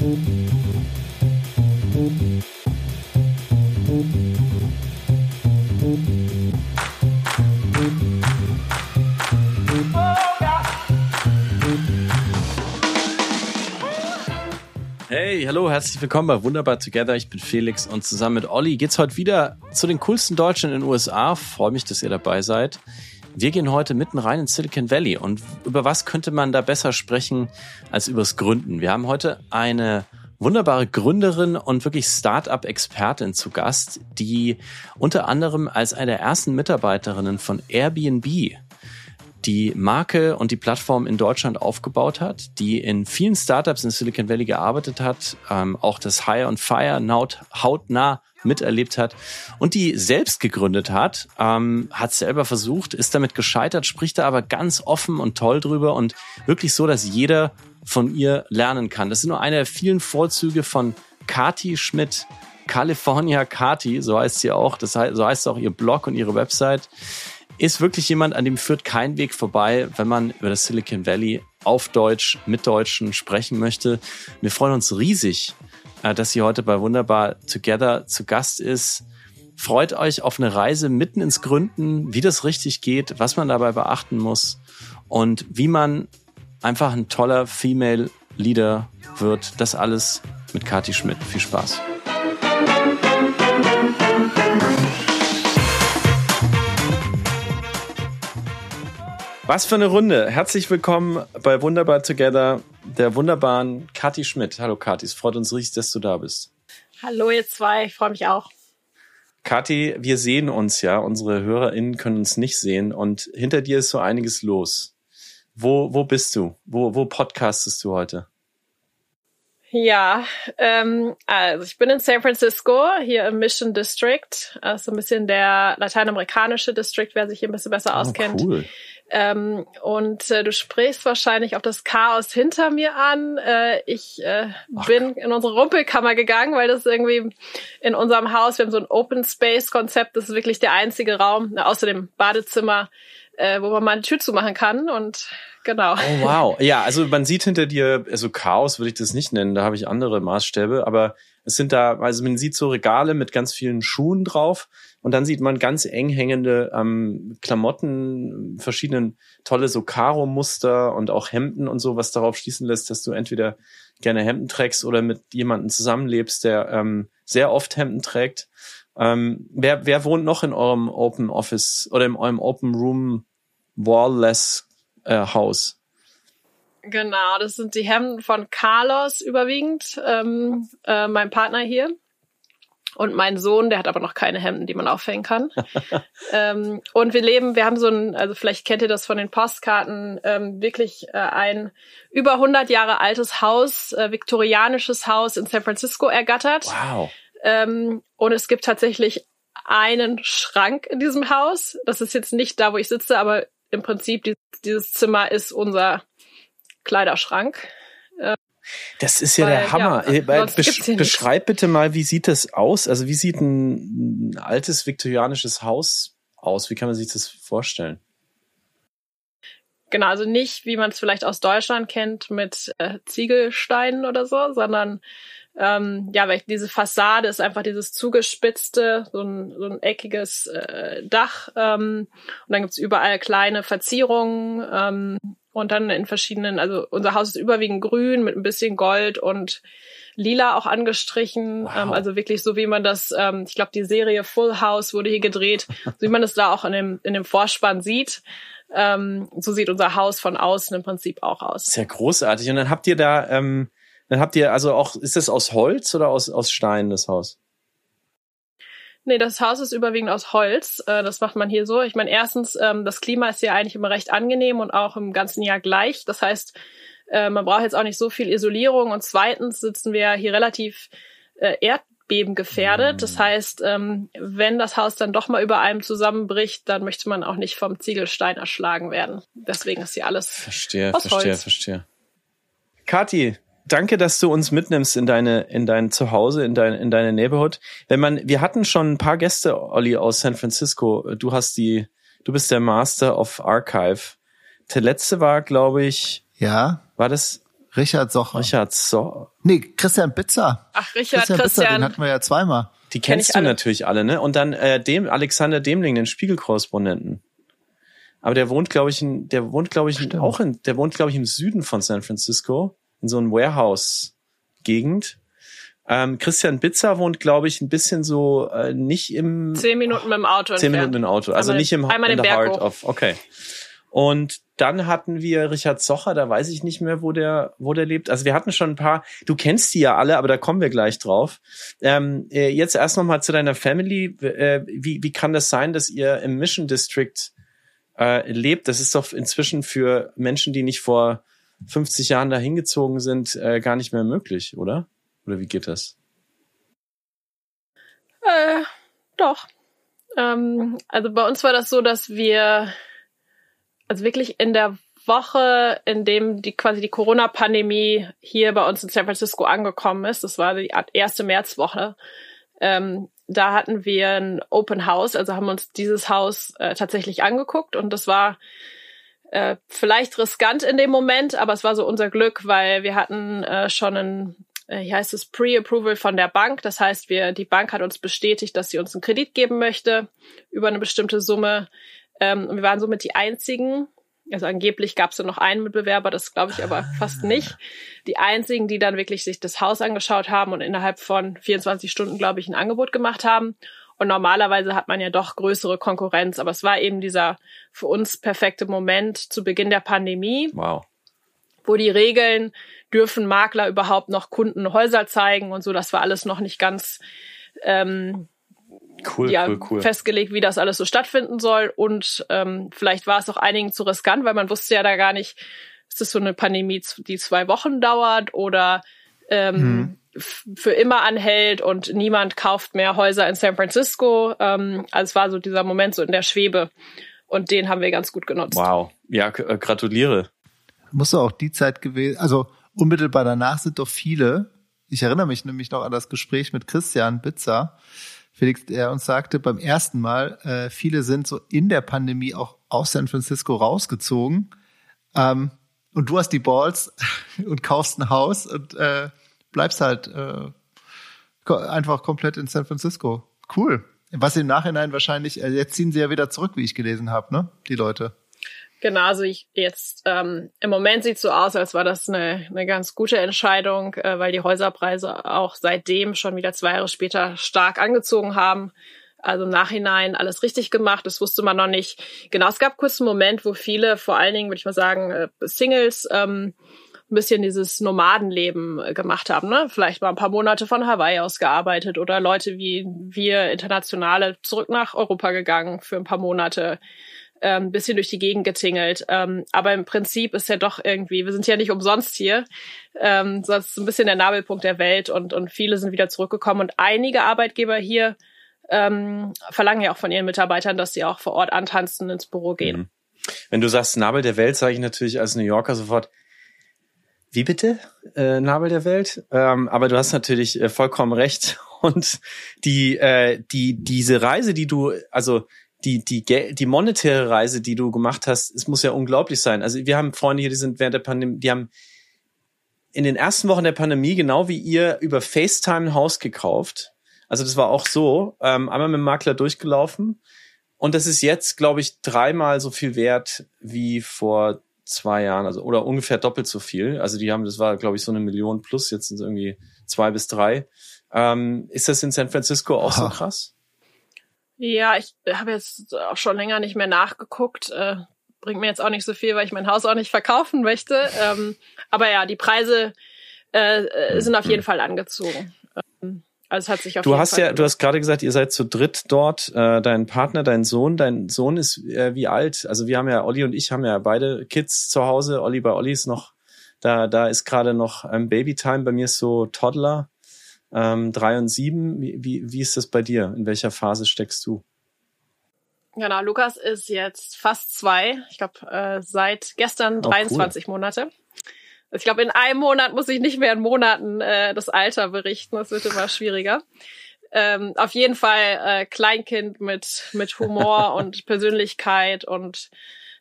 Hey, hallo, herzlich willkommen bei Wunderbar Together. Ich bin Felix und zusammen mit Olli geht's heute wieder zu den coolsten Deutschen in den USA. Freue mich, dass ihr dabei seid. Wir gehen heute mitten rein in Silicon Valley und über was könnte man da besser sprechen als übers Gründen? Wir haben heute eine wunderbare Gründerin und wirklich Startup-Expertin zu Gast, die unter anderem als eine der ersten Mitarbeiterinnen von Airbnb die Marke und die Plattform in Deutschland aufgebaut hat, die in vielen Startups in Silicon Valley gearbeitet hat, ähm, auch das Hire und Fire hautnah miterlebt hat und die selbst gegründet hat, ähm, hat selber versucht, ist damit gescheitert, spricht da aber ganz offen und toll drüber und wirklich so, dass jeder von ihr lernen kann. Das sind nur eine der vielen Vorzüge von Kati Schmidt. California Kati, so heißt sie auch, das heißt, so heißt auch ihr Blog und ihre Website ist wirklich jemand, an dem führt kein Weg vorbei, wenn man über das Silicon Valley auf Deutsch mit Deutschen sprechen möchte. Wir freuen uns riesig, äh, dass sie heute bei Wunderbar Together zu Gast ist. Freut euch auf eine Reise mitten ins Gründen, wie das richtig geht, was man dabei beachten muss und wie man einfach ein toller Female Leader wird. Das alles mit Kati Schmidt. Viel Spaß. Was für eine Runde. Herzlich willkommen bei Wunderbar Together, der wunderbaren Kathi Schmidt. Hallo Kathi, es freut uns riesig, dass du da bist. Hallo ihr zwei, ich freue mich auch. Kathi, wir sehen uns ja, unsere HörerInnen können uns nicht sehen und hinter dir ist so einiges los. Wo, wo bist du? Wo, wo podcastest du heute? Ja, ähm, also ich bin in San Francisco, hier im Mission District. Das ist so ein bisschen der lateinamerikanische District, wer sich hier ein bisschen besser oh, auskennt. Cool. Ähm, und äh, du sprichst wahrscheinlich auf das Chaos hinter mir an. Äh, ich äh, bin in unsere Rumpelkammer gegangen, weil das irgendwie in unserem Haus, wir haben so ein Open Space Konzept, das ist wirklich der einzige Raum, äh, außer dem Badezimmer, äh, wo man mal eine Tür zumachen kann. Und genau. Oh wow. Ja, also man sieht hinter dir, also Chaos würde ich das nicht nennen, da habe ich andere Maßstäbe, aber es sind da, also man sieht so Regale mit ganz vielen Schuhen drauf und dann sieht man ganz eng hängende ähm, Klamotten, verschiedenen tolle so Karo-Muster und auch Hemden und so, was darauf schließen lässt, dass du entweder gerne Hemden trägst oder mit jemandem zusammenlebst, der ähm, sehr oft Hemden trägt. Ähm, wer, wer wohnt noch in eurem Open Office oder in eurem Open Room Wallless äh, Haus? Genau, das sind die Hemden von Carlos überwiegend, ähm, äh, mein Partner hier. Und mein Sohn, der hat aber noch keine Hemden, die man aufhängen kann. ähm, und wir leben, wir haben so ein, also vielleicht kennt ihr das von den Postkarten, ähm, wirklich äh, ein über 100 Jahre altes Haus, äh, viktorianisches Haus in San Francisco ergattert. Wow. Ähm, und es gibt tatsächlich einen Schrank in diesem Haus. Das ist jetzt nicht da, wo ich sitze, aber im Prinzip die, dieses Zimmer ist unser Kleiderschrank. Das ist ja Weil, der Hammer. Ja, äh, Besch beschreib bitte mal, wie sieht das aus? Also wie sieht ein, ein altes viktorianisches Haus aus? Wie kann man sich das vorstellen? Genau, also nicht, wie man es vielleicht aus Deutschland kennt, mit äh, Ziegelsteinen oder so, sondern ähm, ja, weil diese Fassade ist einfach dieses zugespitzte, so ein, so ein eckiges äh, Dach. Ähm, und dann gibt's überall kleine Verzierungen. Ähm, und dann in verschiedenen, also unser Haus ist überwiegend grün mit ein bisschen Gold und lila auch angestrichen. Wow. Ähm, also wirklich so, wie man das, ähm, ich glaube, die Serie Full House wurde hier gedreht, so wie man das da auch in dem, in dem Vorspann sieht. Ähm, so sieht unser Haus von außen im Prinzip auch aus. Sehr großartig. Und dann habt ihr da, ähm, dann habt ihr also auch, ist das aus Holz oder aus, aus Stein, das Haus? Nee, das Haus ist überwiegend aus Holz. Äh, das macht man hier so. Ich meine, erstens, ähm, das Klima ist ja eigentlich immer recht angenehm und auch im ganzen Jahr gleich. Das heißt, äh, man braucht jetzt auch nicht so viel Isolierung. Und zweitens sitzen wir hier relativ äh, Erdbeben gefährdet. Das heißt, ähm, wenn das Haus dann doch mal über einem zusammenbricht, dann möchte man auch nicht vom Ziegelstein erschlagen werden. Deswegen ist hier alles verstehe, aus verstehe, Holz. verstehe. Kathi, danke, dass du uns mitnimmst in deine, in dein Zuhause, in dein, in deine Neighborhood. Wenn man, wir hatten schon ein paar Gäste, Olli, aus San Francisco. Du hast die, du bist der Master of Archive. Der letzte war, glaube ich. Ja. War das, Richard Socher. Richard Socher. Nee, Christian Bitzer. Ach, Richard, Christian, Christian. Bitzer, den hatten wir ja zweimal. Die kennst du alle. natürlich alle, ne? Und dann äh, dem Alexander Demling, den Spiegelkorrespondenten. Aber der wohnt, glaube ich, in, der wohnt, glaube ich, in, Stimmt. auch in, der wohnt, glaube ich, im Süden von San Francisco, in so einem Warehouse-Gegend. Ähm, Christian Bitzer wohnt, glaube ich, ein bisschen so äh, nicht im Zehn Minuten mit dem Auto zehn entfernt. Minuten im Auto, also Einmal- nicht im einmal in the Berg heart hoch. of. Okay. Und dann hatten wir Richard Socher, da weiß ich nicht mehr, wo der, wo der lebt. Also wir hatten schon ein paar, du kennst die ja alle, aber da kommen wir gleich drauf. Ähm, äh, jetzt erst noch mal zu deiner Family. Äh, wie, wie kann das sein, dass ihr im Mission District äh, lebt? Das ist doch inzwischen für Menschen, die nicht vor 50 Jahren da hingezogen sind, äh, gar nicht mehr möglich, oder? Oder wie geht das? Äh, doch. Ähm, also bei uns war das so, dass wir also wirklich in der Woche, in dem die quasi die Corona-Pandemie hier bei uns in San Francisco angekommen ist, das war die erste Märzwoche, ähm, da hatten wir ein Open House, also haben uns dieses Haus äh, tatsächlich angeguckt und das war äh, vielleicht riskant in dem Moment, aber es war so unser Glück, weil wir hatten äh, schon ein, äh, hier heißt es Pre-Approval von der Bank. Das heißt, wir, die Bank hat uns bestätigt, dass sie uns einen Kredit geben möchte über eine bestimmte Summe. Ähm, und wir waren somit die einzigen, also angeblich gab es ja noch einen Mitbewerber, das glaube ich aber fast nicht. Die einzigen, die dann wirklich sich das Haus angeschaut haben und innerhalb von 24 Stunden, glaube ich, ein Angebot gemacht haben. Und normalerweise hat man ja doch größere Konkurrenz, aber es war eben dieser für uns perfekte Moment zu Beginn der Pandemie, Wow. wo die Regeln, dürfen Makler überhaupt noch Kunden Häuser zeigen und so, das war alles noch nicht ganz ähm, Cool, ja, cool, cool. festgelegt, wie das alles so stattfinden soll. Und ähm, vielleicht war es auch einigen zu riskant, weil man wusste ja da gar nicht, ist das so eine Pandemie, die zwei Wochen dauert oder ähm, f- für immer anhält und niemand kauft mehr Häuser in San Francisco. Ähm, also es war so dieser Moment so in der Schwebe. Und den haben wir ganz gut genutzt. Wow. Ja, äh, gratuliere. Muss doch auch die Zeit gewesen, also unmittelbar danach sind doch viele, ich erinnere mich nämlich noch an das Gespräch mit Christian Bitzer, Felix, der uns sagte beim ersten Mal, äh, viele sind so in der Pandemie auch aus San Francisco rausgezogen. Ähm, und du hast die Balls und kaufst ein Haus und äh, bleibst halt äh, einfach komplett in San Francisco. Cool. Was im Nachhinein wahrscheinlich, äh, jetzt ziehen sie ja wieder zurück, wie ich gelesen habe, ne? Die Leute. Genau, also ich jetzt ähm, im Moment sieht so aus, als war das eine, eine ganz gute Entscheidung, äh, weil die Häuserpreise auch seitdem schon wieder zwei Jahre später stark angezogen haben. Also im Nachhinein alles richtig gemacht, das wusste man noch nicht. Genau, es gab kurz einen Moment, wo viele, vor allen Dingen, würde ich mal sagen, äh, Singles, ähm, ein bisschen dieses Nomadenleben äh, gemacht haben, ne? Vielleicht mal ein paar Monate von Hawaii aus gearbeitet oder Leute wie wir Internationale zurück nach Europa gegangen für ein paar Monate ähm, bisschen durch die Gegend getingelt. Ähm, aber im Prinzip ist ja doch irgendwie, wir sind ja nicht umsonst hier, ähm, sonst ein bisschen der Nabelpunkt der Welt und, und viele sind wieder zurückgekommen und einige Arbeitgeber hier ähm, verlangen ja auch von ihren Mitarbeitern, dass sie auch vor Ort antanzen ins Büro gehen. Mhm. Wenn du sagst Nabel der Welt, sage ich natürlich als New Yorker sofort, wie bitte? Äh, Nabel der Welt? Ähm, aber du hast natürlich äh, vollkommen recht. Und die, äh, die, diese Reise, die du, also die, die, die monetäre Reise, die du gemacht hast, es muss ja unglaublich sein. Also wir haben Freunde hier, die sind während der Pandemie, die haben in den ersten Wochen der Pandemie, genau wie ihr, über FaceTime ein Haus gekauft. Also das war auch so, ähm, einmal mit dem Makler durchgelaufen. Und das ist jetzt, glaube ich, dreimal so viel wert wie vor zwei Jahren, also oder ungefähr doppelt so viel. Also die haben, das war, glaube ich, so eine Million plus, jetzt sind es irgendwie zwei bis drei. Ähm, ist das in San Francisco auch so Aha. krass? Ja, ich habe jetzt auch schon länger nicht mehr nachgeguckt. Äh, bringt mir jetzt auch nicht so viel, weil ich mein Haus auch nicht verkaufen möchte. Ähm, aber ja, die Preise äh, äh, sind auf jeden Fall angezogen. Ähm, also es hat sich auf Du jeden hast Fall ja, du hast gerade gesagt, ihr seid zu dritt dort, äh, dein Partner, dein Sohn, dein Sohn ist äh, wie alt? Also wir haben ja, Olli und ich haben ja beide Kids zu Hause. Olli bei Olli ist noch, da, da ist gerade noch ähm, Babytime, bei mir ist so Toddler, ähm, drei und sieben. Wie, wie, wie ist das bei dir? In welcher Phase steckst du? Genau, Lukas ist jetzt fast zwei. Ich glaube, äh, seit gestern Oh, cool. 23 Monate. Also ich glaube, in einem Monat muss ich nicht mehr in Monaten äh, das Alter berichten. Das wird immer schwieriger. Ähm, auf jeden Fall äh, Kleinkind mit, mit Humor und Persönlichkeit und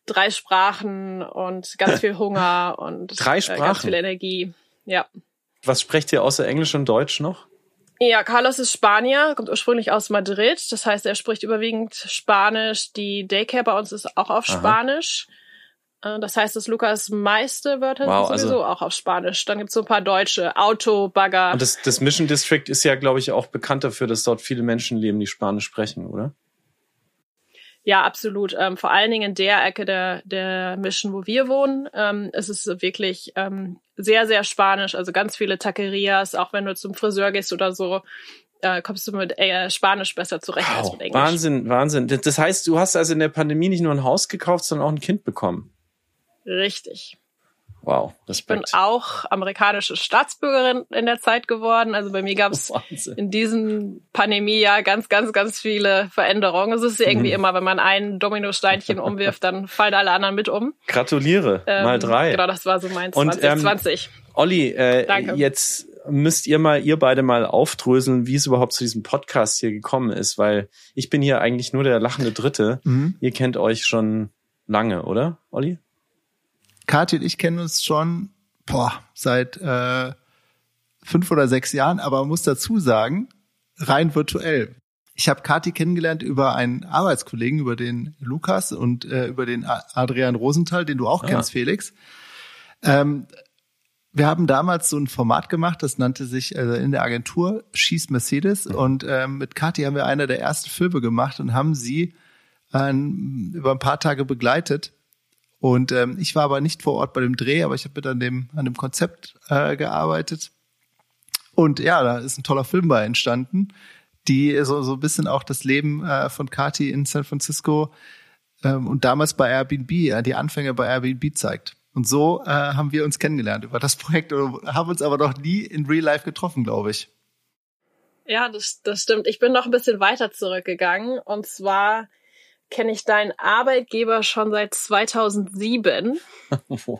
drei Sprachen und ganz viel Hunger und drei Sprachen? Äh, ganz viel Energie. Ja. Was sprecht ihr außer Englisch und Deutsch noch? Ja, Carlos ist Spanier, kommt ursprünglich aus Madrid. Das heißt, er spricht überwiegend Spanisch. Die Daycare bei uns ist auch auf Aha. Spanisch. Äh, das heißt, dass Lukas meiste Wörter wow, sind sowieso also auch auf Spanisch. Dann gibt's so ein paar deutsche, Auto, Bagger. Und das, das Mission District ist ja, glaube ich, auch bekannt dafür, dass dort viele Menschen leben, die Spanisch sprechen, oder? Ja, absolut. Ähm, vor allen Dingen in der Ecke der, der Mission, wo wir wohnen, ähm, ist es wirklich ähm, sehr, sehr spanisch. Also ganz viele Taquerias, auch wenn du zum Friseur gehst oder so, äh, kommst du mit äh, Spanisch besser zurecht wow, als mit Englisch. Wahnsinn, Wahnsinn. Das heißt, du hast also in der Pandemie nicht nur ein Haus gekauft, sondern auch ein Kind bekommen. Richtig. Wow, Respekt. Ich bin auch amerikanische Staatsbürgerin in der Zeit geworden. Also bei mir gab es in diesem Pandemiejahr ganz, ganz, ganz viele Veränderungen. Es ist irgendwie mhm. immer, wenn man ein Dominosteinchen umwirft, dann fallen alle anderen mit um. Gratuliere, ähm, mal drei. Genau, das war so mein 2020. Ähm, Olli, äh, Danke. jetzt müsst ihr mal, ihr beide mal aufdröseln, wie es überhaupt zu diesem Podcast hier gekommen ist, weil ich bin hier eigentlich nur der lachende Dritte. Mhm. Ihr kennt euch schon lange, oder, Olli? Kathi und ich kennen uns schon boah, seit äh, fünf oder sechs Jahren, aber man muss dazu sagen, rein virtuell. Ich habe Kathi kennengelernt über einen Arbeitskollegen, über den Lukas und äh, über den Adrian Rosenthal, den du auch ah. kennst, Felix. Ähm, wir haben damals so ein Format gemacht, das nannte sich also in der Agentur Schieß Mercedes und ähm, mit Kathi haben wir einer der ersten Filme gemacht und haben sie äh, über ein paar Tage begleitet und ähm, ich war aber nicht vor Ort bei dem Dreh, aber ich habe mit an dem, an dem Konzept äh, gearbeitet. Und ja, da ist ein toller Film bei entstanden, die so, so ein bisschen auch das Leben äh, von Kati in San Francisco ähm, und damals bei Airbnb, äh, die Anfänge bei Airbnb zeigt. Und so äh, haben wir uns kennengelernt über das Projekt, haben uns aber noch nie in Real Life getroffen, glaube ich. Ja, das, das stimmt. Ich bin noch ein bisschen weiter zurückgegangen. Und zwar kenne ich deinen Arbeitgeber schon seit 2007.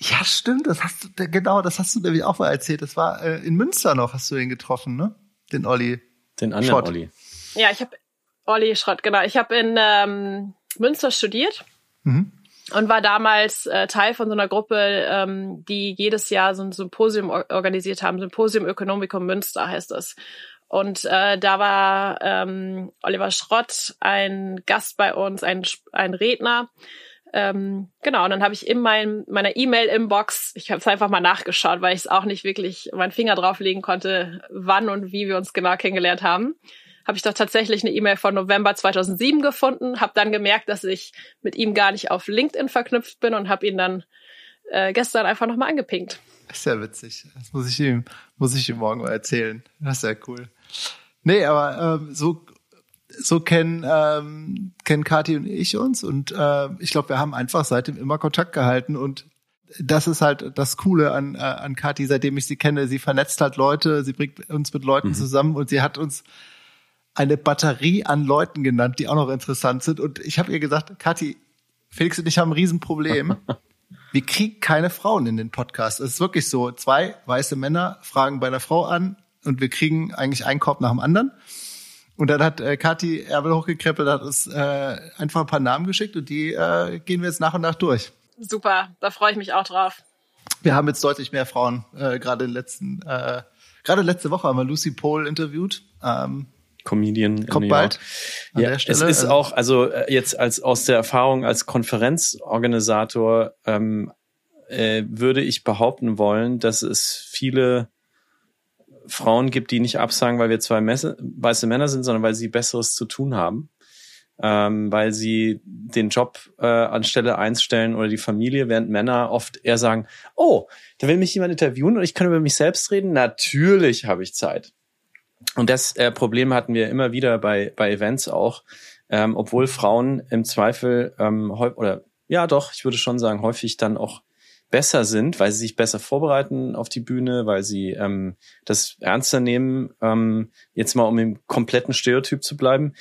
ja, stimmt. Das hast du, genau, das hast du nämlich auch mal erzählt. Das war äh, in Münster noch, hast du ihn getroffen, ne? Den Olli. Den anderen Schrott. Olli. Ja, ich habe Olli Schrott, genau. Ich habe in ähm, Münster studiert. Mhm. Und war damals äh, Teil von so einer Gruppe, ähm, die jedes Jahr so ein Symposium organisiert haben. Symposium Ökonomicum Münster heißt das. Und äh, da war ähm, Oliver Schrott ein Gast bei uns, ein, ein Redner. Ähm, genau, und dann habe ich in mein, meiner E-Mail-Inbox, ich habe es einfach mal nachgeschaut, weil ich es auch nicht wirklich meinen Finger drauflegen konnte, wann und wie wir uns genau kennengelernt haben, habe ich doch tatsächlich eine E-Mail von November 2007 gefunden, habe dann gemerkt, dass ich mit ihm gar nicht auf LinkedIn verknüpft bin und habe ihn dann äh, gestern einfach nochmal angepinkt. Ist ja witzig. Das muss ich ihm, muss ich ihm morgen mal erzählen. Das ist ja cool. Nee, aber ähm, so so kennen ähm, kennen Kathi und ich uns und äh, ich glaube, wir haben einfach seitdem immer Kontakt gehalten und das ist halt das Coole an äh, an Kathi, seitdem ich sie kenne. Sie vernetzt halt Leute, sie bringt uns mit Leuten mhm. zusammen und sie hat uns eine Batterie an Leuten genannt, die auch noch interessant sind. Und ich habe ihr gesagt, Kathi, Felix und ich haben ein Riesenproblem. Wir kriegen keine Frauen in den Podcast. Es ist wirklich so, zwei weiße Männer fragen bei einer Frau an, und wir kriegen eigentlich einen Korb nach dem anderen. Und dann hat äh, Kathi Ärmel hochgekrempelt, hat uns äh, einfach ein paar Namen geschickt und die äh, gehen wir jetzt nach und nach durch. Super, da freue ich mich auch drauf. Wir haben jetzt deutlich mehr Frauen, äh, gerade in den letzten, äh, gerade letzte Woche haben wir Lucy Pohl interviewt. Ähm, Comedian. Kommt bald. ja, es ist also auch, also äh, jetzt als aus der Erfahrung als Konferenzorganisator ähm, äh, würde ich behaupten wollen, dass es viele Frauen gibt, die nicht absagen, weil wir zwei Messe, weiße Männer sind, sondern weil sie Besseres zu tun haben. Ähm, weil sie den Job äh, an Stelle eins stellen oder die Familie, während Männer oft eher sagen, oh, da will mich jemand interviewen und ich kann über mich selbst reden. Natürlich habe ich Zeit. Und das äh, Problem hatten wir immer wieder bei, bei Events auch, ähm, obwohl Frauen im Zweifel ähm, oder ja doch, ich würde schon sagen, häufig dann auch besser sind, weil sie sich besser vorbereiten auf die Bühne, weil sie ähm, das ernster nehmen. Ähm, jetzt mal um im kompletten Stereotyp zu bleiben,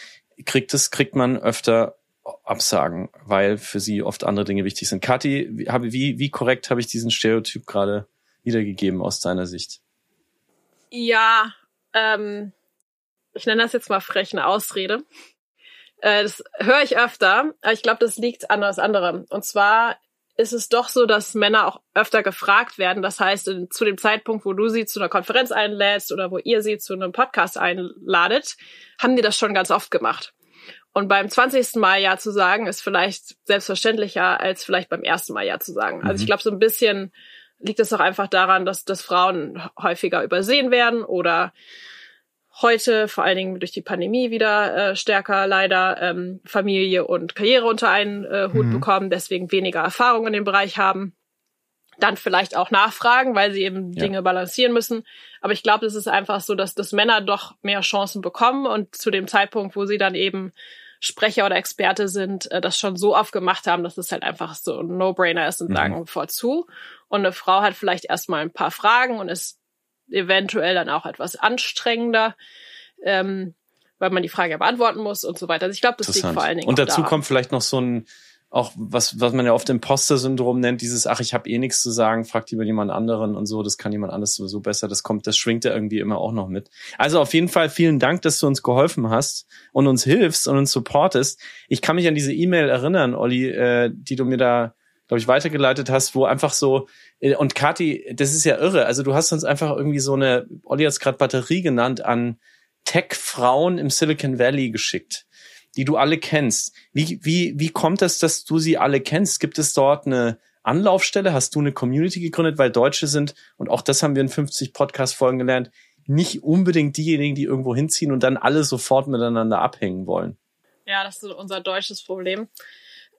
kriegt es, kriegt man öfter Absagen, weil für sie oft andere Dinge wichtig sind. Kathi, wie, wie, wie korrekt habe ich diesen Stereotyp gerade wiedergegeben aus deiner Sicht? Ja, ähm, ich nenne das jetzt mal frech eine Ausrede. Äh, das höre ich öfter, aber ich glaube, das liegt an was anderem. Und zwar ist es doch so, dass Männer auch öfter gefragt werden. Das heißt, zu dem Zeitpunkt, wo du sie zu einer Konferenz einlädst oder wo ihr sie zu einem Podcast einladet, haben die das schon ganz oft gemacht. Und beim 20. Mal Ja zu sagen, ist vielleicht selbstverständlicher, als vielleicht beim ersten Mal Ja zu sagen. Also ich mhm. glaube, so ein bisschen liegt es auch einfach daran, dass, dass Frauen häufiger übersehen werden oder heute, vor allen Dingen durch die Pandemie wieder äh, stärker leider ähm, Familie und Karriere unter einen äh, Hut mhm. bekommen, deswegen weniger Erfahrung in dem Bereich haben. Dann vielleicht auch nachfragen, weil sie eben ja. Dinge balancieren müssen. Aber ich glaube, es ist einfach so, dass, dass Männer doch mehr Chancen bekommen und zu dem Zeitpunkt, wo sie dann eben Sprecher oder Experte sind, äh, das schon so oft gemacht haben, dass es halt einfach so ein No-Brainer ist und mhm. sagen vorzu. Und eine Frau hat vielleicht erstmal ein paar Fragen und ist eventuell dann auch etwas anstrengender, ähm, weil man die Frage ja beantworten muss und so weiter. Also ich glaube, das liegt vor allen Dingen. Und dazu kommt vielleicht noch so ein auch was, was man ja oft Imposter-Syndrom nennt, dieses, ach, ich habe eh nichts zu sagen, fragt lieber jemand anderen und so, das kann jemand anderes sowieso besser, das kommt, das schwingt ja irgendwie immer auch noch mit. Also auf jeden Fall vielen Dank, dass du uns geholfen hast und uns hilfst und uns supportest. Ich kann mich an diese E-Mail erinnern, Olli, äh, die du mir da, glaube ich, weitergeleitet hast, wo einfach so, und Kati, das ist ja irre, also du hast uns einfach irgendwie so eine, Olli hat es gerade Batterie genannt, an Tech-Frauen im Silicon Valley geschickt die du alle kennst. Wie, wie, wie kommt es, dass du sie alle kennst? Gibt es dort eine Anlaufstelle? Hast du eine Community gegründet? Weil Deutsche sind, und auch das haben wir in 50 Podcast-Folgen gelernt, nicht unbedingt diejenigen, die irgendwo hinziehen und dann alle sofort miteinander abhängen wollen. Ja, das ist unser deutsches Problem.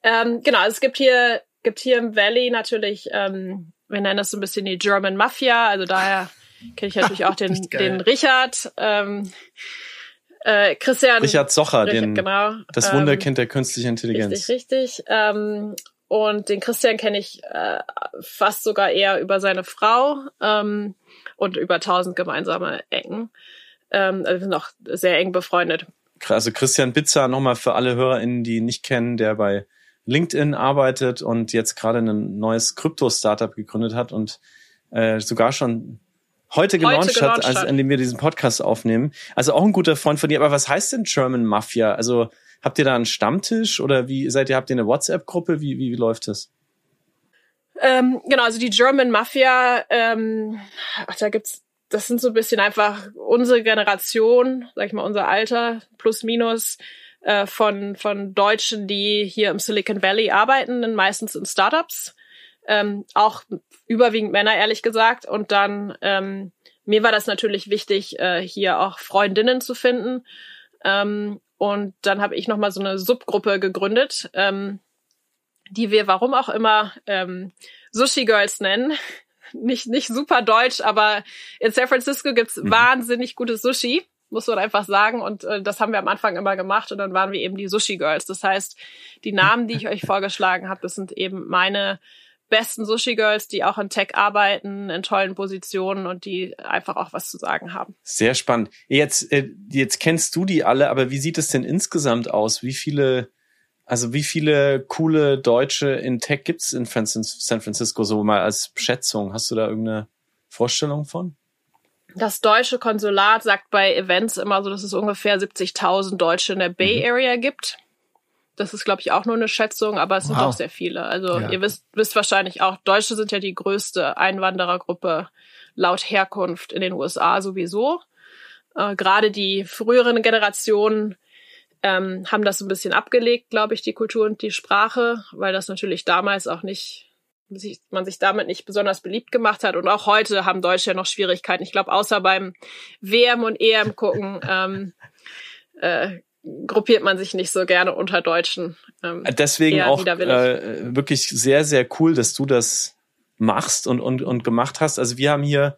Ähm, genau, also es gibt hier, gibt hier im Valley natürlich, ähm, wir nennen das so ein bisschen die German Mafia, also daher kenne ich natürlich auch den, den Richard. Ähm, äh, Christian. Richard Socher, Richard, den, genau, das ähm, Wunderkind der künstlichen Intelligenz. Richtig, richtig. Ähm, und den Christian kenne ich äh, fast sogar eher über seine Frau ähm, und über tausend gemeinsame Ecken. Ähm, also wir sind auch sehr eng befreundet. Also Christian Bitzer nochmal für alle HörerInnen, die ihn nicht kennen, der bei LinkedIn arbeitet und jetzt gerade ein neues Krypto-Startup gegründet hat und äh, sogar schon heute gelauncht, heute hat, also, indem wir diesen Podcast aufnehmen. Also auch ein guter Freund von dir. Aber was heißt denn German Mafia? Also habt ihr da einen Stammtisch oder wie seid ihr? Habt ihr eine WhatsApp-Gruppe? Wie, wie, wie läuft das? Ähm, genau, also die German Mafia, ähm, ach, da gibt's, das sind so ein bisschen einfach unsere Generation, sag ich mal, unser Alter plus minus äh, von von Deutschen, die hier im Silicon Valley arbeiten, meistens in Startups ähm, auch überwiegend Männer, ehrlich gesagt. Und dann, ähm, mir war das natürlich wichtig, äh, hier auch Freundinnen zu finden. Ähm, und dann habe ich nochmal so eine Subgruppe gegründet, ähm, die wir, warum auch immer, ähm, Sushi Girls nennen. nicht, nicht super deutsch, aber in San Francisco gibt's mhm. wahnsinnig gutes Sushi muss man einfach sagen. Und äh, das haben wir am Anfang immer gemacht und dann waren wir eben die Sushi Girls. Das heißt, die Namen, die ich euch vorgeschlagen habe, das sind eben meine besten Sushi-Girls, die auch in Tech arbeiten, in tollen Positionen und die einfach auch was zu sagen haben. Sehr spannend. Jetzt, äh, jetzt kennst du die alle, aber wie sieht es denn insgesamt aus? Wie viele, also wie viele coole Deutsche in Tech gibt's in San Francisco, so mal als Schätzung? Hast du da irgendeine Vorstellung von? Das deutsche Konsulat sagt bei Events immer so, dass es ungefähr 70.000 Deutsche in der Bay mhm. Area gibt. Das ist, glaube ich, auch nur eine Schätzung, aber es sind wow. auch sehr viele. Also ja. ihr wisst, wisst wahrscheinlich auch, Deutsche sind ja die größte Einwanderergruppe laut Herkunft in den USA sowieso. Äh, Gerade die früheren Generationen ähm, haben das ein bisschen abgelegt, glaube ich, die Kultur und die Sprache, weil das natürlich damals auch nicht sich, man sich damit nicht besonders beliebt gemacht hat. Und auch heute haben Deutsche ja noch Schwierigkeiten. Ich glaube, außer beim WM und EM gucken, ähm, äh, gruppiert man sich nicht so gerne unter Deutschen. Ähm, Deswegen auch äh, wirklich sehr, sehr cool, dass du das machst und, und, und gemacht hast. Also wir haben hier,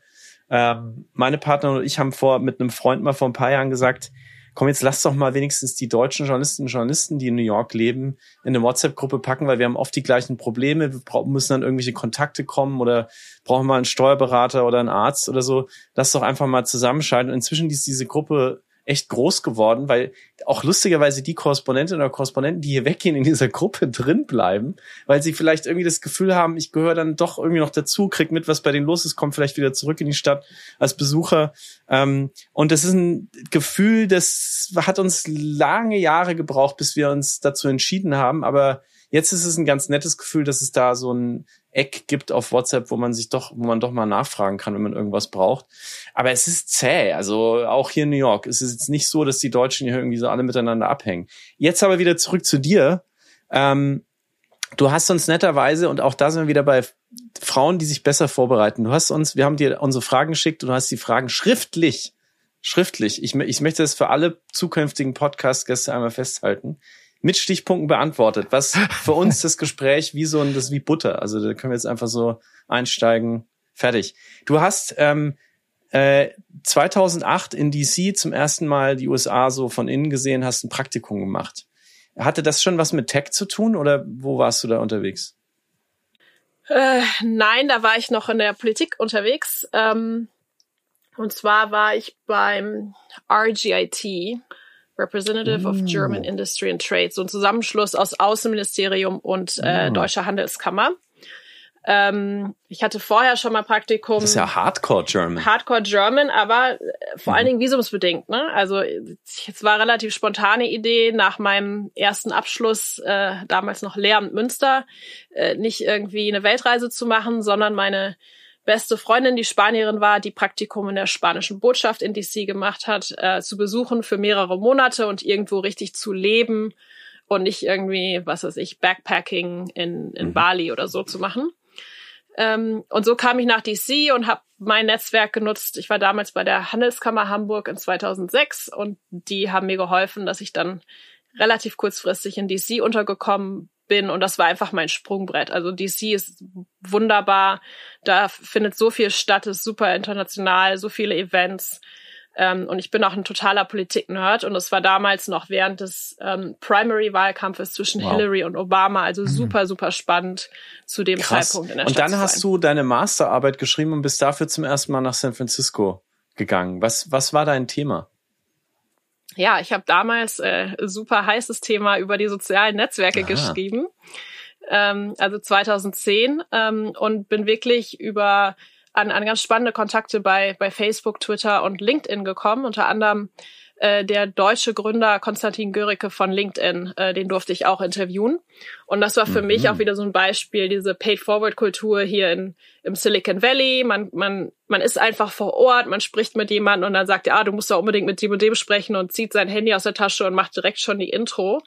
ähm, meine Partner und ich haben vor mit einem Freund mal vor ein paar Jahren gesagt, komm, jetzt lass doch mal wenigstens die deutschen Journalistinnen und Journalisten, die in New York leben, in eine WhatsApp-Gruppe packen, weil wir haben oft die gleichen Probleme. Wir müssen dann irgendwelche Kontakte kommen oder brauchen mal einen Steuerberater oder einen Arzt oder so. Lass doch einfach mal zusammenschalten. Und inzwischen ist diese Gruppe echt groß geworden, weil auch lustigerweise die Korrespondentinnen oder Korrespondenten, die hier weggehen, in dieser Gruppe drin bleiben, weil sie vielleicht irgendwie das Gefühl haben, ich gehöre dann doch irgendwie noch dazu, krieg mit, was bei denen los ist, komme vielleicht wieder zurück in die Stadt als Besucher. Ähm, und das ist ein Gefühl, das hat uns lange Jahre gebraucht, bis wir uns dazu entschieden haben, aber Jetzt ist es ein ganz nettes Gefühl, dass es da so ein Eck gibt auf WhatsApp, wo man sich doch, wo man doch mal nachfragen kann, wenn man irgendwas braucht. Aber es ist zäh. Also auch hier in New York. Es ist jetzt nicht so, dass die Deutschen hier irgendwie so alle miteinander abhängen. Jetzt aber wieder zurück zu dir. Ähm, du hast uns netterweise, und auch da sind wir wieder bei Frauen, die sich besser vorbereiten. Du hast uns, wir haben dir unsere Fragen geschickt und du hast die Fragen schriftlich, schriftlich. Ich, ich möchte das für alle zukünftigen Podcast-Gäste einmal festhalten mit Stichpunkten beantwortet, was für uns das Gespräch wie so ein, das ist wie Butter. Also da können wir jetzt einfach so einsteigen, fertig. Du hast ähm, äh, 2008 in DC zum ersten Mal die USA so von innen gesehen, hast ein Praktikum gemacht. Hatte das schon was mit Tech zu tun oder wo warst du da unterwegs? Äh, nein, da war ich noch in der Politik unterwegs. Ähm, und zwar war ich beim RGIT, Representative of German. Industry and Trade, so ein Zusammenschluss aus Außenministerium und äh, mm. Deutscher Handelskammer. Ähm, ich hatte vorher schon mal Praktikum. Das ist ja Hardcore German. Hardcore German, aber äh, vor mhm. allen Dingen visumsbedingt. Ne? Also es war relativ spontane Idee nach meinem ersten Abschluss, äh, damals noch Lehramt Münster, äh, nicht irgendwie eine Weltreise zu machen, sondern meine beste Freundin, die Spanierin war, die Praktikum in der spanischen Botschaft in DC gemacht hat, äh, zu besuchen für mehrere Monate und irgendwo richtig zu leben und nicht irgendwie, was weiß ich, Backpacking in, in mhm. Bali oder so zu machen. Ähm, und so kam ich nach DC und habe mein Netzwerk genutzt. Ich war damals bei der Handelskammer Hamburg in 2006 und die haben mir geholfen, dass ich dann relativ kurzfristig in DC untergekommen bin und das war einfach mein Sprungbrett. Also DC ist wunderbar, da findet so viel statt, ist super international, so viele Events. Ähm, und ich bin auch ein totaler Politik-Nerd und es war damals noch während des ähm, Primary-Wahlkampfes zwischen wow. Hillary und Obama, also mhm. super, super spannend zu dem Krass. Zeitpunkt in der Und Stadt dann hast du deine Masterarbeit geschrieben und bist dafür zum ersten Mal nach San Francisco gegangen. Was, was war dein Thema? Ja, ich habe damals äh, super heißes Thema über die sozialen Netzwerke Aha. geschrieben, ähm, also 2010 ähm, und bin wirklich über an, an ganz spannende Kontakte bei bei Facebook, Twitter und LinkedIn gekommen, unter anderem äh, der deutsche Gründer Konstantin Göricke von LinkedIn, äh, den durfte ich auch interviewen. Und das war für mhm. mich auch wieder so ein Beispiel, diese Paid-Forward-Kultur hier in, im Silicon Valley. Man, man, man ist einfach vor Ort, man spricht mit jemandem und dann sagt er, ah, du musst da unbedingt mit dem und dem sprechen und zieht sein Handy aus der Tasche und macht direkt schon die Intro.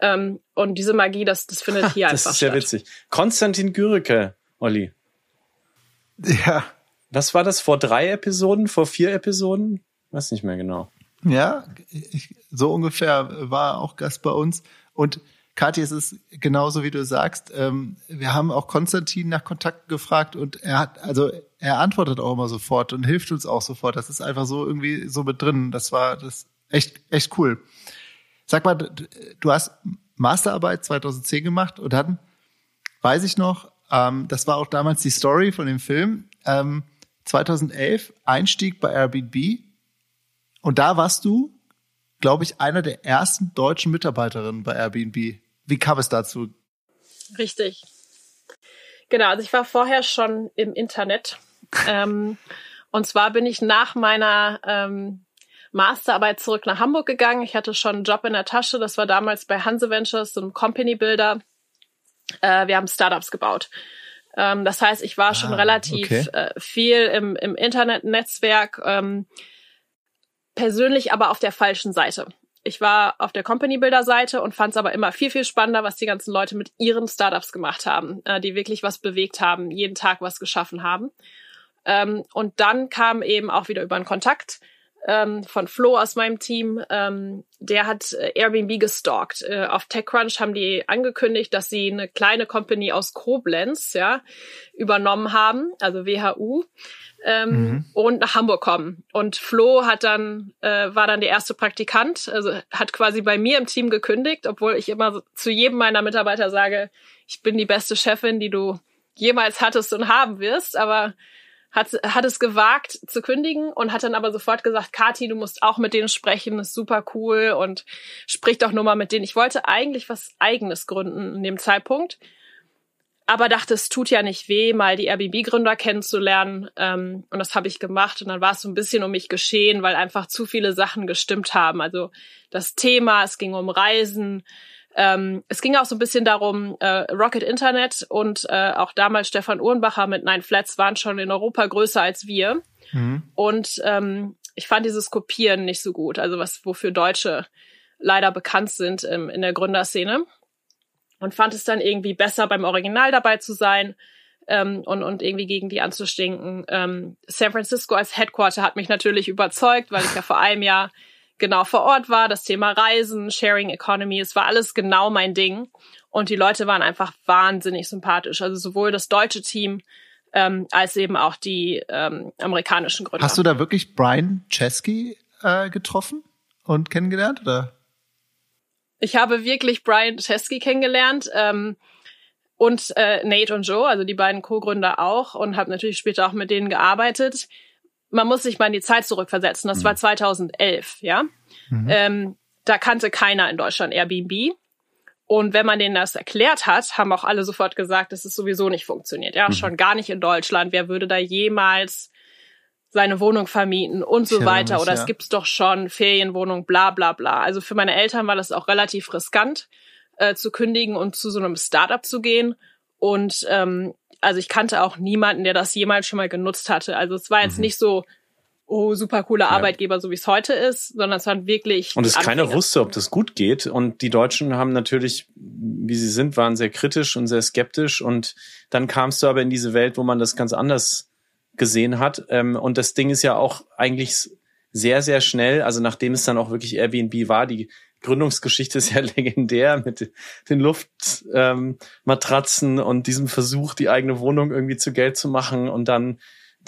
Ähm, und diese Magie, das, das findet hier das einfach statt. Das ist ja witzig. Konstantin Göricke, Olli. Ja. Was war das vor drei Episoden, vor vier Episoden? Weiß nicht mehr genau. Ja, ich, so ungefähr war auch Gast bei uns. Und Kathi, es ist genauso wie du sagst. Ähm, wir haben auch Konstantin nach Kontakten gefragt und er hat, also er antwortet auch immer sofort und hilft uns auch sofort. Das ist einfach so irgendwie so mit drin. Das war das echt echt cool. Sag mal, du hast Masterarbeit 2010 gemacht und dann weiß ich noch, ähm, das war auch damals die Story von dem Film. Ähm, 2011 Einstieg bei Airbnb und da warst du, glaube ich, einer der ersten deutschen Mitarbeiterinnen bei Airbnb. Wie kam es dazu? Richtig. Genau, also ich war vorher schon im Internet. ähm, und zwar bin ich nach meiner ähm, Masterarbeit zurück nach Hamburg gegangen. Ich hatte schon einen Job in der Tasche. Das war damals bei Hanse Ventures, so einem Company Builder. Äh, wir haben Startups gebaut. Ähm, das heißt, ich war ah, schon relativ okay. äh, viel im, im Internetnetzwerk. Ähm, persönlich aber auf der falschen Seite. Ich war auf der Company Builder Seite und fand es aber immer viel, viel spannender, was die ganzen Leute mit ihren Startups gemacht haben, äh, die wirklich was bewegt haben, jeden Tag was geschaffen haben. Ähm, und dann kam eben auch wieder über einen Kontakt ähm, von Flo aus meinem Team, ähm, der hat äh, Airbnb gestalkt. Äh, auf TechCrunch haben die angekündigt, dass sie eine kleine Company aus Koblenz ja übernommen haben, also WHU ähm, mhm. und nach Hamburg kommen. Und Flo hat dann, äh, war dann der erste Praktikant, also hat quasi bei mir im Team gekündigt, obwohl ich immer zu jedem meiner Mitarbeiter sage, ich bin die beste Chefin, die du jemals hattest und haben wirst. Aber hat, hat es gewagt zu kündigen und hat dann aber sofort gesagt, Kati, du musst auch mit denen sprechen, ist super cool und sprich doch nur mal mit denen. Ich wollte eigentlich was eigenes gründen in dem Zeitpunkt, aber dachte, es tut ja nicht weh, mal die Airbnb-Gründer kennenzulernen ähm, und das habe ich gemacht und dann war es so ein bisschen um mich geschehen, weil einfach zu viele Sachen gestimmt haben. Also das Thema, es ging um Reisen, ähm, es ging auch so ein bisschen darum, äh, Rocket Internet und äh, auch damals Stefan Uhrenbacher mit Nine Flats waren schon in Europa größer als wir. Mhm. Und ähm, ich fand dieses Kopieren nicht so gut, also was wofür Deutsche leider bekannt sind ähm, in der Gründerszene. Und fand es dann irgendwie besser, beim Original dabei zu sein ähm, und, und irgendwie gegen die anzustinken. Ähm, San Francisco als Headquarter hat mich natürlich überzeugt, weil ich ja vor einem Jahr genau vor Ort war, das Thema Reisen, Sharing Economy, es war alles genau mein Ding. Und die Leute waren einfach wahnsinnig sympathisch. Also sowohl das deutsche Team ähm, als eben auch die ähm, amerikanischen Gründer. Hast du da wirklich Brian Chesky äh, getroffen und kennengelernt? Oder? Ich habe wirklich Brian Chesky kennengelernt. Ähm, und äh, Nate und Joe, also die beiden Co-Gründer auch und habe natürlich später auch mit denen gearbeitet man muss sich mal in die Zeit zurückversetzen. Das mhm. war 2011, ja. Mhm. Ähm, da kannte keiner in Deutschland Airbnb. Und wenn man denen das erklärt hat, haben auch alle sofort gesagt, dass es sowieso nicht funktioniert. Ja, mhm. schon gar nicht in Deutschland. Wer würde da jemals seine Wohnung vermieten und so weiter? Mich, Oder ja. es gibt's doch schon Ferienwohnung, bla bla bla. Also für meine Eltern war das auch relativ riskant, äh, zu kündigen und zu so einem Startup zu gehen. Und ähm, also ich kannte auch niemanden, der das jemals schon mal genutzt hatte. Also es war jetzt mhm. nicht so, oh, super cooler Arbeitgeber, so wie es heute ist, sondern es waren wirklich. Und es keiner wusste, ob das gut geht. Und die Deutschen haben natürlich, wie sie sind, waren sehr kritisch und sehr skeptisch. Und dann kamst du aber in diese Welt, wo man das ganz anders gesehen hat. Ähm, und das Ding ist ja auch eigentlich sehr, sehr schnell, also nachdem es dann auch wirklich Airbnb war, die Gründungsgeschichte ist ja legendär mit den Luftmatratzen ähm, und diesem Versuch, die eigene Wohnung irgendwie zu Geld zu machen und dann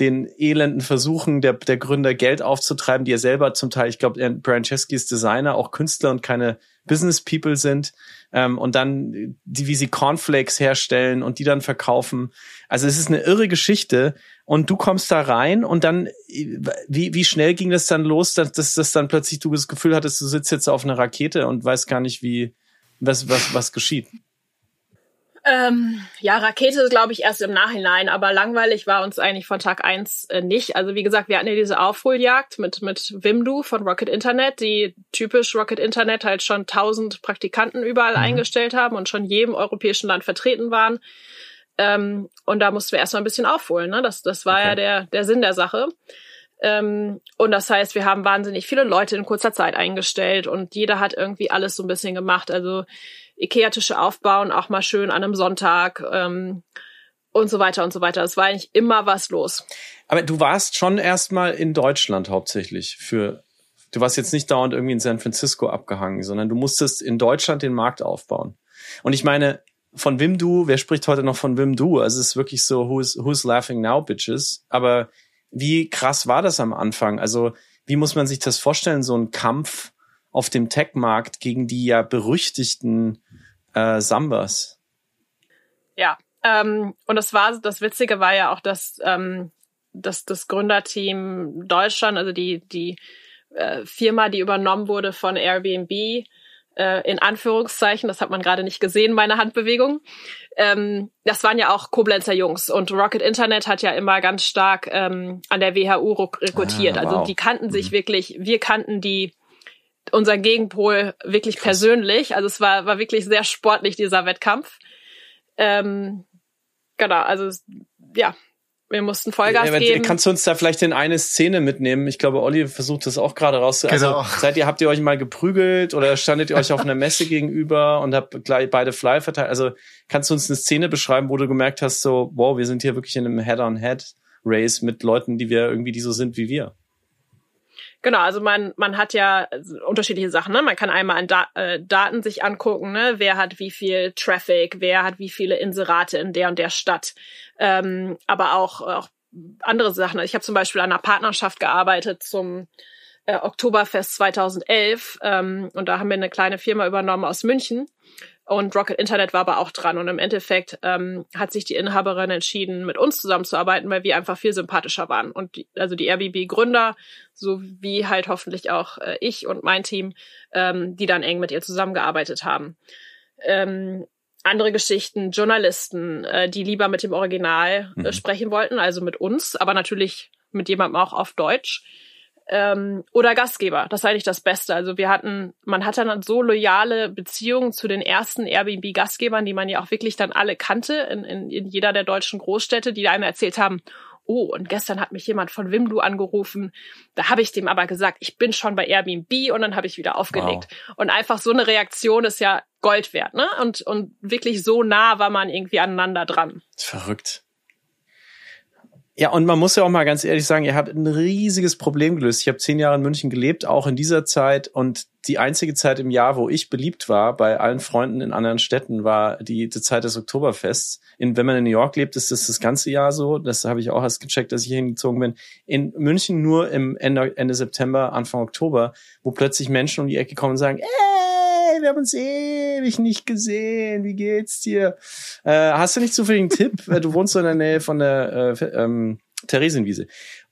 den elenden Versuchen der, der Gründer Geld aufzutreiben, die er selber zum Teil, ich glaube, Brian Chesky ist Designer, auch Künstler und keine Business People sind ähm, und dann die, wie sie Cornflakes herstellen und die dann verkaufen. Also es ist eine irre Geschichte und du kommst da rein und dann, wie, wie schnell ging das dann los, dass, dass, dass dann plötzlich du das Gefühl hattest, du sitzt jetzt auf einer Rakete und weißt gar nicht, wie, was, was, was geschieht? Ähm, ja, Rakete glaube ich erst im Nachhinein, aber langweilig war uns eigentlich von Tag eins äh, nicht. Also wie gesagt, wir hatten ja diese Aufholjagd mit, mit Wimdu von Rocket Internet, die typisch Rocket Internet halt schon tausend Praktikanten überall mhm. eingestellt haben und schon jedem europäischen Land vertreten waren. Ähm, und da mussten wir erstmal ein bisschen aufholen. Ne? Das, das war okay. ja der, der Sinn der Sache. Ähm, und das heißt, wir haben wahnsinnig viele Leute in kurzer Zeit eingestellt und jeder hat irgendwie alles so ein bisschen gemacht. Also Ikea-Tische aufbauen, auch mal schön an einem Sonntag ähm, und so weiter und so weiter. Es war eigentlich immer was los. Aber du warst schon erstmal in Deutschland hauptsächlich für. Du warst jetzt nicht dauernd irgendwie in San Francisco abgehangen, sondern du musstest in Deutschland den Markt aufbauen. Und ich meine, von Wim Du, wer spricht heute noch von Wim Du? Also es ist wirklich so, who's, who's laughing now, bitches? Aber wie krass war das am Anfang? Also wie muss man sich das vorstellen, so ein Kampf auf dem Tech-Markt gegen die ja berüchtigten äh, Sambas. Ja, ähm, und das war das Witzige war ja auch, dass, ähm, dass das Gründerteam Deutschland, also die die äh, Firma, die übernommen wurde von Airbnb, äh, in Anführungszeichen, das hat man gerade nicht gesehen, meine Handbewegung. Ähm, das waren ja auch Koblenzer Jungs und Rocket Internet hat ja immer ganz stark ähm, an der WHU rekrutiert. Ah, wow. Also die kannten sich mhm. wirklich, wir kannten die unser Gegenpol wirklich Krass. persönlich. Also es war, war wirklich sehr sportlich, dieser Wettkampf. Ähm, genau, also ja, wir mussten Vollgas ja, geben. Kannst du uns da vielleicht in eine Szene mitnehmen? Ich glaube, Olli versucht das auch gerade raus. Also, genau. Also, seid ihr, habt ihr euch mal geprügelt oder standet ihr euch auf einer Messe gegenüber und habt gleich beide Fly verteilt? Also, kannst du uns eine Szene beschreiben, wo du gemerkt hast, so, wow, wir sind hier wirklich in einem Head-on-Head-Race mit Leuten, die wir irgendwie, die so sind wie wir? Genau, also man, man hat ja unterschiedliche Sachen. Ne? Man kann einmal an da äh, Daten sich angucken, ne? wer hat wie viel Traffic, wer hat wie viele Inserate in der und der Stadt. Ähm, aber auch, auch andere Sachen. Ich habe zum Beispiel an einer Partnerschaft gearbeitet zum äh, Oktoberfest 2011 ähm, und da haben wir eine kleine Firma übernommen aus München. Und Rocket Internet war aber auch dran. Und im Endeffekt ähm, hat sich die Inhaberin entschieden, mit uns zusammenzuarbeiten, weil wir einfach viel sympathischer waren. Und die, also die Airbnb-Gründer, so wie halt hoffentlich auch äh, ich und mein Team, ähm, die dann eng mit ihr zusammengearbeitet haben. Ähm, andere Geschichten, Journalisten, äh, die lieber mit dem Original äh, mhm. sprechen wollten, also mit uns, aber natürlich mit jemandem auch auf Deutsch ähm, oder Gastgeber. Das ist eigentlich das Beste. Also wir hatten, man hatte dann so loyale Beziehungen zu den ersten Airbnb-Gastgebern, die man ja auch wirklich dann alle kannte in, in, in jeder der deutschen Großstädte, die einem erzählt haben, oh, und gestern hat mich jemand von Wimdu angerufen. Da habe ich dem aber gesagt, ich bin schon bei Airbnb und dann habe ich wieder aufgelegt. Wow. Und einfach so eine Reaktion ist ja Gold wert, ne? Und, und wirklich so nah war man irgendwie aneinander dran. Verrückt. Ja, und man muss ja auch mal ganz ehrlich sagen, ihr habt ein riesiges Problem gelöst. Ich habe zehn Jahre in München gelebt, auch in dieser Zeit. Und die einzige Zeit im Jahr, wo ich beliebt war bei allen Freunden in anderen Städten, war die, die Zeit des Oktoberfests. In, wenn man in New York lebt, ist das das ganze Jahr so. Das habe ich auch erst gecheckt, dass ich hier hingezogen bin. In München nur im Ende, Ende September, Anfang Oktober, wo plötzlich Menschen um die Ecke kommen und sagen, ey, wir haben uns ewig nicht gesehen. Wie geht's dir? Äh, hast du nicht zufällig einen Tipp? Du wohnst so in der Nähe von der äh, ähm, Theresienwiese.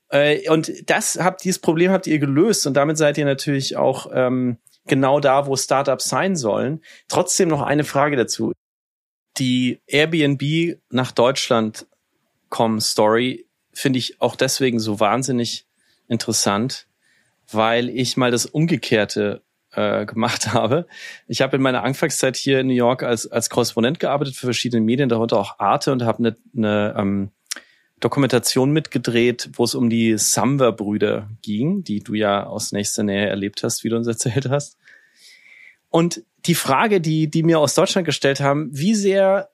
Äh, und das habt, dieses Problem habt ihr gelöst und damit seid ihr natürlich auch ähm, genau da, wo Startups sein sollen. Trotzdem noch eine Frage dazu. Die Airbnb nach Deutschland kommen Story finde ich auch deswegen so wahnsinnig interessant, weil ich mal das Umgekehrte äh, gemacht habe. Ich habe in meiner Anfangszeit hier in New York als, als Korrespondent gearbeitet für verschiedene Medien, darunter auch Arte und habe eine, eine ähm, Dokumentation mitgedreht, wo es um die Samwer-Brüder ging, die du ja aus nächster Nähe erlebt hast, wie du uns erzählt hast. Und die Frage, die, die mir aus Deutschland gestellt haben, wie sehr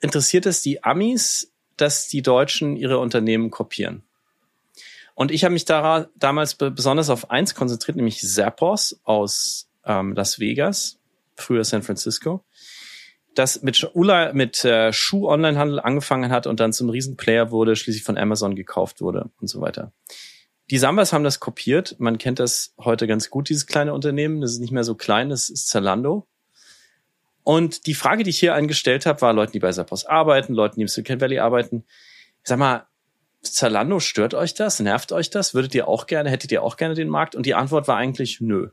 interessiert es die Amis, dass die Deutschen ihre Unternehmen kopieren? Und ich habe mich da, damals besonders auf eins konzentriert, nämlich Zappos aus ähm, Las Vegas, früher San Francisco das mit, Ula, mit äh, Schuh-Onlinehandel angefangen hat und dann zum Riesenplayer wurde, schließlich von Amazon gekauft wurde und so weiter. Die Sambas haben das kopiert. Man kennt das heute ganz gut, dieses kleine Unternehmen. Das ist nicht mehr so klein, das ist Zalando. Und die Frage, die ich hier eingestellt habe, war Leuten, die bei Zappos arbeiten, Leuten, die im Silicon Valley arbeiten. sag mal, Zalando, stört euch das? Nervt euch das? Würdet ihr auch gerne, hättet ihr auch gerne den Markt? Und die Antwort war eigentlich, nö.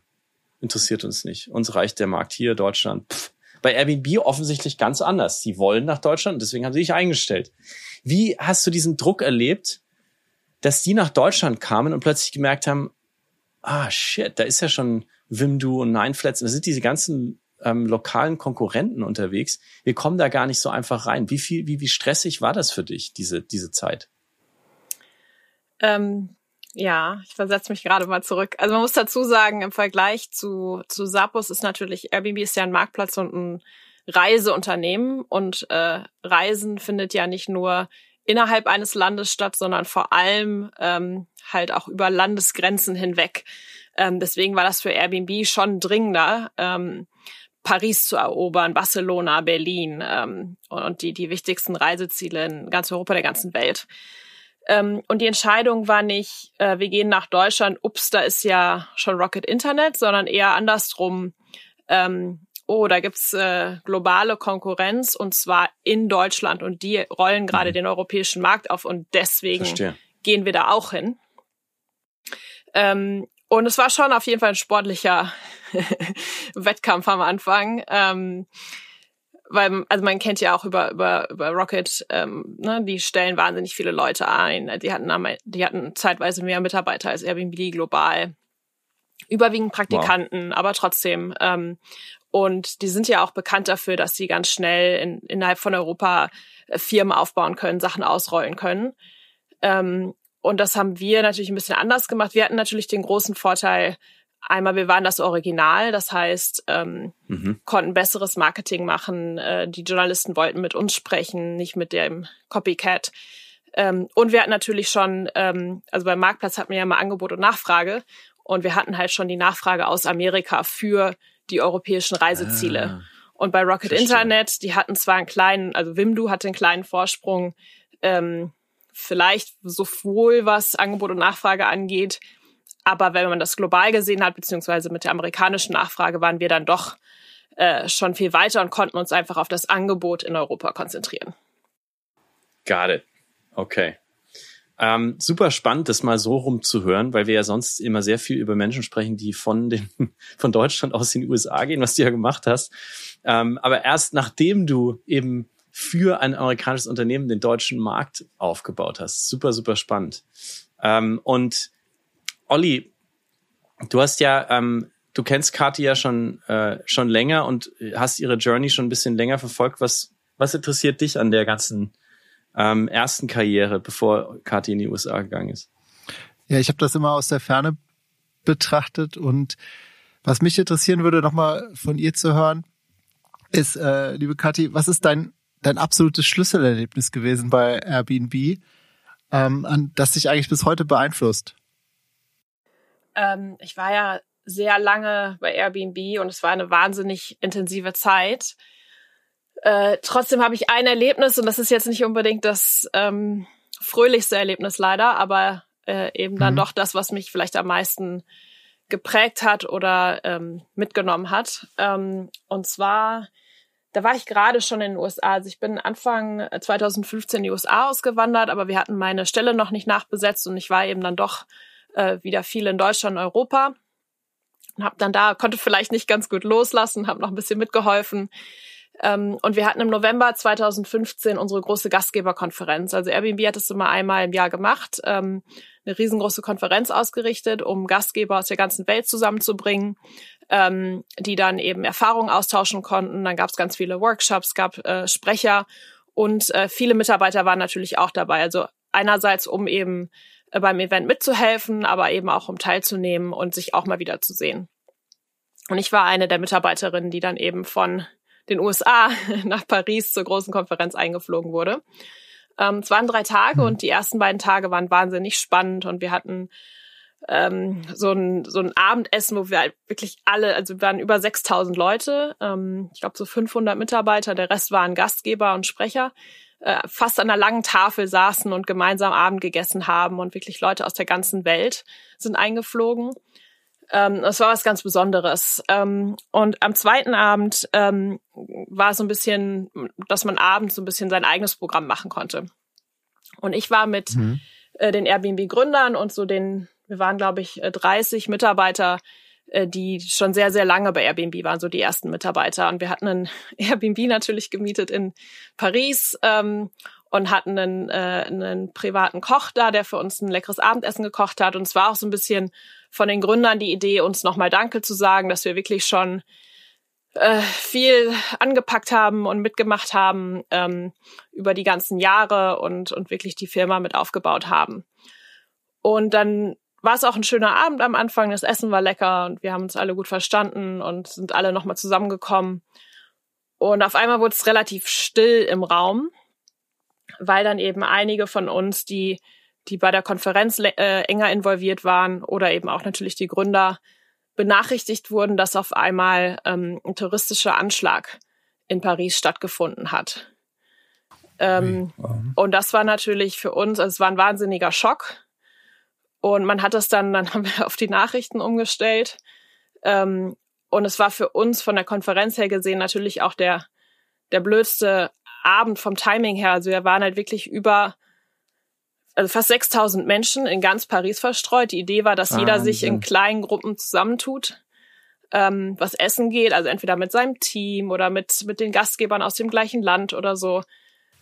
Interessiert uns nicht. Uns reicht der Markt hier, Deutschland. Pff, bei Airbnb offensichtlich ganz anders. Sie wollen nach Deutschland und deswegen haben sie sich eingestellt. Wie hast du diesen Druck erlebt, dass die nach Deutschland kamen und plötzlich gemerkt haben, ah shit, da ist ja schon Wimdu und Nineflats, da sind diese ganzen ähm, lokalen Konkurrenten unterwegs. Wir kommen da gar nicht so einfach rein. Wie viel, wie, wie stressig war das für dich, diese, diese Zeit? Ähm, ja, ich versetze mich gerade mal zurück. Also man muss dazu sagen, im Vergleich zu, zu Sapos ist natürlich, Airbnb ist ja ein Marktplatz und ein Reiseunternehmen und äh, Reisen findet ja nicht nur innerhalb eines Landes statt, sondern vor allem ähm, halt auch über Landesgrenzen hinweg. Ähm, deswegen war das für Airbnb schon dringender, ähm, Paris zu erobern, Barcelona, Berlin ähm, und die, die wichtigsten Reiseziele in ganz Europa, der ganzen Welt. Ähm, und die Entscheidung war nicht, äh, wir gehen nach Deutschland, ups, da ist ja schon Rocket Internet, sondern eher andersrum. Ähm, oh, da gibt's äh, globale Konkurrenz und zwar in Deutschland und die rollen gerade mhm. den europäischen Markt auf und deswegen Verstehe. gehen wir da auch hin. Ähm, und es war schon auf jeden Fall ein sportlicher Wettkampf am Anfang. Ähm, weil also man kennt ja auch über über über Rocket, ähm, ne, die stellen wahnsinnig viele Leute ein. Die hatten die hatten zeitweise mehr Mitarbeiter als Airbnb global, überwiegend Praktikanten, wow. aber trotzdem. Ähm, und die sind ja auch bekannt dafür, dass sie ganz schnell in, innerhalb von Europa äh, Firmen aufbauen können, Sachen ausrollen können. Ähm, und das haben wir natürlich ein bisschen anders gemacht. Wir hatten natürlich den großen Vorteil, Einmal, wir waren das Original, das heißt, ähm, mhm. konnten besseres Marketing machen. Äh, die Journalisten wollten mit uns sprechen, nicht mit dem Copycat. Ähm, und wir hatten natürlich schon, ähm, also beim Marktplatz hatten wir ja mal Angebot und Nachfrage. Und wir hatten halt schon die Nachfrage aus Amerika für die europäischen Reiseziele. Ah, und bei Rocket verstehe. Internet, die hatten zwar einen kleinen, also Wimdu hatte einen kleinen Vorsprung, ähm, vielleicht sowohl was Angebot und Nachfrage angeht, aber wenn man das global gesehen hat, beziehungsweise mit der amerikanischen Nachfrage, waren wir dann doch äh, schon viel weiter und konnten uns einfach auf das Angebot in Europa konzentrieren. Got it. Okay. Ähm, super spannend, das mal so rumzuhören, weil wir ja sonst immer sehr viel über Menschen sprechen, die von den, von Deutschland aus in die USA gehen, was du ja gemacht hast. Ähm, aber erst nachdem du eben für ein amerikanisches Unternehmen den deutschen Markt aufgebaut hast. Super, super spannend. Ähm, und Olli, du hast ja, ähm, du kennst Kathi ja schon, äh, schon länger und hast ihre Journey schon ein bisschen länger verfolgt. Was, was interessiert dich an der ganzen ähm, ersten Karriere, bevor Kathi in die USA gegangen ist? Ja, ich habe das immer aus der Ferne betrachtet und was mich interessieren würde, nochmal von ihr zu hören, ist, äh, liebe Kathi, was ist dein, dein absolutes Schlüsselerlebnis gewesen bei Airbnb, ähm, an das dich eigentlich bis heute beeinflusst? Ähm, ich war ja sehr lange bei Airbnb und es war eine wahnsinnig intensive Zeit. Äh, trotzdem habe ich ein Erlebnis und das ist jetzt nicht unbedingt das ähm, fröhlichste Erlebnis leider, aber äh, eben dann mhm. doch das, was mich vielleicht am meisten geprägt hat oder ähm, mitgenommen hat. Ähm, und zwar, da war ich gerade schon in den USA. Also ich bin Anfang 2015 in die USA ausgewandert, aber wir hatten meine Stelle noch nicht nachbesetzt und ich war eben dann doch äh, wieder viel in Deutschland, Europa und habe dann da konnte vielleicht nicht ganz gut loslassen, habe noch ein bisschen mitgeholfen. Ähm, und wir hatten im November 2015 unsere große Gastgeberkonferenz. Also Airbnb hat es immer einmal im Jahr gemacht, ähm, eine riesengroße Konferenz ausgerichtet, um Gastgeber aus der ganzen Welt zusammenzubringen, ähm, die dann eben Erfahrungen austauschen konnten. Dann gab es ganz viele Workshops, gab äh, Sprecher und äh, viele Mitarbeiter waren natürlich auch dabei. Also einerseits, um eben beim Event mitzuhelfen, aber eben auch um teilzunehmen und sich auch mal wieder zu sehen. Und ich war eine der Mitarbeiterinnen, die dann eben von den USA nach Paris zur großen Konferenz eingeflogen wurde. Ähm, es waren drei Tage mhm. und die ersten beiden Tage waren wahnsinnig spannend und wir hatten ähm, so, ein, so ein Abendessen, wo wir halt wirklich alle, also wir waren über 6000 Leute, ähm, ich glaube so 500 Mitarbeiter, der Rest waren Gastgeber und Sprecher, äh, fast an einer langen Tafel saßen und gemeinsam Abend gegessen haben und wirklich Leute aus der ganzen Welt sind eingeflogen. Ähm, das war was ganz Besonderes. Ähm, und am zweiten Abend ähm, war es so ein bisschen, dass man abends so ein bisschen sein eigenes Programm machen konnte. Und ich war mit mhm. äh, den Airbnb-Gründern und so den, wir waren, glaube ich, 30 äh, Mitarbeiter, die schon sehr, sehr lange bei Airbnb waren, so die ersten Mitarbeiter. Und wir hatten ein Airbnb natürlich gemietet in Paris ähm, und hatten einen, äh, einen privaten Koch da, der für uns ein leckeres Abendessen gekocht hat. Und es war auch so ein bisschen von den Gründern die Idee, uns nochmal Danke zu sagen, dass wir wirklich schon äh, viel angepackt haben und mitgemacht haben ähm, über die ganzen Jahre und, und wirklich die Firma mit aufgebaut haben. Und dann war es auch ein schöner Abend am Anfang. Das Essen war lecker und wir haben uns alle gut verstanden und sind alle nochmal zusammengekommen. Und auf einmal wurde es relativ still im Raum, weil dann eben einige von uns, die die bei der Konferenz äh, enger involviert waren oder eben auch natürlich die Gründer benachrichtigt wurden, dass auf einmal ähm, ein touristischer Anschlag in Paris stattgefunden hat. Ähm, und das war natürlich für uns, also es war ein wahnsinniger Schock. Und man hat das dann, dann haben wir auf die Nachrichten umgestellt. Ähm, und es war für uns von der Konferenz her gesehen natürlich auch der, der blödste Abend vom Timing her. Also wir waren halt wirklich über also fast 6000 Menschen in ganz Paris verstreut. Die Idee war, dass Wahnsinn. jeder sich in kleinen Gruppen zusammentut, ähm, was essen geht, also entweder mit seinem Team oder mit, mit den Gastgebern aus dem gleichen Land oder so.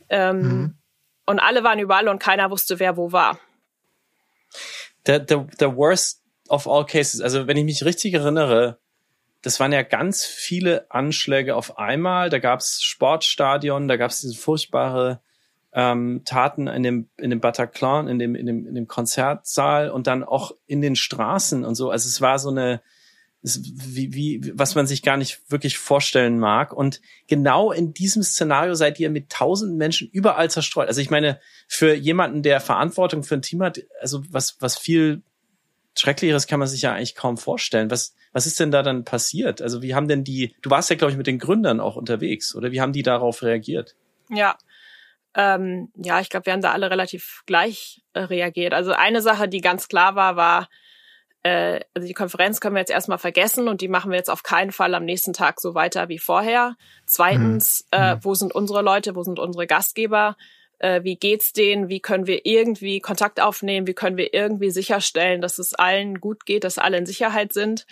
Ähm, mhm. Und alle waren überall und keiner wusste, wer wo war. The, the, the worst of all cases, also wenn ich mich richtig erinnere, das waren ja ganz viele Anschläge auf einmal. Da gab es Sportstadion, da gab es diese furchtbare ähm, Taten in dem, in dem Bataclan, in dem, in dem, in dem Konzertsaal und dann auch in den Straßen und so. Also es war so eine, wie, wie, was man sich gar nicht wirklich vorstellen mag. Und genau in diesem Szenario seid ihr mit tausenden Menschen überall zerstreut. Also ich meine, für jemanden, der Verantwortung für ein Team hat, also was, was viel Schrecklicheres kann man sich ja eigentlich kaum vorstellen. Was, was ist denn da dann passiert? Also wie haben denn die, du warst ja, glaube ich, mit den Gründern auch unterwegs, oder wie haben die darauf reagiert? Ja, ähm, ja, ich glaube, wir haben da alle relativ gleich äh, reagiert. Also eine Sache, die ganz klar war, war, äh, also die Konferenz können wir jetzt erstmal vergessen und die machen wir jetzt auf keinen Fall am nächsten Tag so weiter wie vorher. Zweitens, mhm. äh, mhm. wo sind unsere Leute, wo sind unsere Gastgeber? Äh, wie geht's denen? Wie können wir irgendwie Kontakt aufnehmen? Wie können wir irgendwie sicherstellen, dass es allen gut geht, dass alle in Sicherheit sind?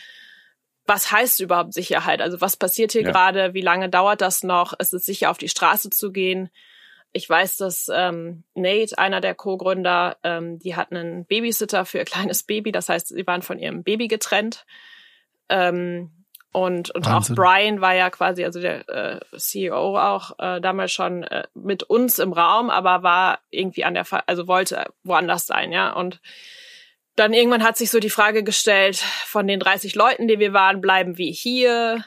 Was heißt überhaupt Sicherheit? Also was passiert hier ja. gerade? Wie lange dauert das noch? Ist es sicher, auf die Straße zu gehen? Ich weiß, dass ähm, Nate, einer der Co-Gründer, ähm, die hatten einen Babysitter für ihr kleines Baby. Das heißt, sie waren von ihrem Baby getrennt. Ähm, und und auch Brian war ja quasi, also der äh, CEO auch äh, damals schon äh, mit uns im Raum, aber war irgendwie an der, also wollte woanders sein, ja. Und dann irgendwann hat sich so die Frage gestellt, von den 30 Leuten, die wir waren, bleiben wir hier?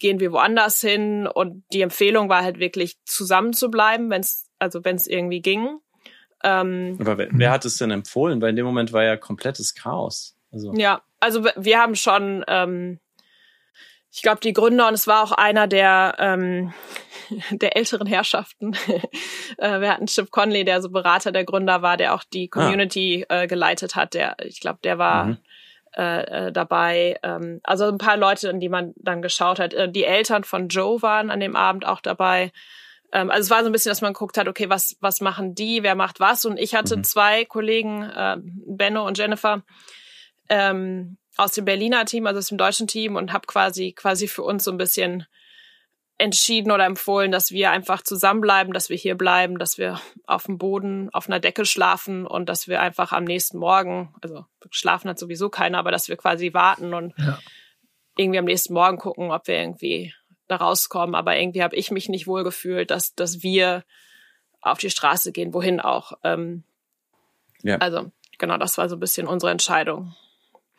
Gehen wir woanders hin. Und die Empfehlung war halt wirklich zusammen zu bleiben, wenn es, also wenn es irgendwie ging. Ähm, Aber wer, wer, hat es denn empfohlen? Weil in dem Moment war ja komplettes Chaos. Also. Ja, also wir haben schon, ähm, ich glaube, die Gründer, und es war auch einer der, ähm, der älteren Herrschaften. Äh, wir hatten Chip Conley, der so Berater der Gründer war, der auch die ah. Community ah. äh, geleitet hat. Der, ich glaube, der war mhm. Äh, äh, dabei. Ähm, also ein paar Leute, in die man dann geschaut hat. Äh, die Eltern von Joe waren an dem Abend auch dabei. Ähm, also es war so ein bisschen, dass man geguckt hat, okay, was, was machen die, wer macht was? Und ich hatte mhm. zwei Kollegen, äh, Benno und Jennifer, ähm, aus dem Berliner Team, also aus dem deutschen Team und habe quasi quasi für uns so ein bisschen entschieden oder empfohlen, dass wir einfach zusammenbleiben, dass wir hier bleiben, dass wir auf dem Boden, auf einer Decke schlafen und dass wir einfach am nächsten Morgen, also schlafen hat sowieso keiner, aber dass wir quasi warten und ja. irgendwie am nächsten Morgen gucken, ob wir irgendwie da rauskommen. Aber irgendwie habe ich mich nicht wohl gefühlt, dass, dass wir auf die Straße gehen, wohin auch. Ähm, ja. Also genau, das war so ein bisschen unsere Entscheidung.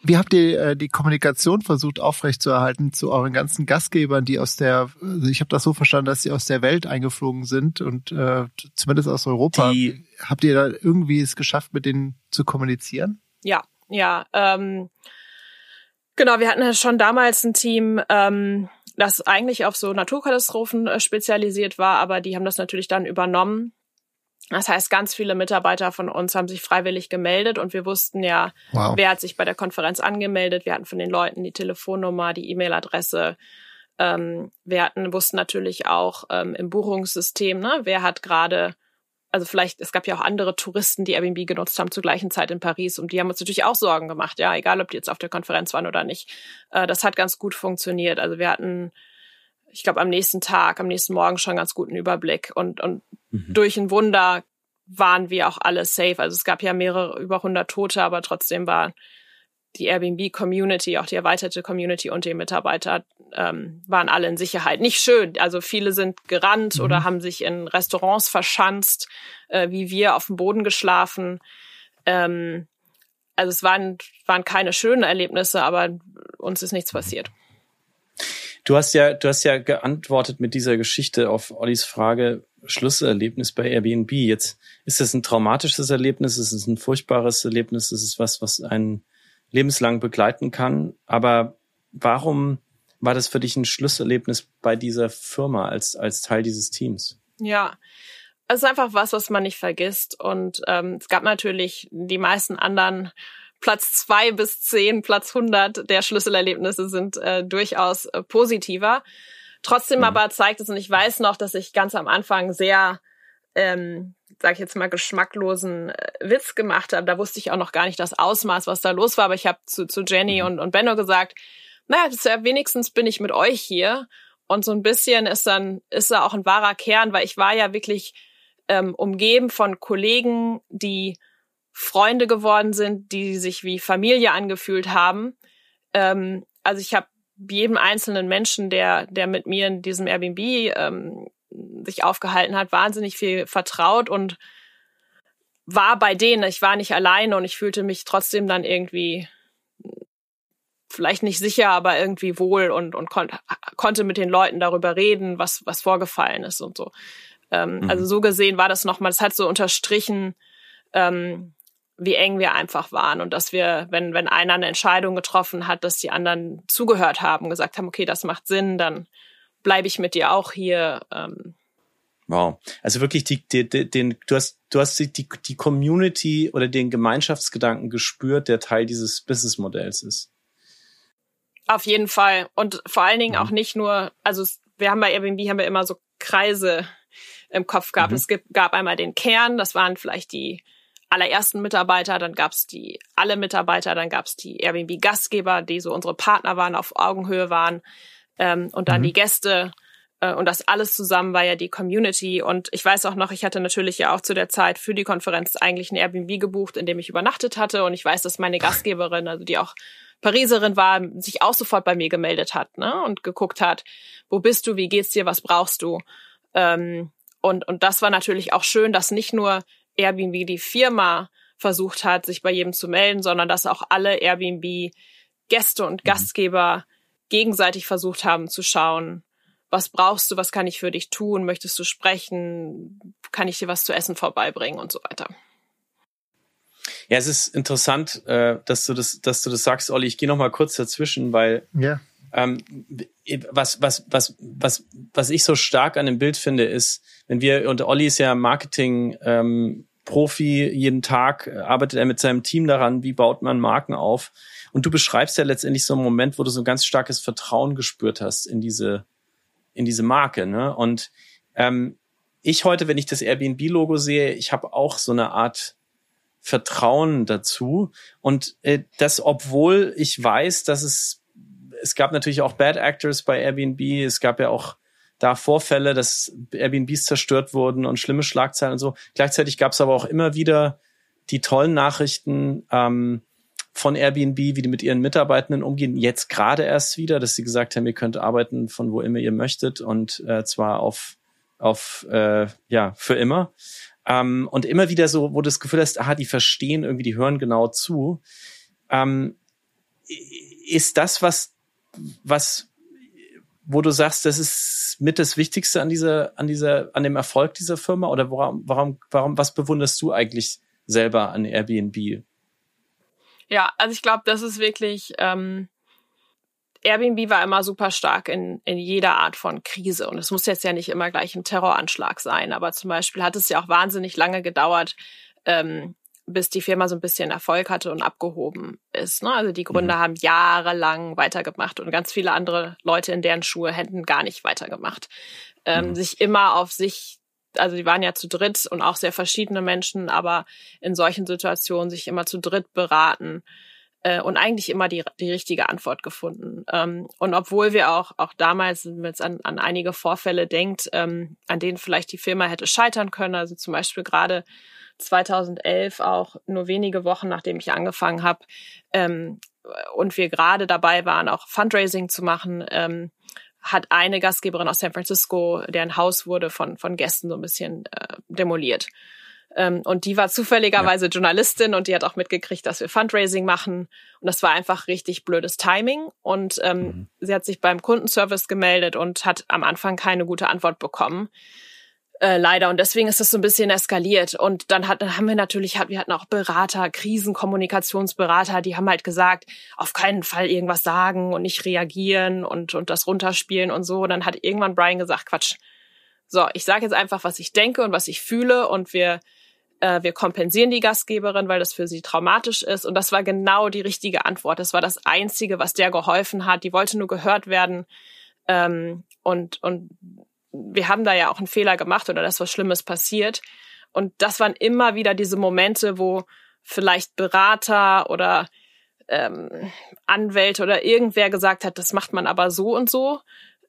Wie habt ihr äh, die Kommunikation versucht aufrechtzuerhalten zu euren ganzen Gastgebern, die aus der, also ich habe das so verstanden, dass sie aus der Welt eingeflogen sind und äh, zumindest aus Europa. Die, habt ihr da irgendwie es geschafft, mit denen zu kommunizieren? Ja, ja. Ähm, genau, wir hatten ja schon damals ein Team, ähm, das eigentlich auf so Naturkatastrophen äh, spezialisiert war, aber die haben das natürlich dann übernommen das heißt, ganz viele Mitarbeiter von uns haben sich freiwillig gemeldet und wir wussten ja, wow. wer hat sich bei der Konferenz angemeldet. Wir hatten von den Leuten die Telefonnummer, die E-Mail-Adresse. Ähm, wir hatten, wussten natürlich auch ähm, im Buchungssystem, ne, wer hat gerade, also vielleicht, es gab ja auch andere Touristen, die Airbnb genutzt haben zur gleichen Zeit in Paris und die haben uns natürlich auch Sorgen gemacht, ja, egal ob die jetzt auf der Konferenz waren oder nicht. Äh, das hat ganz gut funktioniert. Also wir hatten ich glaube, am nächsten Tag, am nächsten Morgen schon ganz guten Überblick. Und, und mhm. durch ein Wunder waren wir auch alle safe. Also es gab ja mehrere, über 100 Tote, aber trotzdem war die Airbnb-Community, auch die erweiterte Community und die Mitarbeiter ähm, waren alle in Sicherheit. Nicht schön. Also viele sind gerannt mhm. oder haben sich in Restaurants verschanzt, äh, wie wir auf dem Boden geschlafen. Ähm, also es waren, waren keine schönen Erlebnisse, aber uns ist nichts passiert. Du hast ja, du hast ja geantwortet mit dieser Geschichte auf Ollis Frage Schlusserlebnis bei Airbnb. Jetzt ist das ein traumatisches Erlebnis, ist es ein furchtbares Erlebnis, ist es was, was einen lebenslang begleiten kann. Aber warum war das für dich ein Schlusserlebnis bei dieser Firma als, als Teil dieses Teams? Ja, es ist einfach was, was man nicht vergisst. Und ähm, es gab natürlich die meisten anderen Platz zwei bis zehn, Platz 100 der Schlüsselerlebnisse sind äh, durchaus äh, positiver. Trotzdem mhm. aber zeigt es, und ich weiß noch, dass ich ganz am Anfang sehr, ähm, sag ich jetzt mal, geschmacklosen äh, Witz gemacht habe. Da wusste ich auch noch gar nicht das Ausmaß, was da los war. Aber ich habe zu, zu Jenny mhm. und, und Benno gesagt, naja, ja, wenigstens bin ich mit euch hier. Und so ein bisschen ist dann, ist da auch ein wahrer Kern, weil ich war ja wirklich ähm, umgeben von Kollegen, die Freunde geworden sind, die sich wie Familie angefühlt haben. Ähm, also ich habe jedem einzelnen Menschen, der, der mit mir in diesem Airbnb ähm, sich aufgehalten hat, wahnsinnig viel vertraut und war bei denen. Ich war nicht alleine und ich fühlte mich trotzdem dann irgendwie vielleicht nicht sicher, aber irgendwie wohl und, und kon konnte mit den Leuten darüber reden, was, was vorgefallen ist und so. Ähm, mhm. Also so gesehen war das nochmal, das hat so unterstrichen, ähm, wie eng wir einfach waren und dass wir, wenn, wenn einer eine Entscheidung getroffen hat, dass die anderen zugehört haben, gesagt haben, okay, das macht Sinn, dann bleibe ich mit dir auch hier. Ähm, Wow. Also wirklich die, die, den, du hast, du hast die, die, die Community oder den Gemeinschaftsgedanken gespürt, der Teil dieses Businessmodells ist. Auf jeden Fall. Und vor allen Dingen mhm. auch nicht nur, also wir haben bei Airbnb haben wir immer so Kreise im Kopf gehabt. Mhm. Es gibt, gab einmal den Kern, das waren vielleicht die allerersten Mitarbeiter, dann gab's die alle Mitarbeiter, dann gab's die Airbnb-Gastgeber, die so unsere Partner waren, auf Augenhöhe waren, ähm, und dann mhm. die Gäste. Äh, und das alles zusammen war ja die Community. Und ich weiß auch noch, ich hatte natürlich ja auch zu der Zeit für die Konferenz eigentlich ein Airbnb gebucht, in dem ich übernachtet hatte. Und ich weiß, dass meine Gastgeberin, also die auch Pariserin war, sich auch sofort bei mir gemeldet hat ne? und geguckt hat, wo bist du, wie geht's dir, was brauchst du. Ähm, und, und das war natürlich auch schön, dass nicht nur Airbnb die Firma versucht hat, sich bei jedem zu melden, sondern dass auch alle Airbnb Gäste und mhm. Gastgeber gegenseitig versucht haben zu schauen, was brauchst du, was kann ich für dich tun, möchtest du sprechen, kann ich dir was zu essen vorbeibringen und so weiter. Ja, es ist interessant, äh, dass du das, dass du das sagst, Olli. Ich gehe noch mal kurz dazwischen, weil ja. Ähm, was, was, was, was, was ich so stark an dem Bild finde, ist, wenn wir und Olli ist ja Marketing ähm, Profi, jeden Tag arbeitet er mit seinem Team daran, wie baut man Marken auf. Und du beschreibst ja letztendlich so einen Moment, wo du so ein ganz starkes Vertrauen gespürt hast in diese in diese Marke. Ne? Und ähm, ich heute, wenn ich das Airbnb-Logo sehe, ich habe auch so eine Art Vertrauen dazu. Und äh, das, obwohl ich weiß, dass es, es gab natürlich auch Bad Actors bei Airbnb, es gab ja auch da Vorfälle, dass Airbnbs zerstört wurden und schlimme Schlagzeilen und so. Gleichzeitig gab es aber auch immer wieder die tollen Nachrichten ähm, von Airbnb, wie die mit ihren Mitarbeitenden umgehen. Jetzt gerade erst wieder, dass sie gesagt haben, ihr könnt arbeiten von wo immer ihr möchtet und äh, zwar auf auf äh, ja für immer. Ähm, und immer wieder so, wo du das Gefühl hast, aha, die verstehen irgendwie, die hören genau zu. Ähm, ist das was, was, wo du sagst, das ist mit das Wichtigste an dieser, an dieser, an dem Erfolg dieser Firma? Oder warum, warum, warum, was bewunderst du eigentlich selber an Airbnb? Ja, also ich glaube, das ist wirklich, ähm, Airbnb war immer super stark in, in jeder Art von Krise. Und es muss jetzt ja nicht immer gleich ein Terroranschlag sein, aber zum Beispiel hat es ja auch wahnsinnig lange gedauert, ähm, bis die Firma so ein bisschen Erfolg hatte und abgehoben ist. Ne? Also die Gründer mhm. haben jahrelang weitergemacht und ganz viele andere Leute in deren Schuhe hätten gar nicht weitergemacht. Ähm, mhm. Sich immer auf sich, also die waren ja zu dritt und auch sehr verschiedene Menschen, aber in solchen Situationen sich immer zu dritt beraten äh, und eigentlich immer die, die richtige Antwort gefunden. Ähm, und obwohl wir auch, auch damals, wenn man jetzt an, an einige Vorfälle denkt, ähm, an denen vielleicht die Firma hätte scheitern können, also zum Beispiel gerade 2011 auch nur wenige Wochen nachdem ich angefangen habe ähm, und wir gerade dabei waren, auch Fundraising zu machen, ähm, hat eine Gastgeberin aus San Francisco, deren Haus wurde von, von Gästen so ein bisschen äh, demoliert. Ähm, und die war zufälligerweise ja. Journalistin und die hat auch mitgekriegt, dass wir Fundraising machen. Und das war einfach richtig blödes Timing. Und ähm, mhm. sie hat sich beim Kundenservice gemeldet und hat am Anfang keine gute Antwort bekommen. Äh, leider. Und deswegen ist das so ein bisschen eskaliert. Und dann, hat, dann haben wir natürlich, wir hatten auch Berater, Krisenkommunikationsberater, die haben halt gesagt, auf keinen Fall irgendwas sagen und nicht reagieren und, und das runterspielen und so. Und dann hat irgendwann Brian gesagt, Quatsch. So, ich sage jetzt einfach, was ich denke und was ich fühle und wir äh, wir kompensieren die Gastgeberin, weil das für sie traumatisch ist. Und das war genau die richtige Antwort. Das war das Einzige, was der geholfen hat. Die wollte nur gehört werden. Ähm, und, und wir haben da ja auch einen Fehler gemacht oder dass was Schlimmes passiert. Und das waren immer wieder diese Momente, wo vielleicht Berater oder ähm, Anwälte oder irgendwer gesagt hat, das macht man aber so und so.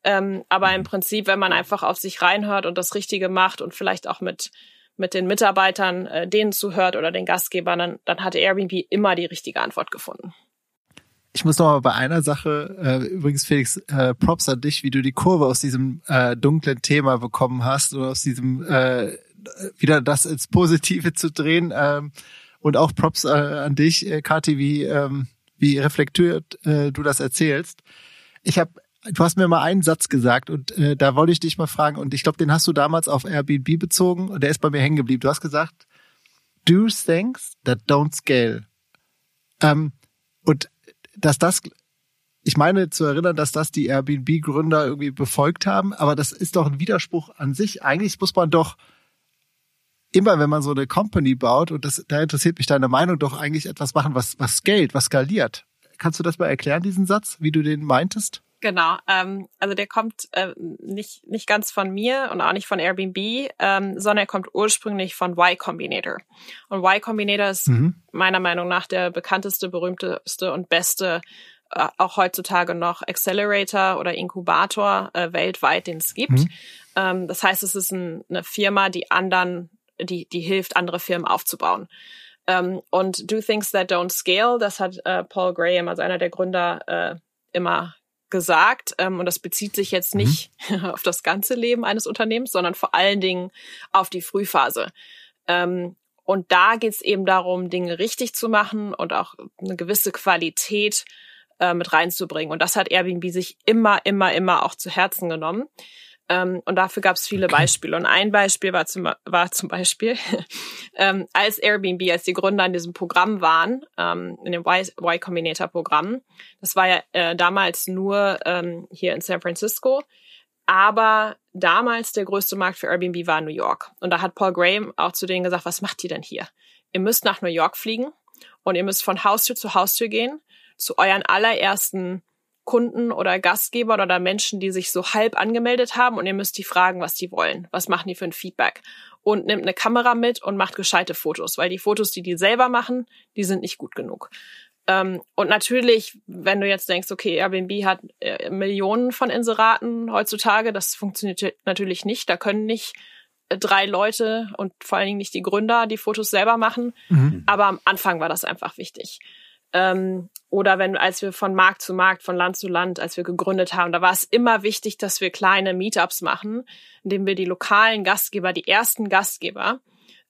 Ähm, aber im Prinzip, wenn man einfach auf sich reinhört und das Richtige macht und vielleicht auch mit mit den Mitarbeitern, äh, denen zuhört oder den Gastgebern, dann, dann hatte Airbnb immer die richtige Antwort gefunden. Ich muss noch mal bei einer Sache, äh, übrigens Felix, äh, Props an dich, wie du die Kurve aus diesem äh, dunklen Thema bekommen hast oder aus diesem äh, wieder das ins Positive zu drehen. Ähm, und auch Props äh, an dich, äh, Kathi, wie, ähm, wie reflektiert äh, du das erzählst. Ich habe du hast mir mal einen Satz gesagt und äh, da wollte ich dich mal fragen und ich glaube, den hast du damals auf Airbnb bezogen und der ist bei mir hängen geblieben. Du hast gesagt, do things that don't scale. Ähm, und dass das ich meine zu erinnern, dass das die Airbnb-Gründer irgendwie befolgt haben, aber das ist doch ein Widerspruch an sich. Eigentlich muss man doch immer, wenn man so eine Company baut, und das, da interessiert mich deine Meinung, doch eigentlich etwas machen, was, was Geld, was skaliert. Kannst du das mal erklären, diesen Satz, wie du den meintest? Genau, ähm, also der kommt äh, nicht, nicht ganz von mir und auch nicht von Airbnb, ähm, sondern er kommt ursprünglich von Y Combinator. Und Y Combinator ist mhm. meiner Meinung nach der bekannteste, berühmteste und beste äh, auch heutzutage noch Accelerator oder Inkubator äh, weltweit, den es gibt. Mhm. Ähm, das heißt, es ist ein, eine Firma, die anderen, die, die hilft, andere Firmen aufzubauen. Ähm, und Do Things That Don't Scale, das hat äh, Paul Graham, also einer der Gründer, äh, immer gesagt. Ähm, und das bezieht sich jetzt mhm. nicht mhm. auf das ganze Leben eines Unternehmens, sondern vor allen Dingen auf die Frühphase. Ähm, und da geht es eben darum, Dinge richtig zu machen und auch eine gewisse Qualität äh, mit reinzubringen. Und das hat Airbnb sich immer, immer, immer auch zu Herzen genommen. Ähm, und dafür gab es viele. Beispiele. Und ein Beispiel war zum, war zum Beispiel, ähm, als Airbnb, als die Gründer in diesem Programm waren, ähm, in dem Y, Combinator Programm, das war ja äh, damals nur ähm, hier in San Francisco, aber damals der größte Markt für Airbnb war New York. Und da hat Paul Graham auch zu denen gesagt, was macht ihr denn hier? Ihr müsst nach New York fliegen und ihr müsst von Haustür zu Haustür gehen zu euren allerersten Kunden oder Gastgeber oder Menschen, die sich so halb angemeldet haben und ihr müsst die fragen, was die wollen. Was machen die für ein Feedback? Und nimmt eine Kamera mit und macht gescheite Fotos, weil die Fotos, die die selber machen, die sind nicht gut genug. Ähm, und natürlich, wenn du jetzt denkst, okay, Airbnb hat äh, Millionen von Inseraten heutzutage, das funktioniert natürlich nicht. Da können nicht äh, drei Leute und vor allen Dingen nicht die Gründer die Fotos selber machen. Mhm. Aber am Anfang war das einfach wichtig. Ähm, oder wenn, als wir von Markt zu Markt, von Land zu Land, als wir gegründet haben, da war es immer wichtig, dass wir kleine Meetups machen, indem wir die lokalen Gastgeber, die ersten Gastgeber,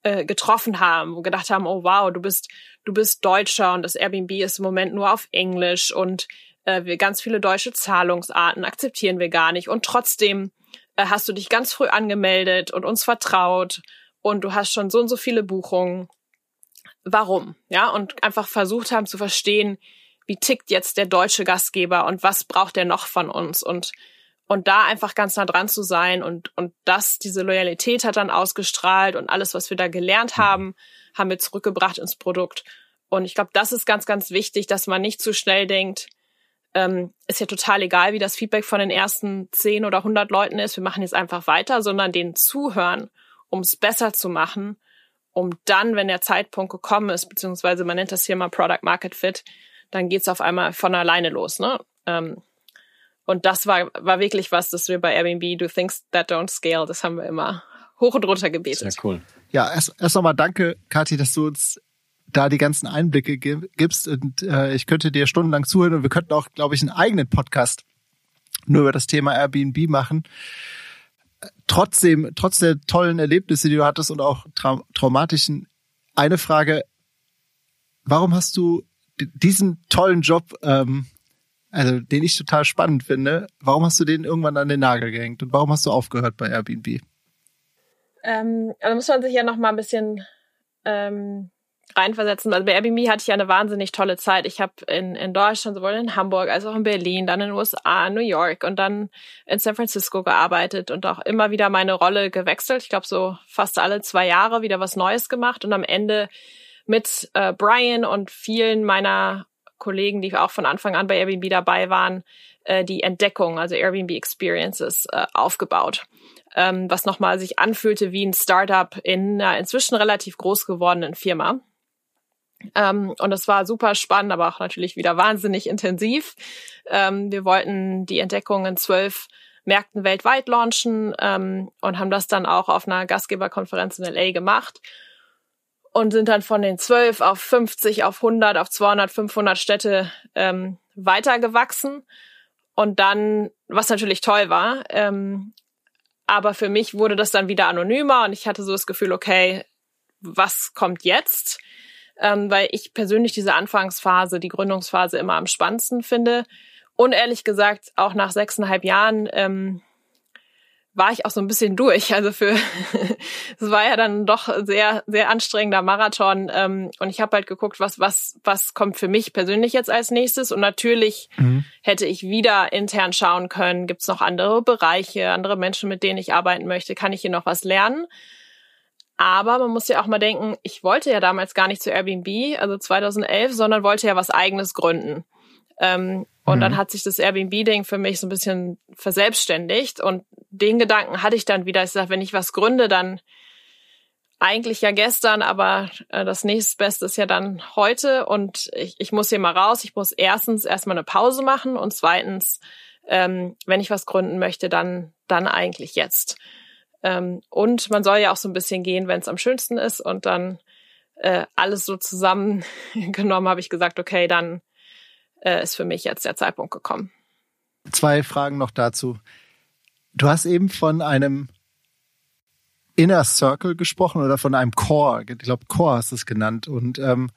äh, getroffen haben und gedacht haben, oh wow, du bist, du bist Deutscher und das Airbnb ist im Moment nur auf Englisch und äh, wir ganz viele deutsche Zahlungsarten akzeptieren wir gar nicht. Und trotzdem äh, hast du dich ganz früh angemeldet und uns vertraut und du hast schon so und so viele Buchungen. Warum? Ja, und einfach versucht haben zu verstehen, wie tickt jetzt der deutsche Gastgeber und was braucht er noch von uns und und da einfach ganz nah dran zu sein und und das diese Loyalität hat dann ausgestrahlt und alles was wir da gelernt haben haben wir zurückgebracht ins Produkt und ich glaube das ist ganz ganz wichtig dass man nicht zu schnell denkt ähm, ist ja total egal wie das Feedback von den ersten zehn oder hundert Leuten ist wir machen jetzt einfach weiter sondern denen zuhören um es besser zu machen um dann wenn der Zeitpunkt gekommen ist beziehungsweise man nennt das hier mal Product Market Fit dann geht's auf einmal von alleine los. Ne? Ähm, und das war, war wirklich was, das wir bei Airbnb Do Things That Don't Scale, das haben wir immer hoch und runter gebetet. Sehr cool. Ja, erst, erst nochmal danke, Kathi, dass du uns da die ganzen Einblicke gibst. Und äh, ich könnte dir stundenlang zuhören und wir könnten auch, glaube ich, einen eigenen Podcast nur über das Thema Airbnb machen. Trotzdem, trotz der tollen Erlebnisse, die du hattest und auch trau traumatischen, eine Frage, warum hast du diesen tollen Job, ähm, also den ich total spannend finde, warum hast du den irgendwann an den Nagel gehängt und warum hast du aufgehört bei Airbnb? Ähm, also muss man sich ja noch mal ein bisschen ähm, reinversetzen. Also bei Airbnb hatte ich ja eine wahnsinnig tolle Zeit. Ich habe in, in Deutschland, sowohl in Hamburg als auch in Berlin, dann in den USA, New York und dann in San Francisco gearbeitet und auch immer wieder meine Rolle gewechselt. Ich glaube, so fast alle zwei Jahre wieder was Neues gemacht und am Ende mit äh, Brian und vielen meiner Kollegen, die auch von Anfang an bei Airbnb dabei waren, äh, die Entdeckung, also Airbnb Experiences, äh, aufgebaut. Ähm, was nochmal sich anfühlte wie ein Startup in einer inzwischen relativ groß gewordenen Firma. Ähm, und es war super spannend, aber auch natürlich wieder wahnsinnig intensiv. Ähm, wir wollten die Entdeckung in zwölf Märkten weltweit launchen ähm, und haben das dann auch auf einer Gastgeberkonferenz in LA gemacht und sind dann von den 12 auf 50, auf 100, auf 200, 500 Städte ähm, weitergewachsen. Und dann, was natürlich toll war, ähm, aber für mich wurde das dann wieder anonymer und ich hatte so das Gefühl, okay, was kommt jetzt? Ähm, weil ich persönlich diese Anfangsphase, die Gründungsphase immer am spannendsten finde. Und ehrlich gesagt, auch nach sechseinhalb Jahren ähm, war ich auch so ein bisschen durch. Also für es war ja dann doch sehr sehr anstrengender Marathon ähm, und ich habe halt geguckt, was was was kommt für mich persönlich jetzt als nächstes und natürlich mhm. hätte ich wieder intern schauen können, gibt es noch andere Bereiche, andere Menschen, mit denen ich arbeiten möchte, kann ich hier noch was lernen? Aber man muss ja auch mal denken, ich wollte ja damals gar nicht zu Airbnb, also 2011, sondern wollte ja was eigenes gründen. Ähm, und mhm. dann hat sich das Airbnb-Ding für mich so ein bisschen verselbstständigt. Und den Gedanken hatte ich dann wieder. Ich sage, wenn ich was gründe, dann eigentlich ja gestern, aber äh, das nächstbeste ist ja dann heute. Und ich, ich muss hier mal raus. Ich muss erstens erstmal eine Pause machen und zweitens, ähm, wenn ich was gründen möchte, dann, dann eigentlich jetzt. Ähm, und man soll ja auch so ein bisschen gehen, wenn es am schönsten ist. Und dann äh, alles so zusammengenommen habe ich gesagt, okay, dann äh, ist für mich jetzt der Zeitpunkt gekommen. Zwei Fragen noch dazu. Du hast eben von einem Inner Circle gesprochen oder von einem Core. Ich glaube, Core hast du es genannt. Und ähm,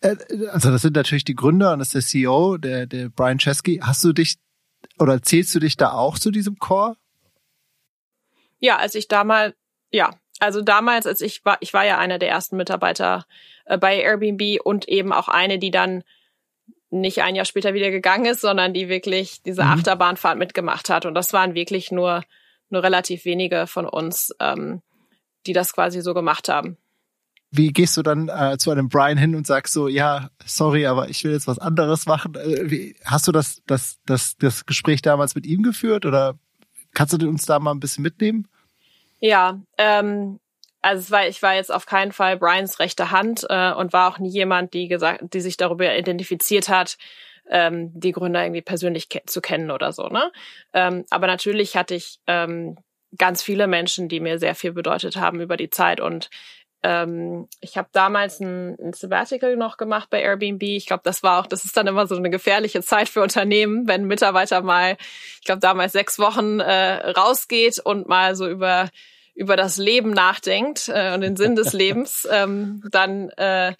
äh, also das sind natürlich die Gründer und das ist der CEO, der, der Brian Chesky. Hast du dich oder zählst du dich da auch zu diesem Core? Ja, als ich damals, ja, also damals, als ich war, ich war ja einer der ersten Mitarbeiter äh, bei Airbnb und eben auch eine, die dann nicht ein Jahr später wieder gegangen ist, sondern die wirklich diese mhm. Achterbahnfahrt mitgemacht hat. Und das waren wirklich nur, nur relativ wenige von uns, ähm, die das quasi so gemacht haben. Wie gehst du dann äh, zu einem Brian hin und sagst so, ja, sorry, aber ich will jetzt was anderes machen? Äh, wie, hast du das, das, das, das Gespräch damals mit ihm geführt oder kannst du uns da mal ein bisschen mitnehmen? Ja, ähm, also es war, ich war jetzt auf keinen Fall Brians rechte Hand äh, und war auch nie jemand, die gesagt, die sich darüber identifiziert hat, ähm, die Gründer irgendwie persönlich ke zu kennen oder so. Ne? Ähm, aber natürlich hatte ich ähm, ganz viele Menschen, die mir sehr viel bedeutet haben über die Zeit und ähm, ich habe damals ein, ein Sabbatical noch gemacht bei Airbnb. Ich glaube, das war auch, das ist dann immer so eine gefährliche Zeit für Unternehmen, wenn ein Mitarbeiter mal, ich glaube, damals sechs Wochen äh, rausgeht und mal so über über das Leben nachdenkt äh, und den Sinn des Lebens, ähm, dann äh,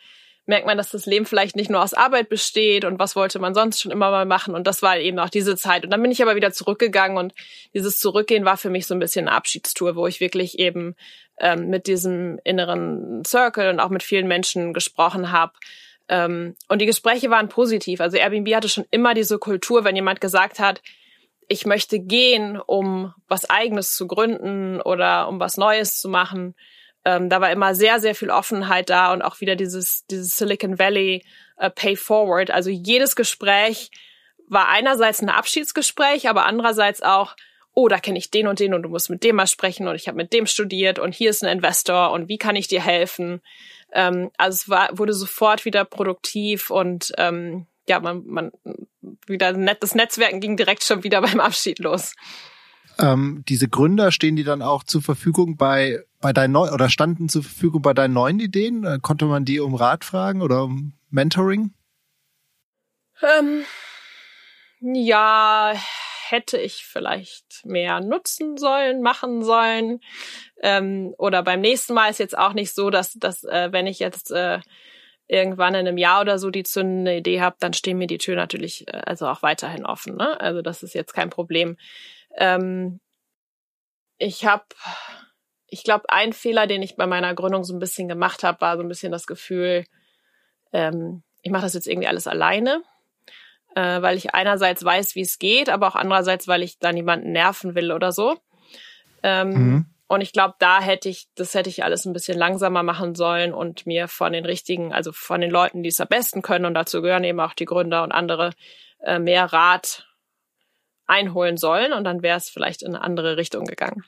merkt man, dass das Leben vielleicht nicht nur aus Arbeit besteht und was wollte man sonst schon immer mal machen. Und das war eben auch diese Zeit. Und dann bin ich aber wieder zurückgegangen und dieses Zurückgehen war für mich so ein bisschen eine Abschiedstour, wo ich wirklich eben ähm, mit diesem inneren Circle und auch mit vielen Menschen gesprochen habe. Ähm, und die Gespräche waren positiv. Also Airbnb hatte schon immer diese Kultur, wenn jemand gesagt hat, ich möchte gehen, um was eigenes zu gründen oder um was Neues zu machen. Ähm, da war immer sehr, sehr viel Offenheit da und auch wieder dieses, dieses Silicon Valley äh, Pay Forward. Also jedes Gespräch war einerseits ein Abschiedsgespräch, aber andererseits auch, oh, da kenne ich den und den und du musst mit dem mal sprechen und ich habe mit dem studiert und hier ist ein Investor und wie kann ich dir helfen? Ähm, also es war, wurde sofort wieder produktiv und ähm, ja, man, man wieder net, das Netzwerken ging direkt schon wieder beim Abschied los. Ähm, diese Gründer stehen die dann auch zur Verfügung bei bei deinen neuen oder standen zur Verfügung bei deinen neuen Ideen? Äh, konnte man die um Rat fragen oder um Mentoring? Ähm, ja, hätte ich vielleicht mehr nutzen sollen, machen sollen. Ähm, oder beim nächsten Mal ist jetzt auch nicht so, dass, dass äh, wenn ich jetzt äh, irgendwann in einem Jahr oder so die zündende Idee habe, dann stehen mir die Tür natürlich äh, also auch weiterhin offen. Ne? Also das ist jetzt kein Problem. Ähm, ich habe, ich glaube, ein Fehler, den ich bei meiner Gründung so ein bisschen gemacht habe, war so ein bisschen das Gefühl, ähm, ich mache das jetzt irgendwie alles alleine, äh, weil ich einerseits weiß, wie es geht, aber auch andererseits, weil ich da niemanden nerven will oder so. Ähm, mhm. Und ich glaube, da hätte ich, das hätte ich alles ein bisschen langsamer machen sollen und mir von den richtigen, also von den Leuten, die es am besten können, und dazu gehören eben auch die Gründer und andere, äh, mehr Rat einholen sollen. Und dann wäre es vielleicht in eine andere Richtung gegangen.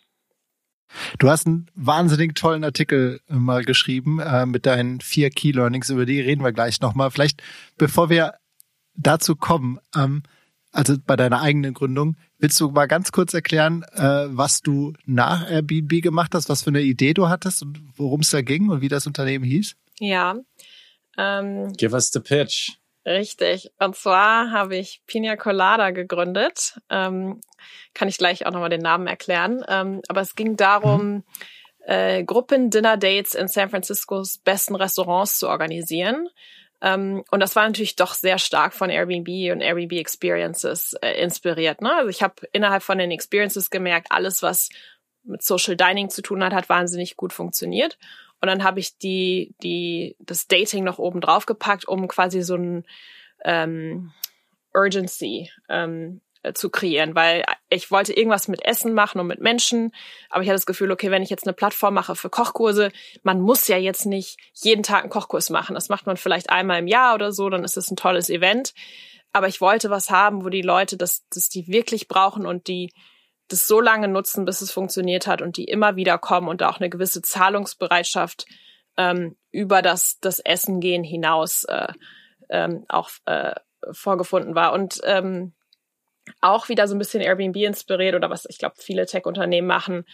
Du hast einen wahnsinnig tollen Artikel äh, mal geschrieben äh, mit deinen vier Key Learnings, über die reden wir gleich nochmal. Vielleicht, bevor wir dazu kommen, ähm, also bei deiner eigenen Gründung, Willst du mal ganz kurz erklären, äh, was du nach Airbnb gemacht hast, was für eine Idee du hattest und worum es da ging und wie das Unternehmen hieß? Ja. Ähm, Give us the pitch. Richtig. Und zwar habe ich Pina Colada gegründet. Ähm, kann ich gleich auch nochmal den Namen erklären. Ähm, aber es ging darum, mhm. äh, Gruppen-Dinner-Dates in San Franciscos besten Restaurants zu organisieren. Ähm, und das war natürlich doch sehr stark von Airbnb und Airbnb Experiences äh, inspiriert. Ne? Also ich habe innerhalb von den Experiences gemerkt, alles, was mit Social Dining zu tun hat, hat wahnsinnig gut funktioniert. Und dann habe ich die, die, das Dating noch oben drauf gepackt, um quasi so ein ähm, Urgency ähm, äh, zu kreieren, weil ich wollte irgendwas mit Essen machen und mit Menschen, aber ich hatte das Gefühl, okay, wenn ich jetzt eine Plattform mache für Kochkurse, man muss ja jetzt nicht jeden Tag einen Kochkurs machen. Das macht man vielleicht einmal im Jahr oder so, dann ist es ein tolles Event. Aber ich wollte was haben, wo die Leute das, das die wirklich brauchen und die das so lange nutzen, bis es funktioniert hat und die immer wieder kommen und auch eine gewisse Zahlungsbereitschaft ähm, über das, das Essen gehen hinaus äh, ähm, auch äh, vorgefunden war. Und ähm, auch wieder so ein bisschen Airbnb inspiriert oder was ich glaube viele Tech-Unternehmen machen.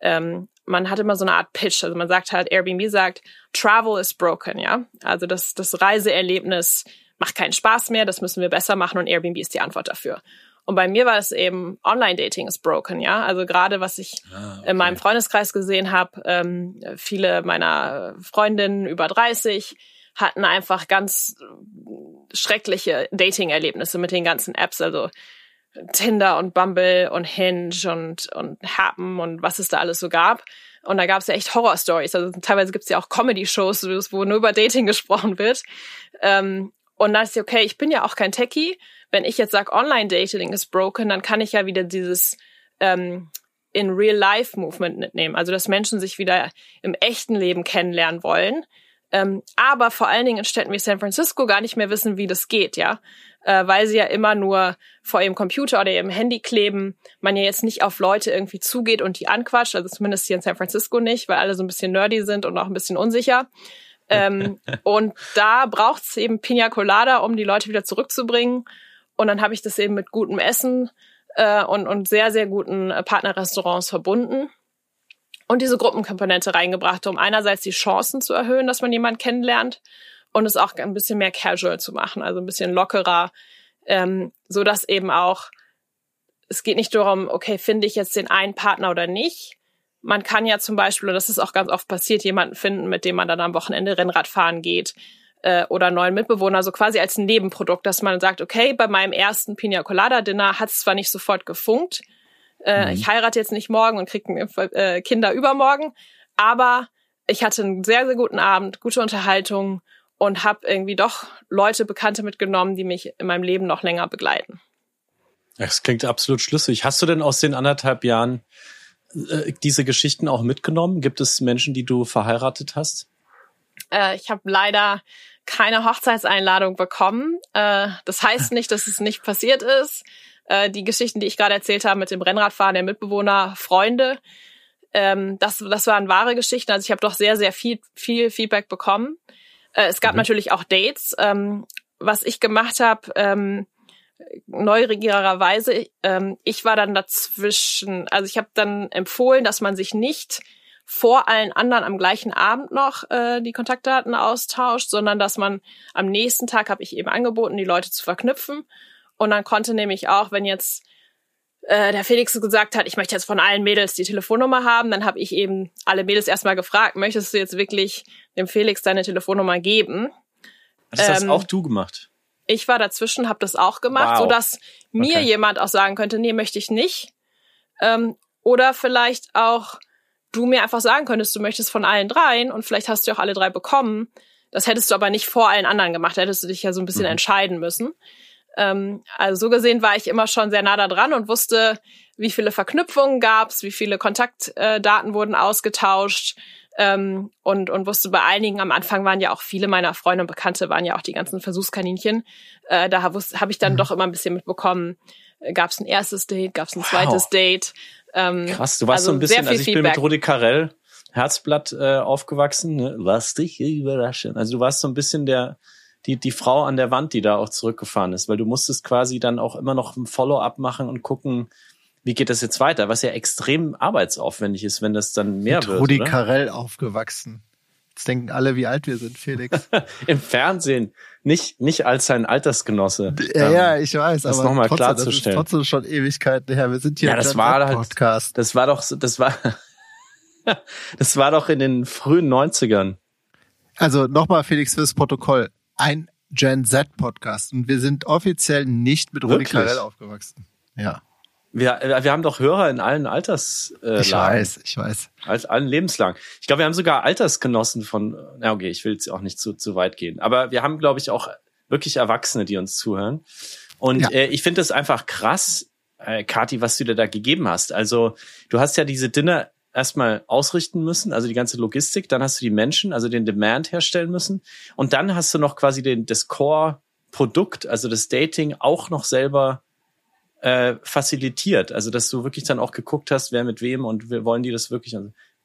Ähm, man hat immer so eine Art Pitch. Also man sagt halt, Airbnb sagt, Travel is broken, ja. Also das, das Reiseerlebnis macht keinen Spaß mehr, das müssen wir besser machen und Airbnb ist die Antwort dafür. Und bei mir war es eben Online-Dating is broken, ja. Also gerade was ich ah, okay. in meinem Freundeskreis gesehen habe, ähm, viele meiner Freundinnen über 30 hatten einfach ganz schreckliche Dating-Erlebnisse mit den ganzen Apps. Also Tinder und Bumble und Hinge und, und Happen und was es da alles so gab. Und da gab es ja echt Horror-Stories. Also teilweise gibt es ja auch Comedy-Shows, wo nur über Dating gesprochen wird. Ähm, und dann ist ja okay, ich bin ja auch kein Techie. Wenn ich jetzt sage, Online-Dating ist broken, dann kann ich ja wieder dieses ähm, in Real-Life-Movement mitnehmen. Also dass Menschen sich wieder im echten Leben kennenlernen wollen. Ähm, aber vor allen Dingen in Städten wie San Francisco gar nicht mehr wissen, wie das geht, ja äh, weil sie ja immer nur vor ihrem Computer oder ihrem Handy kleben, man ja jetzt nicht auf Leute irgendwie zugeht und die anquatscht, also zumindest hier in San Francisco nicht, weil alle so ein bisschen nerdy sind und auch ein bisschen unsicher. ähm, und da braucht's eben Pina Colada, um die Leute wieder zurückzubringen. Und dann habe ich das eben mit gutem Essen äh, und, und sehr, sehr guten äh, Partnerrestaurants verbunden und diese Gruppenkomponente reingebracht, um einerseits die Chancen zu erhöhen, dass man jemanden kennenlernt und es auch ein bisschen mehr casual zu machen, also ein bisschen lockerer, ähm, so dass eben auch es geht nicht darum, okay, finde ich jetzt den einen Partner oder nicht. Man kann ja zum Beispiel, und das ist auch ganz oft passiert, jemanden finden, mit dem man dann am Wochenende Rennrad fahren geht äh, oder neuen Mitbewohner, so quasi als ein Nebenprodukt, dass man sagt, okay, bei meinem ersten Pina Colada Dinner hat es zwar nicht sofort gefunkt, äh, mhm. ich heirate jetzt nicht morgen und kriege äh, Kinder übermorgen, aber ich hatte einen sehr, sehr guten Abend, gute Unterhaltung und habe irgendwie doch Leute, Bekannte mitgenommen, die mich in meinem Leben noch länger begleiten. Das klingt absolut schlüssig. Hast du denn aus den anderthalb Jahren äh, diese Geschichten auch mitgenommen? Gibt es Menschen, die du verheiratet hast? Äh, ich habe leider keine Hochzeitseinladung bekommen. Äh, das heißt nicht, dass es nicht passiert ist. Äh, die Geschichten, die ich gerade erzählt habe mit dem Rennradfahren der Mitbewohner, Freunde, ähm, das, das waren wahre Geschichten. Also ich habe doch sehr, sehr viel, viel Feedback bekommen. Äh, es gab mhm. natürlich auch Dates. Ähm, was ich gemacht habe, ähm, neuregiererweise, ähm, ich war dann dazwischen, also ich habe dann empfohlen, dass man sich nicht vor allen anderen am gleichen Abend noch äh, die Kontaktdaten austauscht, sondern dass man am nächsten Tag habe ich eben angeboten, die Leute zu verknüpfen. Und dann konnte nämlich auch, wenn jetzt äh, der Felix gesagt hat, ich möchte jetzt von allen Mädels die Telefonnummer haben, dann habe ich eben alle Mädels erstmal gefragt, möchtest du jetzt wirklich dem Felix deine Telefonnummer geben? Hast ähm, das auch du gemacht? Ich war dazwischen, habe das auch gemacht, wow. so dass mir okay. jemand auch sagen könnte, nee, möchte ich nicht. Ähm, oder vielleicht auch du mir einfach sagen könntest, du möchtest von allen dreien und vielleicht hast du auch alle drei bekommen. Das hättest du aber nicht vor allen anderen gemacht, da hättest du dich ja so ein bisschen mhm. entscheiden müssen. Ähm, also so gesehen war ich immer schon sehr nah da dran und wusste, wie viele Verknüpfungen gab's, wie viele Kontaktdaten äh, wurden ausgetauscht ähm, und, und wusste bei einigen, am Anfang waren ja auch viele meiner Freunde und Bekannte, waren ja auch die ganzen Versuchskaninchen. Äh, da habe hab ich dann mhm. doch immer ein bisschen mitbekommen, äh, gab's ein erstes Date, gab's ein zweites wow. Date. Ähm, Krass, du warst also so ein bisschen, also ich Feedback. bin mit Rudi Carell, Herzblatt äh, aufgewachsen, ne? was dich überraschen. Also du warst so ein bisschen der die, die Frau an der Wand, die da auch zurückgefahren ist, weil du musstest quasi dann auch immer noch ein Follow-up machen und gucken, wie geht das jetzt weiter, was ja extrem arbeitsaufwendig ist, wenn das dann mehr Mit wird. Rudi oder? Carell aufgewachsen. Jetzt denken alle, wie alt wir sind, Felix. Im Fernsehen, nicht, nicht als sein Altersgenosse. Ja, ähm, ja ich weiß, das aber nochmal klarzustellen. Das ist trotzdem schon Ewigkeiten her. Wir sind hier ja, das war halt, Podcast. Das war doch, das war, das war doch in den frühen 90ern. Also nochmal, Felix, fürs Protokoll. ein Gen Z Podcast und wir sind offiziell nicht mit Rudi Carell aufgewachsen. Ja. Wir, äh, wir haben doch Hörer in allen Alters. Äh, ich weiß, ich weiß. Als allen lebenslang. Ich glaube, wir haben sogar Altersgenossen von. Na okay, ich will jetzt auch nicht zu zu weit gehen, aber wir haben, glaube ich, auch wirklich Erwachsene, die uns zuhören. Und ja. äh, ich finde es einfach krass, äh, Kati, was du dir da gegeben hast. Also du hast ja diese Dinner erstmal ausrichten müssen, also die ganze Logistik, dann hast du die Menschen, also den Demand herstellen müssen und dann hast du noch quasi den, das Core-Produkt, also das Dating auch noch selber äh, facilitiert. Also dass du wirklich dann auch geguckt hast, wer mit wem und wir wollen die das wirklich.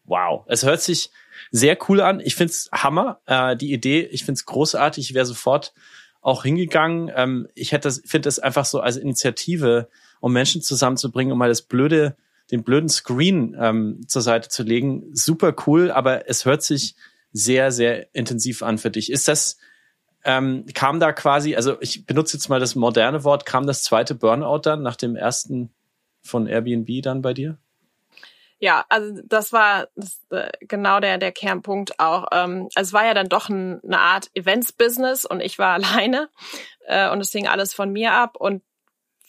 Wow, es hört sich sehr cool an. Ich find's Hammer, äh, die Idee. Ich find's großartig. Ich wäre sofort auch hingegangen. Ähm, ich hätte das, finde das einfach so als Initiative, um Menschen zusammenzubringen, um mal das blöde, den blöden Screen ähm, zur Seite zu legen. Super cool, aber es hört sich sehr, sehr intensiv an für dich. Ist das ähm, kam da quasi, also ich benutze jetzt mal das moderne Wort, kam das zweite Burnout dann nach dem ersten von Airbnb dann bei dir? Ja, also das war das, äh, genau der der Kernpunkt auch. Ähm, also es war ja dann doch ein, eine Art Events-Business und ich war alleine äh, und es hing alles von mir ab und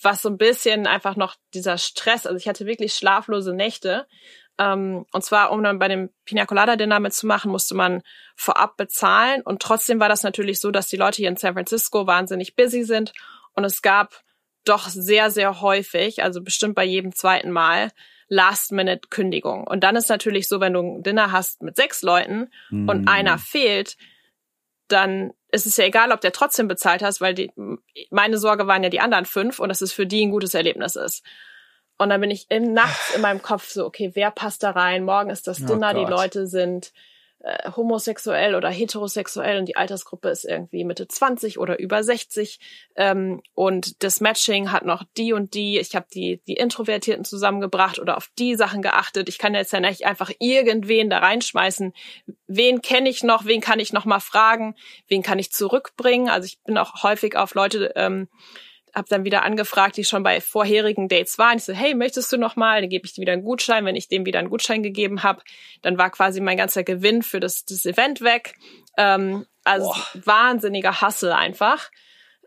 was so ein bisschen einfach noch dieser Stress, also ich hatte wirklich schlaflose Nächte, ähm, und zwar, um dann bei dem Pina Colada Dinner mitzumachen, musste man vorab bezahlen. Und trotzdem war das natürlich so, dass die Leute hier in San Francisco wahnsinnig busy sind. Und es gab doch sehr, sehr häufig, also bestimmt bei jedem zweiten Mal, Last-Minute-Kündigung. Und dann ist natürlich so, wenn du ein Dinner hast mit sechs Leuten mhm. und einer fehlt, dann ist es ja egal, ob der trotzdem bezahlt hast, weil die, meine Sorge waren ja die anderen fünf und dass es für die ein gutes Erlebnis ist. Und dann bin ich im nachts in meinem Kopf so, okay, wer passt da rein? Morgen ist das oh Dinner, oh die Leute sind äh, homosexuell oder heterosexuell und die Altersgruppe ist irgendwie Mitte 20 oder über 60 ähm, und das Matching hat noch die und die. Ich habe die die Introvertierten zusammengebracht oder auf die Sachen geachtet. Ich kann jetzt ja nicht einfach irgendwen da reinschmeißen. Wen kenne ich noch? Wen kann ich noch mal fragen? Wen kann ich zurückbringen? Also ich bin auch häufig auf Leute ähm, habe dann wieder angefragt, die schon bei vorherigen Dates waren. Ich so, hey, möchtest du noch mal? Dann gebe ich dir wieder einen Gutschein. Wenn ich dem wieder einen Gutschein gegeben habe, dann war quasi mein ganzer Gewinn für das, das Event weg. Ähm, also Boah. wahnsinniger Hassel einfach.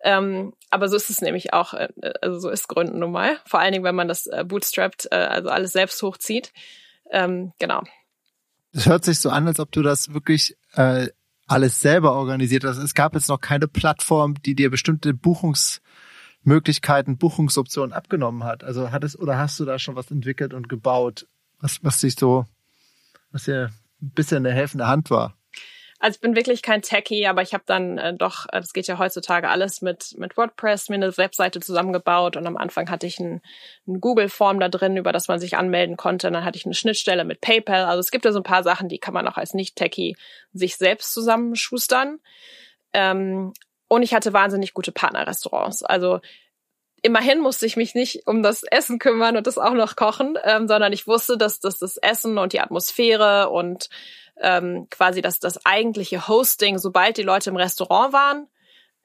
Ähm, aber so ist es nämlich auch, äh, also so ist Gründen nun mal. Vor allen Dingen, wenn man das äh, bootstrapped, äh, also alles selbst hochzieht. Ähm, genau. Das hört sich so an, als ob du das wirklich äh, alles selber organisiert hast. Es gab jetzt noch keine Plattform, die dir bestimmte Buchungs Möglichkeiten, Buchungsoptionen abgenommen hat. Also hat es oder hast du da schon was entwickelt und gebaut, was, was sich so, was dir ein bisschen eine helfende Hand war? Also ich bin wirklich kein Techie, aber ich habe dann äh, doch, äh, das geht ja heutzutage alles mit mit WordPress, mir eine Webseite zusammengebaut und am Anfang hatte ich ein Google-Form da drin, über das man sich anmelden konnte. Und dann hatte ich eine Schnittstelle mit PayPal. Also es gibt ja so ein paar Sachen, die kann man auch als Nicht-Techie sich selbst zusammenschustern. Ähm, und ich hatte wahnsinnig gute Partnerrestaurants. Also immerhin musste ich mich nicht um das Essen kümmern und das auch noch kochen, ähm, sondern ich wusste, dass, dass das Essen und die Atmosphäre und ähm, quasi das, das eigentliche Hosting, sobald die Leute im Restaurant waren,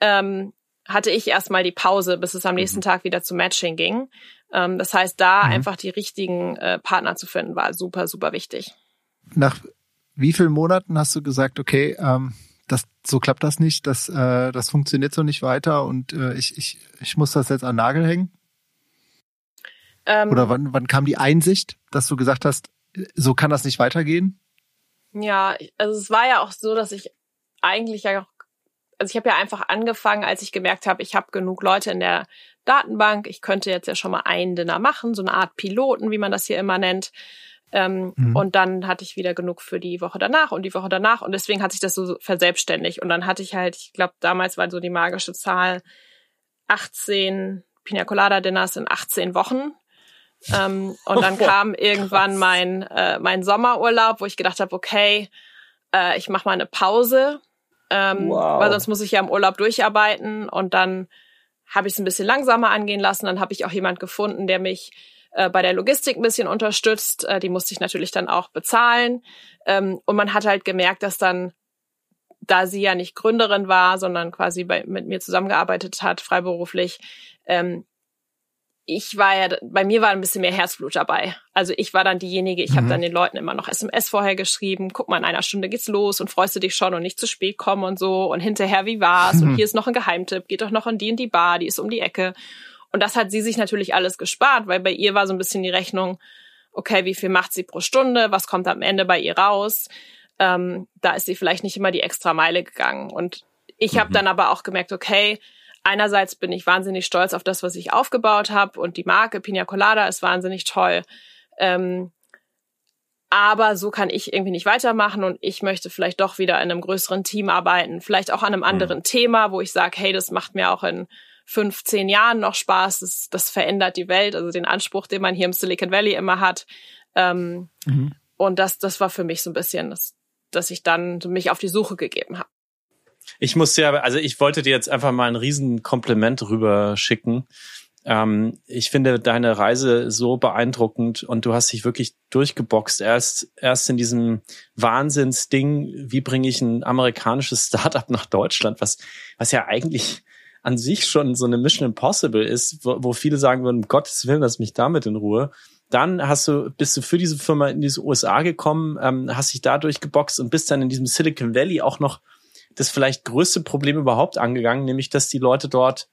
ähm, hatte ich erstmal die Pause, bis es am nächsten mhm. Tag wieder zu Matching ging. Ähm, das heißt, da mhm. einfach die richtigen äh, Partner zu finden, war super, super wichtig. Nach wie vielen Monaten hast du gesagt, okay, ähm, das, so klappt das nicht, das, äh, das funktioniert so nicht weiter und äh, ich, ich, ich muss das jetzt an Nagel hängen? Ähm, Oder wann, wann kam die Einsicht, dass du gesagt hast, so kann das nicht weitergehen? Ja, also es war ja auch so, dass ich eigentlich ja auch, also ich habe ja einfach angefangen, als ich gemerkt habe, ich habe genug Leute in der Datenbank, ich könnte jetzt ja schon mal einen Dinner machen, so eine Art Piloten, wie man das hier immer nennt. Ähm, mhm. Und dann hatte ich wieder genug für die Woche danach und die Woche danach. Und deswegen hat sich das so verselbstständigt. Und dann hatte ich halt, ich glaube, damals war so die magische Zahl 18 Pina Colada Dinners in 18 Wochen. Ähm, und dann kam irgendwann mein, äh, mein Sommerurlaub, wo ich gedacht habe, okay, äh, ich mache mal eine Pause, ähm, wow. weil sonst muss ich ja im Urlaub durcharbeiten. Und dann habe ich es ein bisschen langsamer angehen lassen. Dann habe ich auch jemand gefunden, der mich äh, bei der Logistik ein bisschen unterstützt. Äh, die musste ich natürlich dann auch bezahlen. Ähm, und man hat halt gemerkt, dass dann, da sie ja nicht Gründerin war, sondern quasi bei, mit mir zusammengearbeitet hat, freiberuflich, ähm, ich war ja, bei mir war ein bisschen mehr Herzblut dabei. Also ich war dann diejenige, ich mhm. habe dann den Leuten immer noch SMS vorher geschrieben, guck mal, in einer Stunde geht's los und freust du dich schon und nicht zu spät kommen und so und hinterher, wie war's? Mhm. Und hier ist noch ein Geheimtipp, geht doch noch in die in die Bar, die ist um die Ecke. Und das hat sie sich natürlich alles gespart, weil bei ihr war so ein bisschen die Rechnung, okay, wie viel macht sie pro Stunde, was kommt am Ende bei ihr raus? Ähm, da ist sie vielleicht nicht immer die extra Meile gegangen. Und ich mhm. habe dann aber auch gemerkt, okay, einerseits bin ich wahnsinnig stolz auf das, was ich aufgebaut habe und die Marke Pina Colada ist wahnsinnig toll. Ähm, aber so kann ich irgendwie nicht weitermachen und ich möchte vielleicht doch wieder in einem größeren Team arbeiten, vielleicht auch an einem mhm. anderen mhm. Thema, wo ich sage, hey, das macht mir auch in fünf, zehn Jahren noch Spaß, das, das verändert die Welt, also den Anspruch, den man hier im Silicon Valley immer hat. Ähm, mhm. Und das, das war für mich so ein bisschen, dass, dass ich dann mich auf die Suche gegeben habe. Ich muss ja, also ich wollte dir jetzt einfach mal ein riesen Kompliment rüber schicken. Ähm, ich finde deine Reise so beeindruckend und du hast dich wirklich durchgeboxt. Erst, erst in diesem Wahnsinnsding, wie bringe ich ein amerikanisches Startup nach Deutschland, was, was ja eigentlich an sich schon so eine Mission Impossible ist, wo, wo viele sagen würden, Gottes Willen, lass mich damit in Ruhe. Dann hast du, bist du für diese Firma in diese USA gekommen, ähm, hast dich da durchgeboxt und bist dann in diesem Silicon Valley auch noch das vielleicht größte Problem überhaupt angegangen, nämlich dass die Leute dort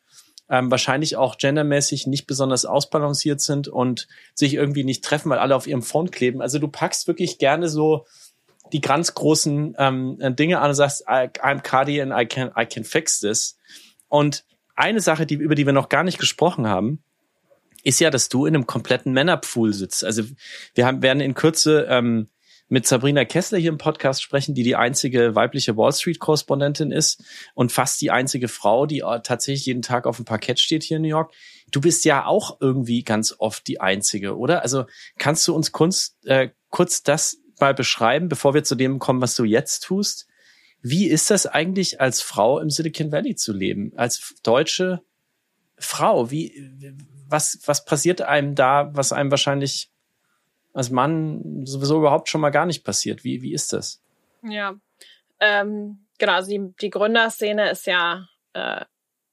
ähm, wahrscheinlich auch gendermäßig nicht besonders ausbalanciert sind und sich irgendwie nicht treffen, weil alle auf ihrem Phone kleben. Also du packst wirklich gerne so die ganz großen ähm, Dinge an und sagst, I'm Cardi and I can, I can fix this. Und eine Sache, die, über die wir noch gar nicht gesprochen haben, ist ja, dass du in einem kompletten Männerpool sitzt. Also wir haben, werden in Kürze ähm, mit Sabrina Kessler hier im Podcast sprechen, die die einzige weibliche Wall Street Korrespondentin ist und fast die einzige Frau, die äh, tatsächlich jeden Tag auf dem Parkett steht hier in New York. Du bist ja auch irgendwie ganz oft die einzige, oder? Also kannst du uns kurz, äh, kurz das mal beschreiben, bevor wir zu dem kommen, was du jetzt tust? Wie ist das eigentlich als Frau im Silicon Valley zu leben? Als deutsche Frau? Wie, was, was passiert einem da, was einem wahrscheinlich als Mann sowieso überhaupt schon mal gar nicht passiert. Wie, wie ist das? Ja, ähm, genau, also die, die Gründerszene ist ja äh,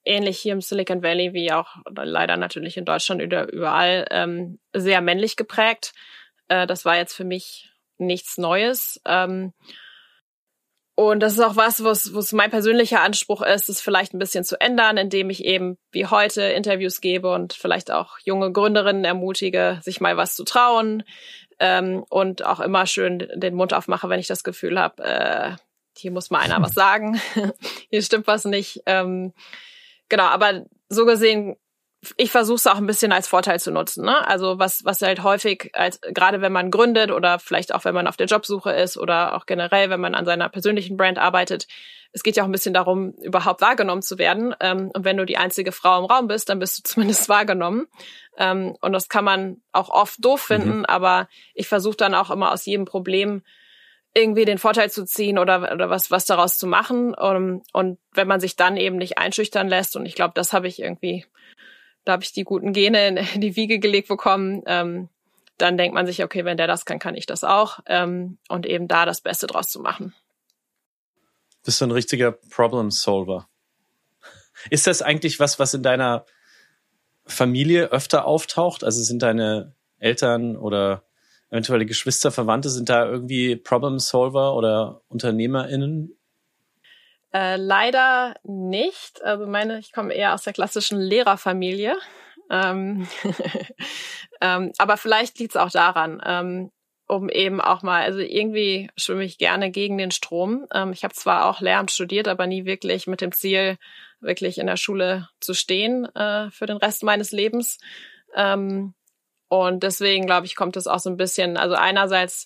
ähnlich hier im Silicon Valley wie auch leider natürlich in Deutschland überall ähm, sehr männlich geprägt. Äh, das war jetzt für mich nichts Neues. Ähm, und das ist auch was, was, was mein persönlicher Anspruch ist, es vielleicht ein bisschen zu ändern, indem ich eben wie heute Interviews gebe und vielleicht auch junge Gründerinnen ermutige, sich mal was zu trauen ähm, und auch immer schön den Mund aufmache, wenn ich das Gefühl habe, äh, hier muss mal einer was sagen, hier stimmt was nicht. Ähm, genau, aber so gesehen ich versuche es auch ein bisschen als Vorteil zu nutzen. Ne? Also was, was halt häufig, als gerade wenn man gründet oder vielleicht auch wenn man auf der Jobsuche ist oder auch generell, wenn man an seiner persönlichen Brand arbeitet, es geht ja auch ein bisschen darum, überhaupt wahrgenommen zu werden. Ähm, und wenn du die einzige Frau im Raum bist, dann bist du zumindest wahrgenommen. Ähm, und das kann man auch oft doof finden, mhm. aber ich versuche dann auch immer aus jedem Problem irgendwie den Vorteil zu ziehen oder, oder was, was daraus zu machen. Um, und wenn man sich dann eben nicht einschüchtern lässt, und ich glaube, das habe ich irgendwie habe ich die guten Gene in die Wiege gelegt bekommen. Ähm, dann denkt man sich, okay, wenn der das kann, kann ich das auch. Ähm, und eben da das Beste draus zu machen. Bist du ein richtiger Problem Solver? Ist das eigentlich was, was in deiner Familie öfter auftaucht? Also sind deine Eltern oder eventuelle Geschwister, Verwandte, sind da irgendwie Problem Solver oder UnternehmerInnen? Äh, leider nicht. Also meine, ich komme eher aus der klassischen Lehrerfamilie. Ähm, ähm, aber vielleicht liegt es auch daran, ähm, um eben auch mal, also irgendwie schwimme ich gerne gegen den Strom. Ähm, ich habe zwar auch Lehramt studiert, aber nie wirklich mit dem Ziel, wirklich in der Schule zu stehen äh, für den Rest meines Lebens. Ähm, und deswegen, glaube ich, kommt es auch so ein bisschen, also einerseits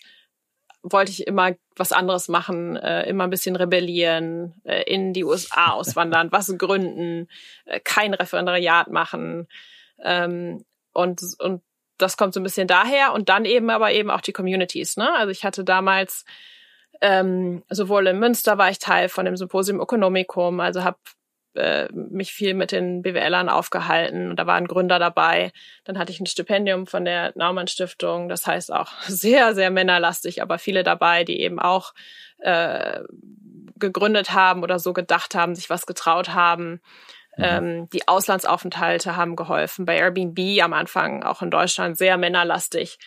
wollte ich immer was anderes machen, äh, immer ein bisschen rebellieren, äh, in die USA auswandern, was gründen, äh, kein Referendariat machen. Ähm, und, und das kommt so ein bisschen daher. Und dann eben aber eben auch die Communities. Ne? Also ich hatte damals ähm, sowohl in Münster war ich Teil von dem Symposium Ökonomikum, also habe äh, mich viel mit den BWLern aufgehalten und da war ein Gründer dabei. Dann hatte ich ein Stipendium von der Naumann Stiftung, das heißt auch sehr, sehr männerlastig, aber viele dabei, die eben auch äh, gegründet haben oder so gedacht haben, sich was getraut haben. Mhm. Ähm, die Auslandsaufenthalte haben geholfen. Bei Airbnb am Anfang, auch in Deutschland, sehr männerlastig.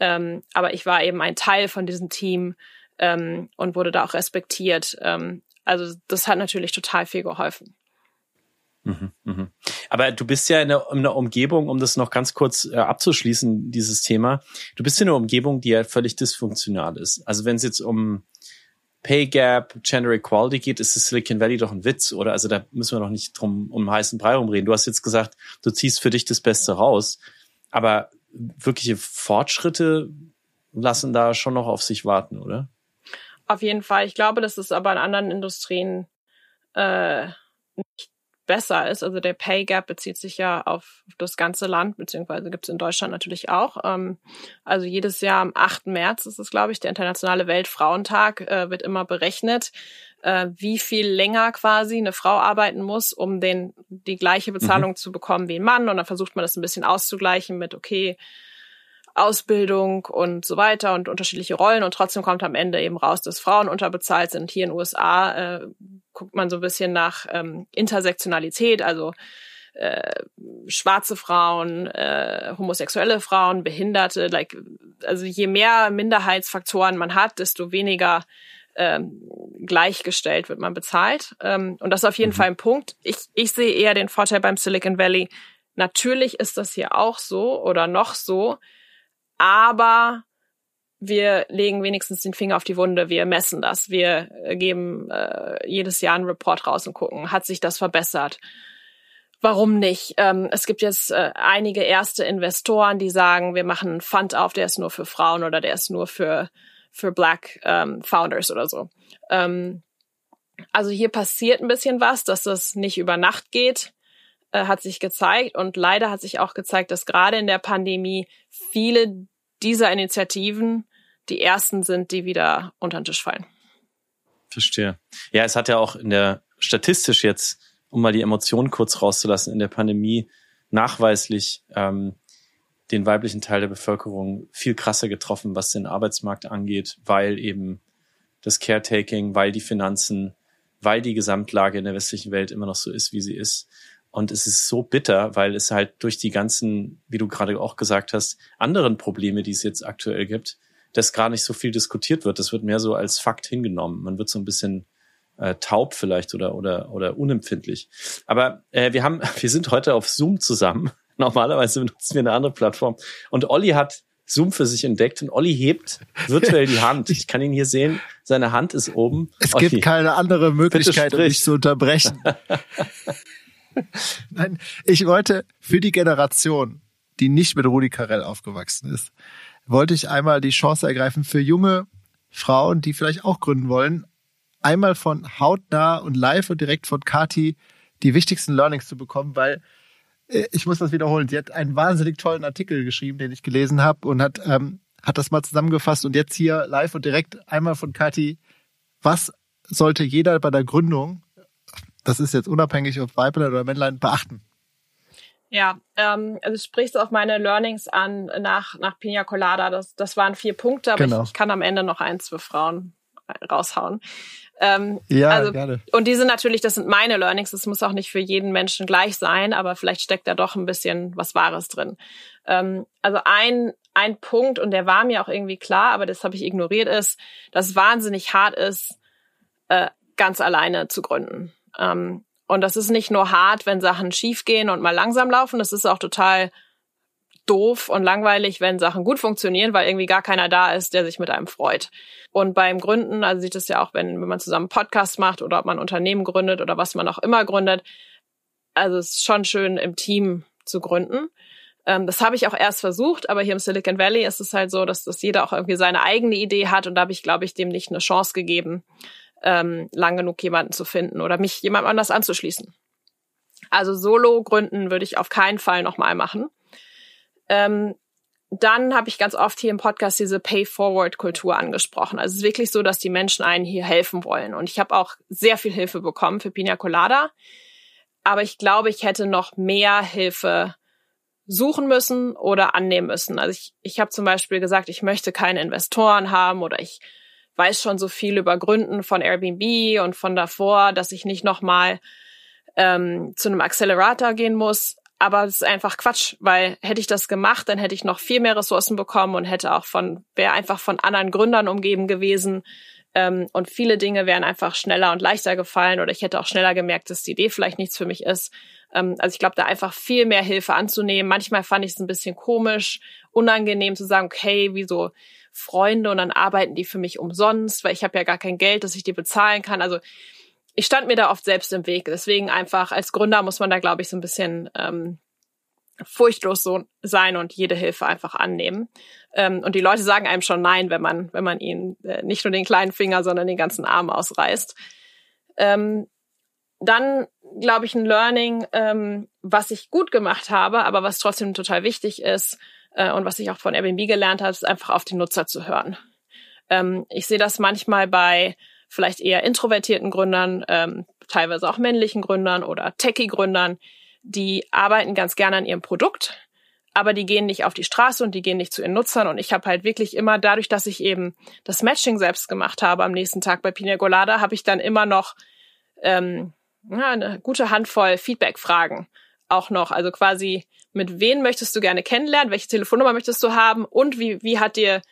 Ähm, aber ich war eben ein Teil von diesem Team ähm, und wurde da auch respektiert. Ähm, also das hat natürlich total viel geholfen. Mhm, mhm. Aber du bist ja in einer, in einer, Umgebung, um das noch ganz kurz äh, abzuschließen, dieses Thema. Du bist in einer Umgebung, die ja völlig dysfunktional ist. Also wenn es jetzt um Pay Gap, Gender Equality geht, ist das Silicon Valley doch ein Witz, oder? Also da müssen wir noch nicht drum um heißen Brei rumreden. Du hast jetzt gesagt, du ziehst für dich das Beste raus. Aber wirkliche Fortschritte lassen da schon noch auf sich warten, oder? Auf jeden Fall. Ich glaube, das ist aber in anderen Industrien äh, nicht besser ist. Also der Pay Gap bezieht sich ja auf das ganze Land, beziehungsweise gibt es in Deutschland natürlich auch. Ähm, also jedes Jahr am 8. März ist es, glaube ich, der Internationale Weltfrauentag, äh, wird immer berechnet, äh, wie viel länger quasi eine Frau arbeiten muss, um den, die gleiche Bezahlung mhm. zu bekommen wie ein Mann. Und dann versucht man das ein bisschen auszugleichen mit, okay, Ausbildung und so weiter und unterschiedliche Rollen und trotzdem kommt am Ende eben raus, dass Frauen unterbezahlt sind. Hier in den USA äh, guckt man so ein bisschen nach ähm, Intersektionalität, also äh, schwarze Frauen, äh, homosexuelle Frauen, Behinderte, like, also je mehr Minderheitsfaktoren man hat, desto weniger ähm, gleichgestellt wird man bezahlt. Ähm, und das ist auf jeden mhm. Fall ein Punkt. Ich, ich sehe eher den Vorteil beim Silicon Valley. Natürlich ist das hier auch so oder noch so, aber wir legen wenigstens den Finger auf die Wunde, wir messen das, wir äh, geben äh, jedes Jahr einen Report raus und gucken, hat sich das verbessert? Warum nicht? Ähm, es gibt jetzt äh, einige erste Investoren, die sagen, wir machen einen Fund auf, der ist nur für Frauen oder der ist nur für, für Black ähm, Founders oder so. Ähm, also hier passiert ein bisschen was, dass das nicht über Nacht geht, äh, hat sich gezeigt. Und leider hat sich auch gezeigt, dass gerade in der Pandemie viele dieser Initiativen die ersten sind, die wieder unter den Tisch fallen. Verstehe. Ja, es hat ja auch in der statistisch jetzt, um mal die Emotionen kurz rauszulassen, in der Pandemie nachweislich ähm, den weiblichen Teil der Bevölkerung viel krasser getroffen, was den Arbeitsmarkt angeht, weil eben das Caretaking, weil die Finanzen, weil die Gesamtlage in der westlichen Welt immer noch so ist, wie sie ist. Und es ist so bitter, weil es halt durch die ganzen, wie du gerade auch gesagt hast, anderen Probleme, die es jetzt aktuell gibt, das gar nicht so viel diskutiert wird. Das wird mehr so als Fakt hingenommen. Man wird so ein bisschen äh, taub vielleicht oder oder oder unempfindlich. Aber äh, wir haben, wir sind heute auf Zoom zusammen. Normalerweise benutzen wir eine andere Plattform. Und Olli hat Zoom für sich entdeckt und Olli hebt virtuell die Hand. Ich kann ihn hier sehen. Seine Hand ist oben. Es Olli, gibt keine andere Möglichkeit, um dich zu unterbrechen. Nein, ich wollte für die Generation, die nicht mit Rudi Carell aufgewachsen ist, wollte ich einmal die Chance ergreifen für junge Frauen, die vielleicht auch gründen wollen, einmal von hautnah und live und direkt von Kati die wichtigsten Learnings zu bekommen, weil äh, ich muss das wiederholen. Sie hat einen wahnsinnig tollen Artikel geschrieben, den ich gelesen habe und hat ähm, hat das mal zusammengefasst und jetzt hier live und direkt einmal von Kati. Was sollte jeder bei der Gründung das ist jetzt unabhängig, ob Weiblein oder Männlein, beachten? Ja, ähm, also du sprichst auf meine Learnings an nach, nach Pina Colada. Das, das waren vier Punkte, aber genau. ich, ich kann am Ende noch eins für Frauen raushauen. Ähm, ja, also, gerne. Und die sind natürlich, das sind meine Learnings. Das muss auch nicht für jeden Menschen gleich sein, aber vielleicht steckt da doch ein bisschen was Wahres drin. Ähm, also ein, ein Punkt, und der war mir auch irgendwie klar, aber das habe ich ignoriert, ist, dass es wahnsinnig hart ist, äh, ganz alleine zu gründen. Ähm, und das ist nicht nur hart, wenn Sachen schiefgehen und mal langsam laufen, das ist auch total doof und langweilig, wenn Sachen gut funktionieren, weil irgendwie gar keiner da ist, der sich mit einem freut. Und beim Gründen, also sieht es ja auch, wenn, wenn man zusammen Podcast macht oder ob man Unternehmen gründet oder was man auch immer gründet. Also es ist schon schön, im Team zu gründen. Ähm, das habe ich auch erst versucht, aber hier im Silicon Valley ist es halt so, dass, dass jeder auch irgendwie seine eigene Idee hat und da habe ich, glaube ich, dem nicht eine Chance gegeben, ähm, lang genug jemanden zu finden oder mich jemand anders anzuschließen. Also Solo gründen würde ich auf keinen Fall nochmal machen. Ähm, dann habe ich ganz oft hier im Podcast diese Pay-Forward-Kultur angesprochen. Also es ist wirklich so, dass die Menschen einen hier helfen wollen. Und ich habe auch sehr viel Hilfe bekommen für Pina Colada. Aber ich glaube, ich hätte noch mehr Hilfe suchen müssen oder annehmen müssen. Also ich, ich habe zum Beispiel gesagt, ich möchte keine Investoren haben oder ich weiß schon so viel über Gründen von Airbnb und von davor, dass ich nicht nochmal ähm, zu einem Accelerator gehen muss. Aber es ist einfach Quatsch, weil hätte ich das gemacht, dann hätte ich noch viel mehr Ressourcen bekommen und hätte auch von, wäre einfach von anderen Gründern umgeben gewesen. Ähm, und viele Dinge wären einfach schneller und leichter gefallen oder ich hätte auch schneller gemerkt, dass die Idee vielleicht nichts für mich ist. Ähm, also ich glaube, da einfach viel mehr Hilfe anzunehmen. Manchmal fand ich es ein bisschen komisch, unangenehm zu sagen, okay, wieso Freunde und dann arbeiten die für mich umsonst, weil ich habe ja gar kein Geld, dass ich die bezahlen kann. Also ich stand mir da oft selbst im Weg. Deswegen einfach als Gründer muss man da, glaube ich, so ein bisschen ähm, furchtlos so sein und jede Hilfe einfach annehmen. Ähm, und die Leute sagen einem schon nein, wenn man, wenn man ihnen äh, nicht nur den kleinen Finger, sondern den ganzen Arm ausreißt. Ähm, dann, glaube ich, ein Learning, ähm, was ich gut gemacht habe, aber was trotzdem total wichtig ist äh, und was ich auch von Airbnb gelernt habe, ist einfach auf die Nutzer zu hören. Ähm, ich sehe das manchmal bei vielleicht eher introvertierten Gründern, ähm, teilweise auch männlichen Gründern oder Techie-Gründern, die arbeiten ganz gerne an ihrem Produkt, aber die gehen nicht auf die Straße und die gehen nicht zu ihren Nutzern. Und ich habe halt wirklich immer, dadurch, dass ich eben das Matching selbst gemacht habe am nächsten Tag bei Pina Colada, habe ich dann immer noch ähm, ja, eine gute Handvoll Feedback-Fragen auch noch. Also quasi, mit wen möchtest du gerne kennenlernen, welche Telefonnummer möchtest du haben? Und wie, wie hat dir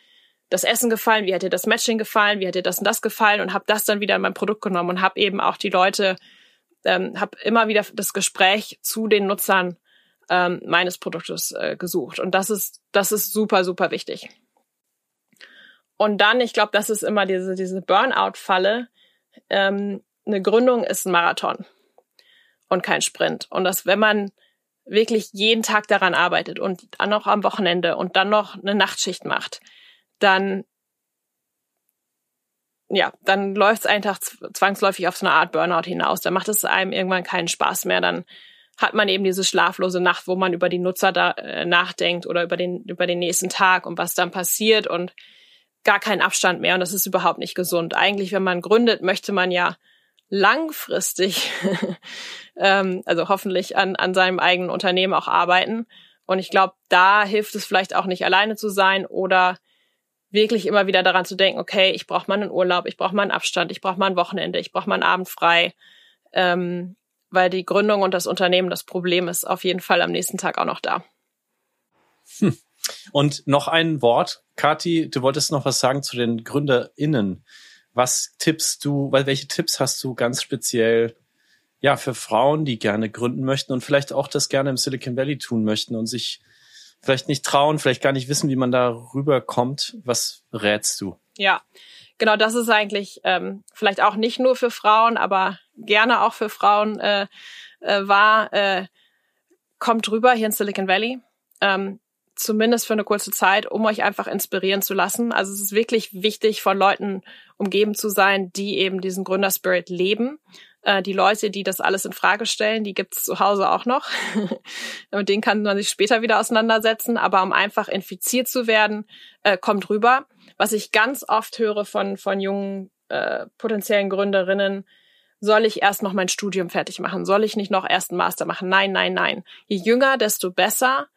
das Essen gefallen, wie hat dir das Matching gefallen, wie hat dir das und das gefallen? Und habe das dann wieder in mein Produkt genommen und habe eben auch die Leute, ähm, habe immer wieder das Gespräch zu den Nutzern ähm, meines Produktes äh, gesucht. Und das ist das ist super super wichtig. Und dann, ich glaube, das ist immer diese diese Burnout-Falle. Ähm, eine Gründung ist ein Marathon und kein Sprint und das, wenn man wirklich jeden Tag daran arbeitet und dann noch am Wochenende und dann noch eine Nachtschicht macht, dann ja, dann läuft es einfach zwangsläufig auf so eine Art Burnout hinaus. Dann macht es einem irgendwann keinen Spaß mehr. Dann hat man eben diese schlaflose Nacht, wo man über die Nutzer da äh, nachdenkt oder über den über den nächsten Tag und was dann passiert und gar keinen Abstand mehr und das ist überhaupt nicht gesund. Eigentlich, wenn man gründet, möchte man ja langfristig, ähm, also hoffentlich an an seinem eigenen Unternehmen auch arbeiten. Und ich glaube, da hilft es vielleicht auch nicht alleine zu sein oder wirklich immer wieder daran zu denken, okay, ich brauche mal einen Urlaub, ich brauche mal einen Abstand, ich brauche mal ein Wochenende, ich brauche mal einen Abend frei, ähm, weil die Gründung und das Unternehmen, das Problem ist auf jeden Fall am nächsten Tag auch noch da. Hm. Und noch ein Wort, Kati, du wolltest noch was sagen zu den GründerInnen. Was tippst du, weil welche Tipps hast du ganz speziell ja für Frauen, die gerne gründen möchten und vielleicht auch das gerne im Silicon Valley tun möchten und sich vielleicht nicht trauen, vielleicht gar nicht wissen, wie man da rüberkommt. Was rätst du? Ja, genau, das ist eigentlich ähm, vielleicht auch nicht nur für Frauen, aber gerne auch für Frauen äh, äh, war, äh, kommt rüber hier in Silicon Valley. Ähm, zumindest für eine kurze Zeit, um euch einfach inspirieren zu lassen. Also es ist wirklich wichtig, von Leuten umgeben zu sein, die eben diesen Gründerspirit leben äh, die Leute, die das alles in Frage stellen, die gibt's zu Hause auch noch. Mit denen kann man sich später wieder auseinandersetzen. Aber um einfach infiziert zu werden, äh, kommt rüber. Was ich ganz oft höre von, von jungen äh, potenziellen Gründerinnen, soll ich erst noch mein Studium fertig machen? Soll ich nicht noch erst einen Master machen? Nein, nein, nein. Je jünger, desto besser.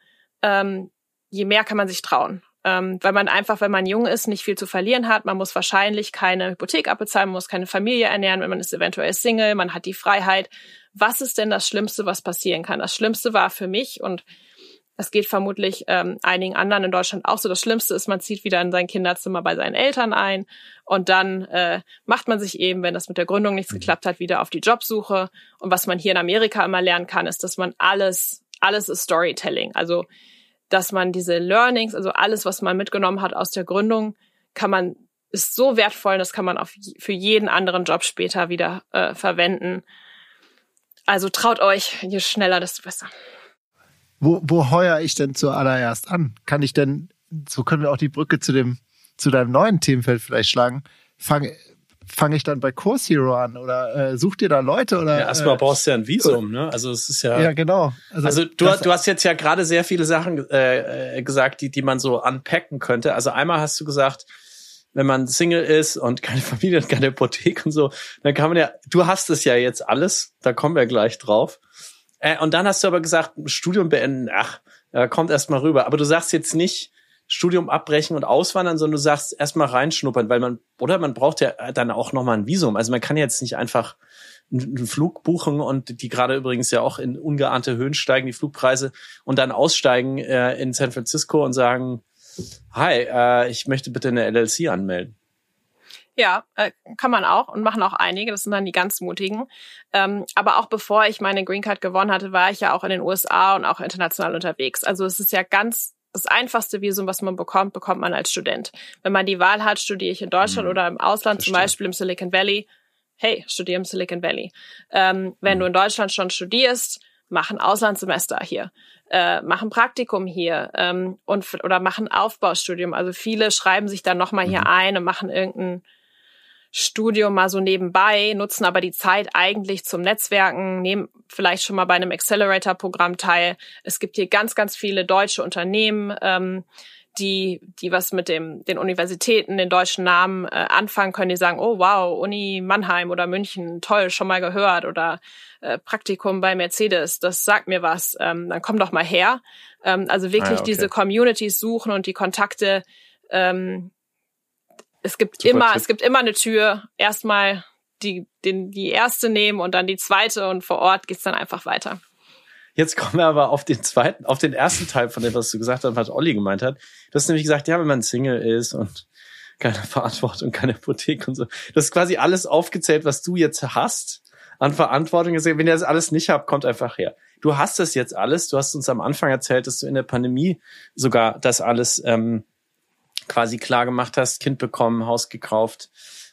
Ähm, je mehr kann man sich trauen ähm, weil man einfach, wenn man jung ist, nicht viel zu verlieren hat. Man muss wahrscheinlich keine Hypothek abbezahlen, man muss keine Familie ernähren, wenn man ist eventuell Single, man hat die Freiheit. Was ist denn das Schlimmste, was passieren kann? Das Schlimmste war für mich und es geht vermutlich ähm, einigen anderen in Deutschland auch so. Das Schlimmste ist, man zieht wieder in sein Kinderzimmer bei seinen Eltern ein und dann äh, macht man sich eben, wenn das mit der Gründung nichts mhm. geklappt hat, wieder auf die Jobsuche. Und was man hier in Amerika immer lernen kann, ist, dass man alles, alles ist Storytelling. Also dass man diese Learnings, also alles, was man mitgenommen hat aus der Gründung, kann man ist so wertvoll, das kann man auf, für jeden anderen Job später wieder äh, verwenden. Also traut euch, je schneller, desto besser. Wo, wo heuer ich denn zuallererst an? Kann ich denn, so können wir auch die Brücke zu dem, zu deinem neuen Themenfeld vielleicht schlagen. Fange fange ich dann bei Course Hero an oder äh, such dir da Leute oder ja, erstmal äh, brauchst du ja ein Visum, ne? Also es ist ja ja genau. Also, also du, du hast jetzt ja gerade sehr viele Sachen äh, gesagt, die die man so unpacken könnte. Also einmal hast du gesagt, wenn man Single ist und keine Familie und keine Hypothek und so, dann kann man ja, du hast es ja jetzt alles, da kommen wir gleich drauf. Äh, und dann hast du aber gesagt, Studium beenden, ach, äh, kommt erst mal rüber. Aber du sagst jetzt nicht, Studium abbrechen und auswandern, sondern du sagst erstmal reinschnuppern, weil man, oder man braucht ja dann auch nochmal ein Visum. Also man kann jetzt nicht einfach einen Flug buchen und die gerade übrigens ja auch in ungeahnte Höhen steigen, die Flugpreise, und dann aussteigen äh, in San Francisco und sagen, hi, äh, ich möchte bitte eine LLC anmelden. Ja, äh, kann man auch und machen auch einige. Das sind dann die ganz mutigen. Ähm, aber auch bevor ich meine Green Card gewonnen hatte, war ich ja auch in den USA und auch international unterwegs. Also es ist ja ganz das einfachste Visum, was man bekommt, bekommt man als Student. Wenn man die Wahl hat, studiere ich in Deutschland mhm. oder im Ausland, Verstehe. zum Beispiel im Silicon Valley. Hey, studiere im Silicon Valley. Ähm, wenn mhm. du in Deutschland schon studierst, mach ein Auslandssemester hier, äh, mach ein Praktikum hier ähm, und oder mach ein Aufbaustudium. Also viele schreiben sich dann nochmal mhm. hier ein und machen irgendein Studium mal so nebenbei, nutzen aber die Zeit eigentlich zum Netzwerken, nehmen vielleicht schon mal bei einem Accelerator-Programm teil. Es gibt hier ganz, ganz viele deutsche Unternehmen, ähm, die, die was mit dem, den Universitäten, den deutschen Namen äh, anfangen können, die sagen, oh wow, Uni Mannheim oder München, toll, schon mal gehört oder äh, Praktikum bei Mercedes, das sagt mir was, ähm, dann komm doch mal her. Ähm, also wirklich ah, okay. diese Communities suchen und die Kontakte ähm, es gibt Super immer, Tipp. es gibt immer eine Tür. Erstmal die, den, die erste nehmen und dann die zweite und vor Ort geht's dann einfach weiter. Jetzt kommen wir aber auf den zweiten, auf den ersten Teil von dem, was du gesagt hast, was Olli gemeint hat. Du hast nämlich gesagt, ja, wenn man Single ist und keine Verantwortung, keine Hypothek und so. Das ist quasi alles aufgezählt, was du jetzt hast an Verantwortung. Wenn ihr das alles nicht habt, kommt einfach her. Du hast das jetzt alles. Du hast uns am Anfang erzählt, dass du in der Pandemie sogar das alles ähm, quasi klar gemacht hast, Kind bekommen, Haus gekauft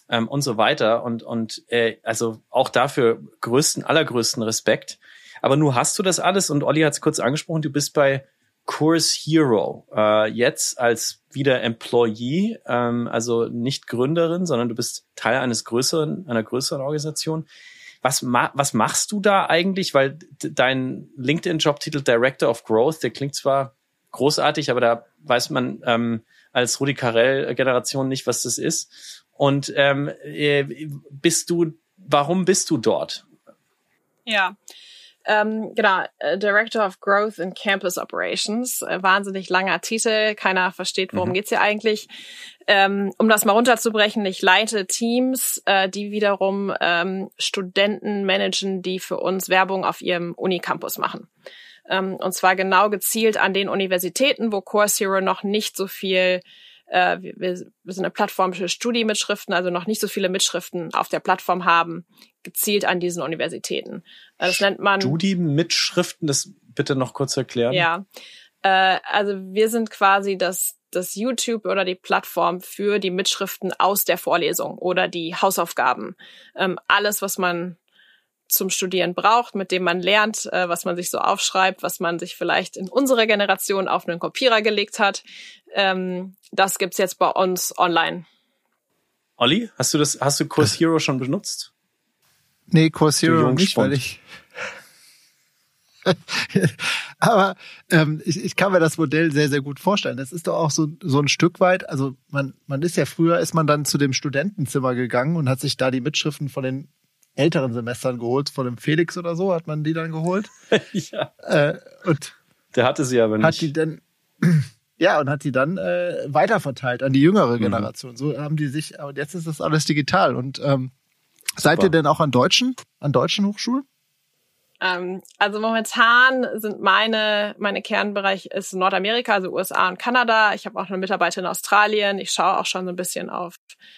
ähm, und so weiter. Und, und äh, also auch dafür größten, allergrößten Respekt. Aber nur hast du das alles und Olli hat es kurz angesprochen, du bist bei Course Hero äh, jetzt als wieder Employee, ähm, also nicht Gründerin, sondern du bist Teil eines größeren, einer größeren Organisation. Was, ma was machst du da eigentlich? Weil dein LinkedIn-Jobtitel Director of Growth, der klingt zwar großartig, aber da weiß man ähm, als Rudi Carell-Generation nicht, was das ist. Und ähm, äh, bist du, warum bist du dort? Ja, ähm, genau, äh, Director of Growth and Campus Operations. Äh, wahnsinnig langer Titel, keiner versteht, worum mhm. geht's hier eigentlich. Ähm, um das mal runterzubrechen, ich leite Teams, äh, die wiederum ähm, Studenten managen, die für uns Werbung auf ihrem Unicampus machen. Ähm, und zwar genau gezielt an den Universitäten, wo Course Hero noch nicht so viel äh, wir, wir sind eine Plattform für Studiemitschriften, also noch nicht so viele Mitschriften auf der Plattform haben, gezielt an diesen Universitäten. Äh, das nennt man Studiemitschriften, das bitte noch kurz erklären. Ja, äh, also wir sind quasi das das YouTube oder die Plattform für die Mitschriften aus der Vorlesung oder die Hausaufgaben. Ähm, alles, was man zum Studieren braucht, mit dem man lernt, äh, was man sich so aufschreibt, was man sich vielleicht in unserer Generation auf einen Kopierer gelegt hat. Ähm, das gibt's jetzt bei uns online. Olli, hast du das, hast du Course Hero schon benutzt? Nee, Course Hero nicht, weil ich. Aber ähm, ich, ich kann mir das Modell sehr, sehr gut vorstellen. Das ist doch auch so, so ein Stück weit, also man, man ist ja früher, ist man dann zu dem Studentenzimmer gegangen und hat sich da die Mitschriften von den älteren Semestern geholt, von dem Felix oder so, hat man die dann geholt. ja. Äh, und der hatte sie aber nicht. Hat die dann, ja, und hat die dann äh, weiterverteilt an die jüngere mhm. Generation. Mhm. So haben die sich, aber jetzt ist das alles digital. Und ähm, seid ihr denn auch an deutschen, an deutschen Hochschulen? Ähm, also momentan sind meine, meine Kernbereich ist Nordamerika, also USA und Kanada. Ich habe auch eine Mitarbeiterin in Australien. Ich schaue auch schon so ein bisschen auf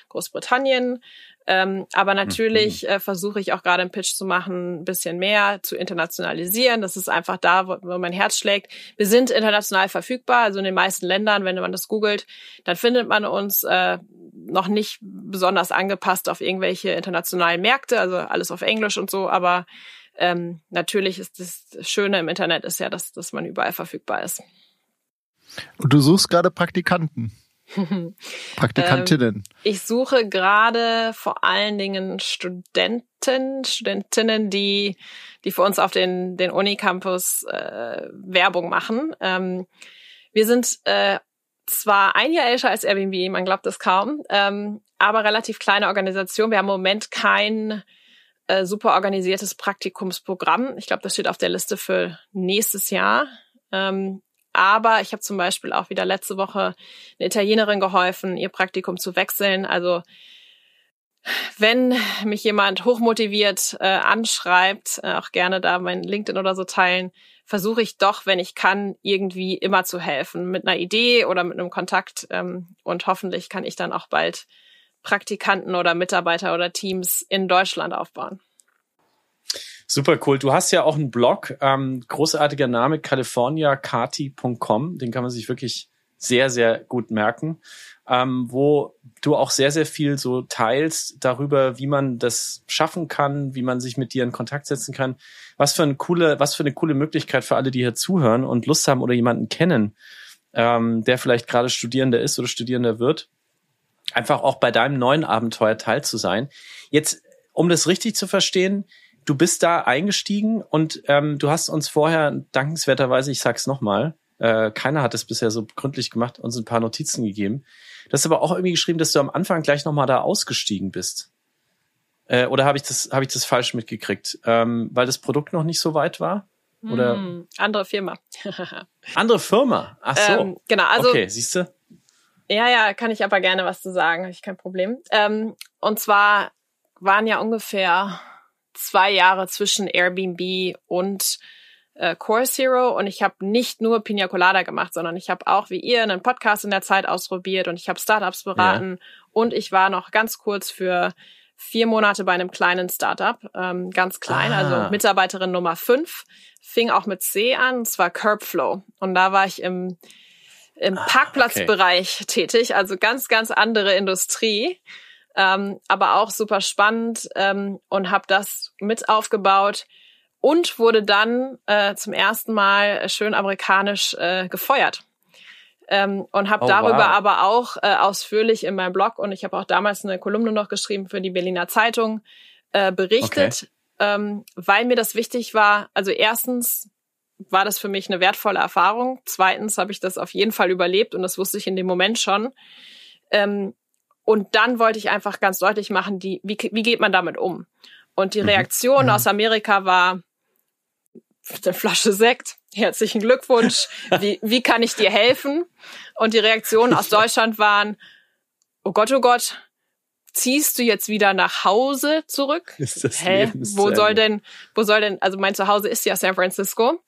Großbritannien. Ähm, aber natürlich mhm. äh, versuche ich auch gerade einen Pitch zu machen, ein bisschen mehr zu internationalisieren. Das ist einfach da, wo, wo mein Herz schlägt. Wir sind international verfügbar, also in den meisten Ländern, wenn man das googelt, dann findet man uns äh, noch nicht besonders angepasst auf irgendwelche internationalen Märkte, also alles auf Englisch und so, aber ähm, natürlich ist das Schöne im Internet ist ja, dass, dass man überall verfügbar ist. Und du suchst gerade Praktikanten. Praktikantinnen. Ähm, ich suche gerade vor allen Dingen Studenten, Studentinnen, die, die für uns auf den, den Unicampus äh, Werbung machen. Ähm, wir sind äh, zwar ein Jahr älter als Airbnb, man glaubt es kaum, ähm, aber relativ kleine Organisation. Wir haben im Moment kein äh, super organisiertes Praktikumsprogramm. Ich glaube, das steht auf der Liste für nächstes Jahr. Ähm, aber ich habe zum Beispiel auch wieder letzte Woche eine Italienerin geholfen, ihr Praktikum zu wechseln. Also wenn mich jemand hochmotiviert äh, anschreibt, äh, auch gerne da mein LinkedIn oder so teilen, versuche ich doch, wenn ich kann, irgendwie immer zu helfen mit einer Idee oder mit einem Kontakt. Ähm, und hoffentlich kann ich dann auch bald Praktikanten oder Mitarbeiter oder Teams in Deutschland aufbauen. Super cool. Du hast ja auch einen Blog, ähm, großartiger Name, californiakati.com. Den kann man sich wirklich sehr, sehr gut merken ähm, wo du auch sehr, sehr viel so teilst darüber, wie man das schaffen kann, wie man sich mit dir in Kontakt setzen kann. Was für eine coole, was für eine coole Möglichkeit für alle, die hier zuhören und Lust haben oder jemanden kennen, ähm, der vielleicht gerade Studierender ist oder Studierender wird, einfach auch bei deinem neuen Abenteuer teil zu sein. Jetzt, um das richtig zu verstehen, du bist da eingestiegen und ähm, du hast uns vorher dankenswerterweise, ich sag's nochmal, äh, keiner hat es bisher so gründlich gemacht, uns ein paar Notizen gegeben. Du hast aber auch irgendwie geschrieben, dass du am Anfang gleich nochmal da ausgestiegen bist. Äh, oder habe ich das, habe ich das falsch mitgekriegt? Ähm, weil das Produkt noch nicht so weit war? Oder? Hm, andere Firma. andere Firma? Ach so. Ähm, genau, also. Okay, siehst du? Ja, ja, kann ich aber gerne was zu sagen, habe ich kein Problem. Ähm, und zwar waren ja ungefähr zwei Jahre zwischen Airbnb und äh, Core Zero und ich habe nicht nur Pina Colada gemacht, sondern ich habe auch wie ihr einen Podcast in der Zeit ausprobiert und ich habe Startups beraten ja. und ich war noch ganz kurz für vier Monate bei einem kleinen Startup, ähm, ganz klein, also ah. also Mitarbeiterin Nummer fünf, fing auch mit C an, und zwar Curbflow und da war ich im im ah, Parkplatzbereich okay. tätig, also ganz ganz andere Industrie. Ähm, aber auch super spannend ähm, und habe das mit aufgebaut und wurde dann äh, zum ersten Mal schön amerikanisch äh, gefeuert. Ähm, und habe oh, darüber wow. aber auch äh, ausführlich in meinem Blog und ich habe auch damals eine Kolumne noch geschrieben für die Berliner Zeitung äh, berichtet, okay. ähm, weil mir das wichtig war. Also erstens war das für mich eine wertvolle Erfahrung. Zweitens habe ich das auf jeden Fall überlebt und das wusste ich in dem Moment schon. Ähm, und dann wollte ich einfach ganz deutlich machen, die, wie, wie geht man damit um? Und die mhm. Reaktion mhm. aus Amerika war, eine Flasche Sekt. Herzlichen Glückwunsch. Wie, wie kann ich dir helfen? Und die Reaktionen aus Deutschland waren, oh Gott, oh Gott, ziehst du jetzt wieder nach Hause zurück? Ist das Hä? Wo soll denn, wo soll denn, also mein Zuhause ist ja San Francisco.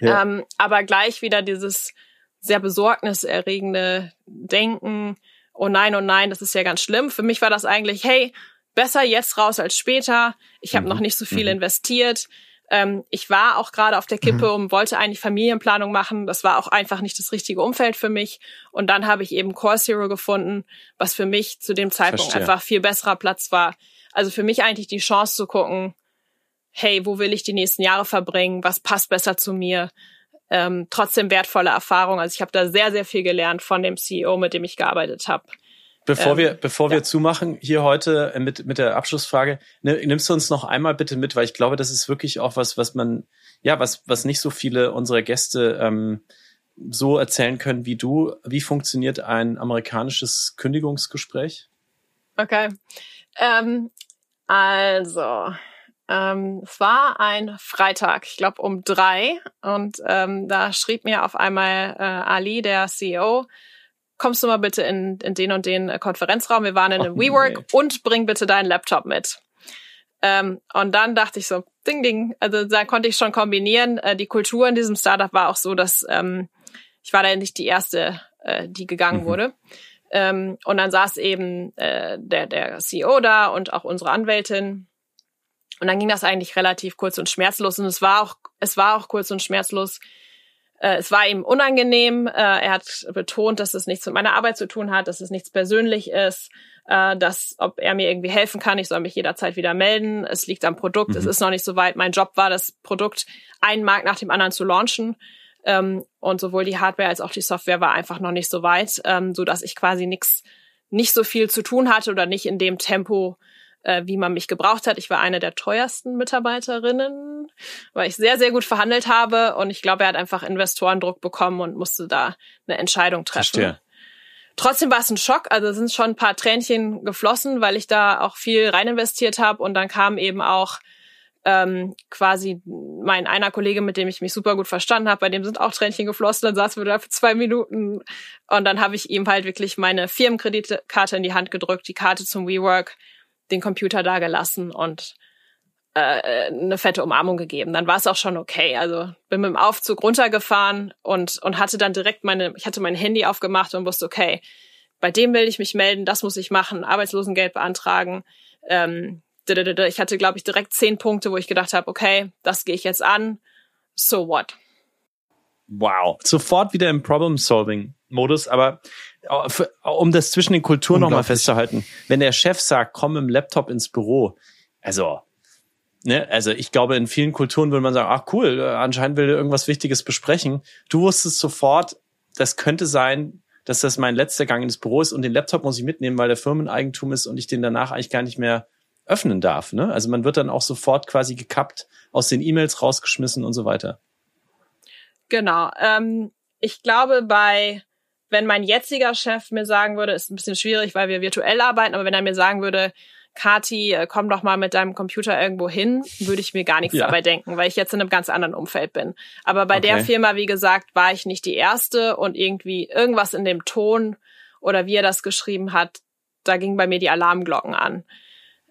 Ja. Ähm, aber gleich wieder dieses sehr besorgniserregende Denken, oh nein, oh nein, das ist ja ganz schlimm. Für mich war das eigentlich, hey, besser jetzt raus als später. Ich habe mhm. noch nicht so viel mhm. investiert. Ähm, ich war auch gerade auf der Kippe mhm. und wollte eigentlich Familienplanung machen. Das war auch einfach nicht das richtige Umfeld für mich. Und dann habe ich eben Core Zero gefunden, was für mich zu dem Zeitpunkt Verstehe. einfach viel besserer Platz war. Also für mich eigentlich die Chance zu gucken, hey, wo will ich die nächsten Jahre verbringen? Was passt besser zu mir? Ähm, trotzdem wertvolle Erfahrung. Also ich habe da sehr, sehr viel gelernt von dem CEO, mit dem ich gearbeitet habe. Bevor ähm, wir, bevor ja. wir zumachen, hier heute äh, mit, mit der Abschlussfrage, ne, nimmst du uns noch einmal bitte mit, weil ich glaube, das ist wirklich auch was, was man, ja, was, was nicht so viele unserer Gäste ähm, so erzählen können wie du. Wie funktioniert ein amerikanisches Kündigungsgespräch? Okay. Ähm, also, ähm, es war ein Freitag, ich glaube um drei, und ähm, da schrieb mir auf einmal äh, Ali, der CEO, kommst du mal bitte in, in den und den äh, Konferenzraum, wir waren in einem oh, WeWork nee. und bring bitte deinen Laptop mit. Ähm, und dann dachte ich so, ding, ding, also da konnte ich schon kombinieren. Äh, die Kultur in diesem Startup war auch so, dass ähm, ich war da nicht die erste, äh, die gegangen mhm. wurde. Ähm, und dann saß eben äh, der, der CEO da und auch unsere Anwältin. Und dann ging das eigentlich relativ kurz und schmerzlos. Und es war auch, es war auch kurz und schmerzlos, äh, es war ihm unangenehm. Äh, er hat betont, dass es nichts mit meiner Arbeit zu tun hat, dass es nichts persönlich ist, äh, dass ob er mir irgendwie helfen kann, ich soll mich jederzeit wieder melden. Es liegt am Produkt, mhm. es ist noch nicht so weit. Mein Job war, das Produkt einen Markt nach dem anderen zu launchen. Ähm, und sowohl die Hardware als auch die Software war einfach noch nicht so weit, ähm, so dass ich quasi nichts, nicht so viel zu tun hatte oder nicht in dem Tempo, äh, wie man mich gebraucht hat. Ich war eine der teuersten Mitarbeiterinnen, weil ich sehr, sehr gut verhandelt habe und ich glaube, er hat einfach Investorendruck bekommen und musste da eine Entscheidung treffen. Verstehe. Trotzdem war es ein Schock, also sind schon ein paar Tränchen geflossen, weil ich da auch viel rein investiert habe und dann kam eben auch ähm, quasi mein einer Kollege, mit dem ich mich super gut verstanden habe, bei dem sind auch Tränchen geflossen, dann saßen wir da für zwei Minuten und dann habe ich ihm halt wirklich meine Firmenkreditkarte in die Hand gedrückt, die Karte zum WeWork, den Computer da gelassen und äh, eine fette Umarmung gegeben. Dann war es auch schon okay. Also bin mit dem Aufzug runtergefahren und und hatte dann direkt meine, ich hatte mein Handy aufgemacht und wusste, okay, bei dem will ich mich melden, das muss ich machen, Arbeitslosengeld beantragen. Ähm, ich hatte, glaube ich, direkt zehn Punkte, wo ich gedacht habe, okay, das gehe ich jetzt an. So what? Wow. Sofort wieder im Problem-Solving-Modus, aber um das zwischen den Kulturen nochmal festzuhalten, wenn der Chef sagt, komm im Laptop ins Büro, also, ne, also ich glaube, in vielen Kulturen würde man sagen, ach cool, anscheinend will er irgendwas Wichtiges besprechen. Du wusstest sofort, das könnte sein, dass das mein letzter Gang ins Büro ist und den Laptop muss ich mitnehmen, weil der Firmeneigentum ist und ich den danach eigentlich gar nicht mehr öffnen darf. Ne? Also man wird dann auch sofort quasi gekappt, aus den E-Mails rausgeschmissen und so weiter. Genau. Ähm, ich glaube, bei wenn mein jetziger Chef mir sagen würde, ist ein bisschen schwierig, weil wir virtuell arbeiten, aber wenn er mir sagen würde, Kati, äh, komm doch mal mit deinem Computer irgendwo hin, würde ich mir gar nichts ja. dabei denken, weil ich jetzt in einem ganz anderen Umfeld bin. Aber bei okay. der Firma, wie gesagt, war ich nicht die erste und irgendwie irgendwas in dem Ton oder wie er das geschrieben hat, da gingen bei mir die Alarmglocken an.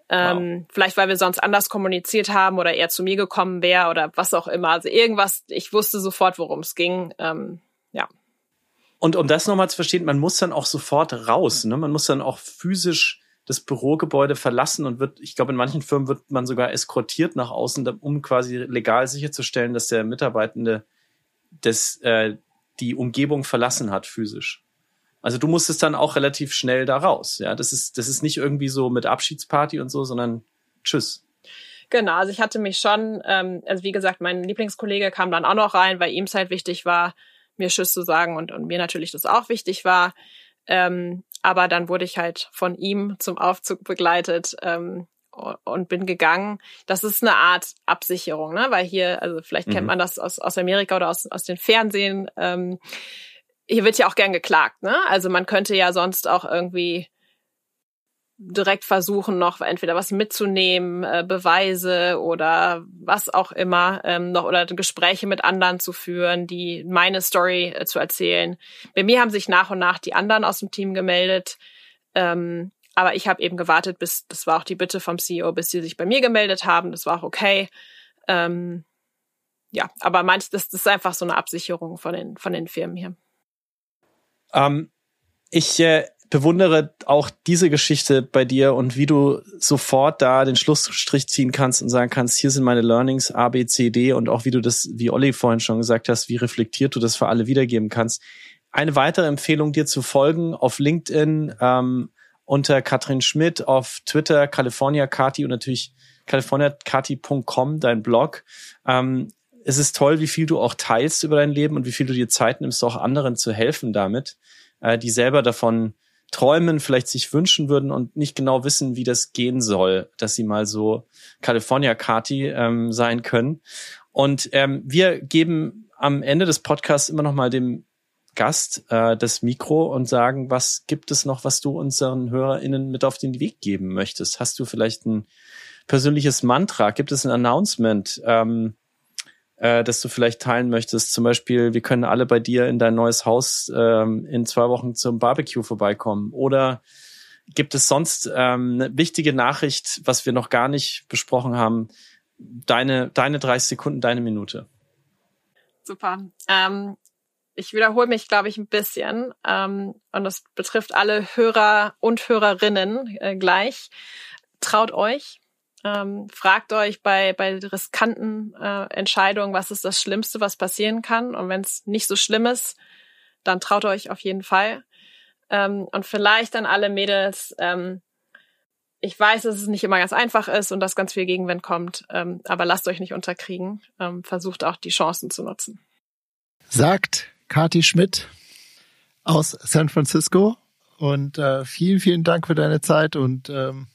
Ähm, wow. Vielleicht, weil wir sonst anders kommuniziert haben oder er zu mir gekommen wäre oder was auch immer. Also irgendwas, ich wusste sofort, worum es ging. Ähm. Und um das nochmal zu verstehen, man muss dann auch sofort raus. Ne? Man muss dann auch physisch das Bürogebäude verlassen und wird, ich glaube, in manchen Firmen wird man sogar eskortiert nach außen, um quasi legal sicherzustellen, dass der Mitarbeitende das, äh, die Umgebung verlassen hat physisch. Also du musstest dann auch relativ schnell da raus. Ja, das ist, das ist nicht irgendwie so mit Abschiedsparty und so, sondern tschüss. Genau, also ich hatte mich schon, ähm, also wie gesagt, mein Lieblingskollege kam dann auch noch rein, weil ihm es halt wichtig war, mir Tschüss zu sagen und, und mir natürlich das auch wichtig war. Ähm, aber dann wurde ich halt von ihm zum Aufzug begleitet ähm, und bin gegangen. Das ist eine Art Absicherung, ne? Weil hier, also vielleicht kennt mhm. man das aus, aus Amerika oder aus, aus den Fernsehen. Ähm, hier wird ja auch gern geklagt, ne? Also man könnte ja sonst auch irgendwie direkt versuchen, noch entweder was mitzunehmen, äh, Beweise oder was auch immer, ähm, noch oder Gespräche mit anderen zu führen, die meine Story äh, zu erzählen. Bei mir haben sich nach und nach die anderen aus dem Team gemeldet. Ähm, aber ich habe eben gewartet, bis, das war auch die Bitte vom CEO, bis sie sich bei mir gemeldet haben. Das war auch okay. Ähm, ja, aber manch, das, das ist einfach so eine Absicherung von den, von den Firmen hier. Ähm, ich äh, bewundere auch diese Geschichte bei dir und wie du sofort da den Schlussstrich ziehen kannst und sagen kannst, hier sind meine Learnings A, B, C, D und auch wie du das, wie Olli vorhin schon gesagt hast, wie reflektiert du das für alle wiedergeben kannst. Eine weitere Empfehlung, dir zu folgen auf LinkedIn ähm, unter Katrin Schmidt, auf Twitter California Kati und natürlich californiakati.com, dein Blog. Ähm, es ist toll, wie viel du auch teilst über dein Leben und wie viel du dir Zeit nimmst, auch anderen zu helfen damit, äh, die selber davon träumen, vielleicht sich wünschen würden und nicht genau wissen, wie das gehen soll, dass sie mal so California Kati ähm, sein können. Und ähm, wir geben am Ende des Podcasts immer noch mal dem Gast äh, das Mikro und sagen, was gibt es noch, was du unseren HörerInnen mit auf den Weg geben möchtest? Hast du vielleicht ein persönliches Mantra? Gibt es ein Announcement? Ähm, äh, das du vielleicht teilen möchtest. Zum Beispiel, wir können alle bei dir in dein neues Haus ähm, in zwei Wochen zum Barbecue vorbeikommen. Oder gibt es sonst ähm, eine wichtige Nachricht, was wir noch gar nicht besprochen haben? Deine, deine 30 Sekunden, deine Minute. Super. Ähm, ich wiederhole mich, glaube ich, ein bisschen. Ähm, und das betrifft alle Hörer und Hörerinnen äh, gleich. Traut euch, ähm, fragt euch bei, bei riskanten äh, Entscheidungen, was ist das Schlimmste, was passieren kann. Und wenn es nicht so schlimm ist, dann traut euch auf jeden Fall. Ähm, und vielleicht an alle Mädels, ähm, ich weiß, dass es nicht immer ganz einfach ist und dass ganz viel Gegenwind kommt, ähm, aber lasst euch nicht unterkriegen. Ähm, versucht auch die Chancen zu nutzen. Sagt Kati Schmidt aus San Francisco. Und äh, vielen, vielen Dank für deine Zeit und ähm,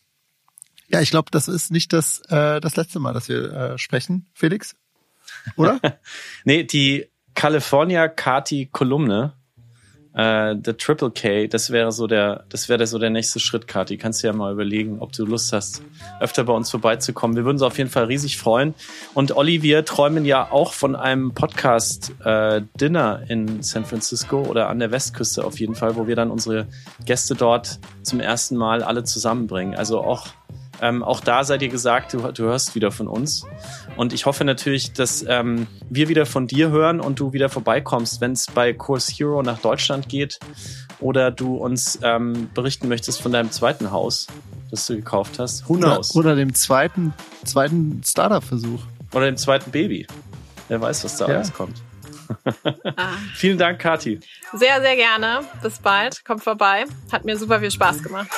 ja, ich glaube, das ist nicht das, äh, das letzte Mal, dass wir äh, sprechen, Felix. Oder? nee, die California Kati Kolumne, äh, der Triple K, das wäre so der, das wäre so der nächste Schritt, Kati. Kannst du ja mal überlegen, ob du Lust hast, öfter bei uns vorbeizukommen. Wir würden uns auf jeden Fall riesig freuen. Und Olli, wir träumen ja auch von einem Podcast äh, in San Francisco oder an der Westküste auf jeden Fall, wo wir dann unsere Gäste dort zum ersten Mal alle zusammenbringen. Also auch ähm, auch da seid ihr gesagt, du, du hörst wieder von uns. Und ich hoffe natürlich, dass ähm, wir wieder von dir hören und du wieder vorbeikommst, wenn es bei Course Hero nach Deutschland geht oder du uns ähm, berichten möchtest von deinem zweiten Haus, das du gekauft hast. Who knows? Oder, oder dem zweiten, zweiten Startup-Versuch. Oder dem zweiten Baby. Wer weiß, was da ja. alles kommt. ah. Vielen Dank, Kati. Sehr, sehr gerne. Bis bald. Kommt vorbei. Hat mir super viel Spaß gemacht.